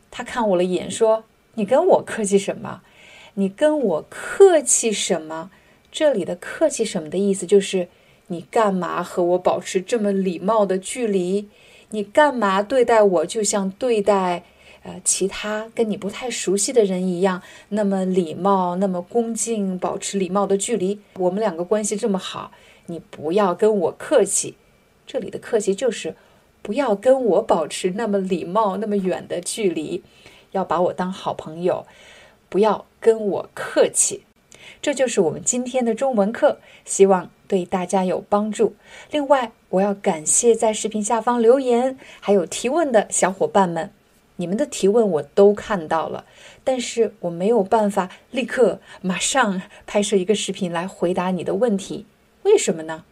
A: 他看我了一眼，说：“你跟我客气什么？你跟我客气什么？”这里的“客气什么”的意思就是，你干嘛和我保持这么礼貌的距离？你干嘛对待我就像对待……呃，其他跟你不太熟悉的人一样，那么礼貌，那么恭敬，保持礼貌的距离。我们两个关系这么好，你不要跟我客气。这里的客气就是不要跟我保持那么礼貌、那么远的距离，要把我当好朋友，不要跟我客气。这就是我们今天的中文课，希望对大家有帮助。另外，我要感谢在视频下方留言还有提问的小伙伴们。你们的提问我都看到了，但是我没有办法立刻马上拍摄一个视频来回答你的问题，为什么呢？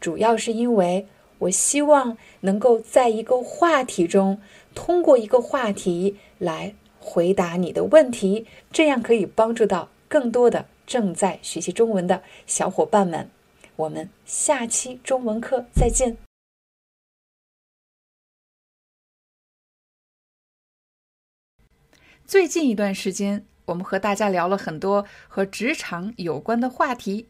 A: 主要是因为我希望能够在一个话题中，通过一个话题来回答你的问题，这样可以帮助到更多的正在学习中文的小伙伴们。我们下期中文课再见。最近一段时间，我们和大家聊了很多和职场有关的话题。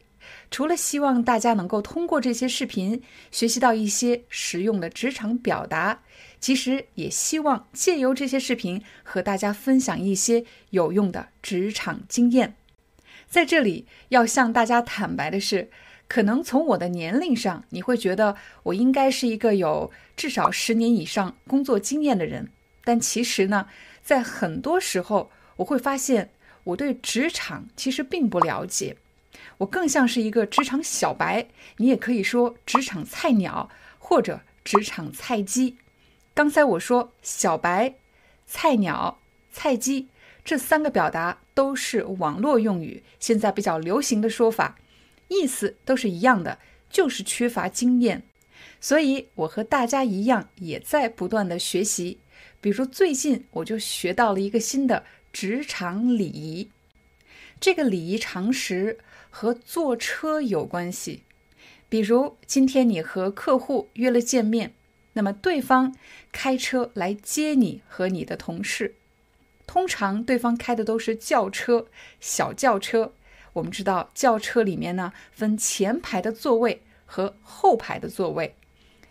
A: 除了希望大家能够通过这些视频学习到一些实用的职场表达，其实也希望借由这些视频和大家分享一些有用的职场经验。在这里要向大家坦白的是，可能从我的年龄上，你会觉得我应该是一个有至少十年以上工作经验的人，但其实呢。在很多时候，我会发现我对职场其实并不了解，我更像是一个职场小白，你也可以说职场菜鸟或者职场菜鸡。刚才我说小白、菜鸟、菜鸡这三个表达都是网络用语，现在比较流行的说法，意思都是一样的，就是缺乏经验。所以我和大家一样，也在不断的学习。比如最近我就学到了一个新的职场礼仪，这个礼仪常识和坐车有关系。比如今天你和客户约了见面，那么对方开车来接你和你的同事，通常对方开的都是轿车、小轿车。我们知道轿车里面呢分前排的座位和后排的座位，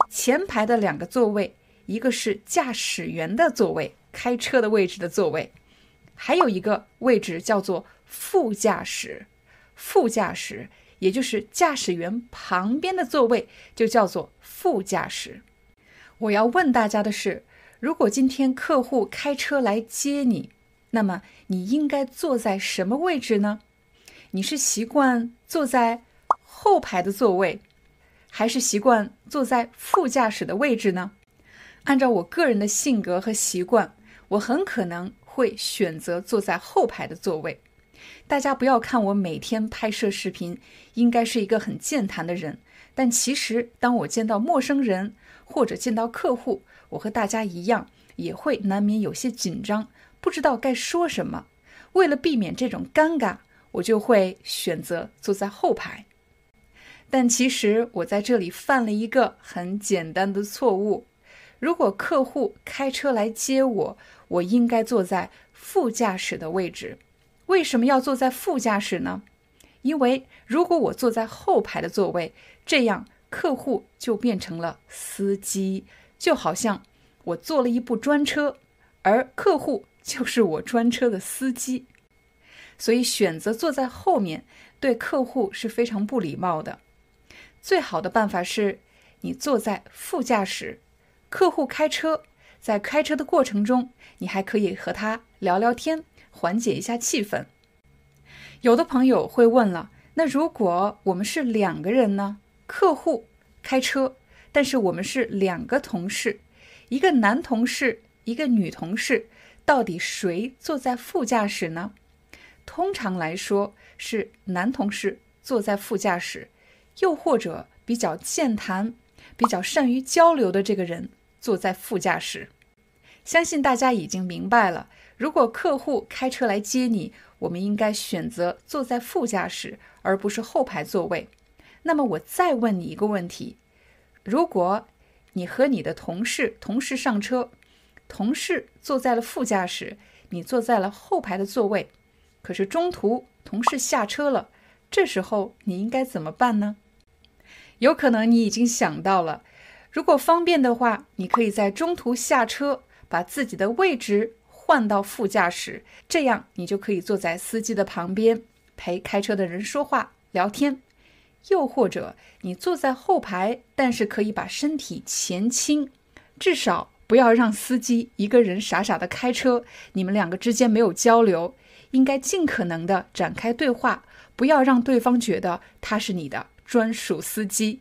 A: 前排的两个座位。一个是驾驶员的座位，开车的位置的座位，还有一个位置叫做副驾驶。副驾驶也就是驾驶员旁边的座位，就叫做副驾驶。我要问大家的是，如果今天客户开车来接你，那么你应该坐在什么位置呢？你是习惯坐在后排的座位，还是习惯坐在副驾驶的位置呢？按照我个人的性格和习惯，我很可能会选择坐在后排的座位。大家不要看我每天拍摄视频，应该是一个很健谈的人，但其实当我见到陌生人或者见到客户，我和大家一样，也会难免有些紧张，不知道该说什么。为了避免这种尴尬，我就会选择坐在后排。但其实我在这里犯了一个很简单的错误。如果客户开车来接我，我应该坐在副驾驶的位置。为什么要坐在副驾驶呢？因为如果我坐在后排的座位，这样客户就变成了司机，就好像我坐了一部专车，而客户就是我专车的司机。所以选择坐在后面，对客户是非常不礼貌的。最好的办法是，你坐在副驾驶。客户开车，在开车的过程中，你还可以和他聊聊天，缓解一下气氛。有的朋友会问了，那如果我们是两个人呢？客户开车，但是我们是两个同事，一个男同事，一个女同事，到底谁坐在副驾驶呢？通常来说是男同事坐在副驾驶，又或者比较健谈、比较善于交流的这个人。坐在副驾驶，相信大家已经明白了。如果客户开车来接你，我们应该选择坐在副驾驶，而不是后排座位。那么我再问你一个问题：如果你和你的同事同时上车，同事坐在了副驾驶，你坐在了后排的座位，可是中途同事下车了，这时候你应该怎么办呢？有可能你已经想到了，如果方便的话，你可以在中途下车，把自己的位置换到副驾驶，这样你就可以坐在司机的旁边，陪开车的人说话聊天。又或者你坐在后排，但是可以把身体前倾，至少不要让司机一个人傻傻的开车，你们两个之间没有交流，应该尽可能的展开对话，不要让对方觉得他是你的。专属司机。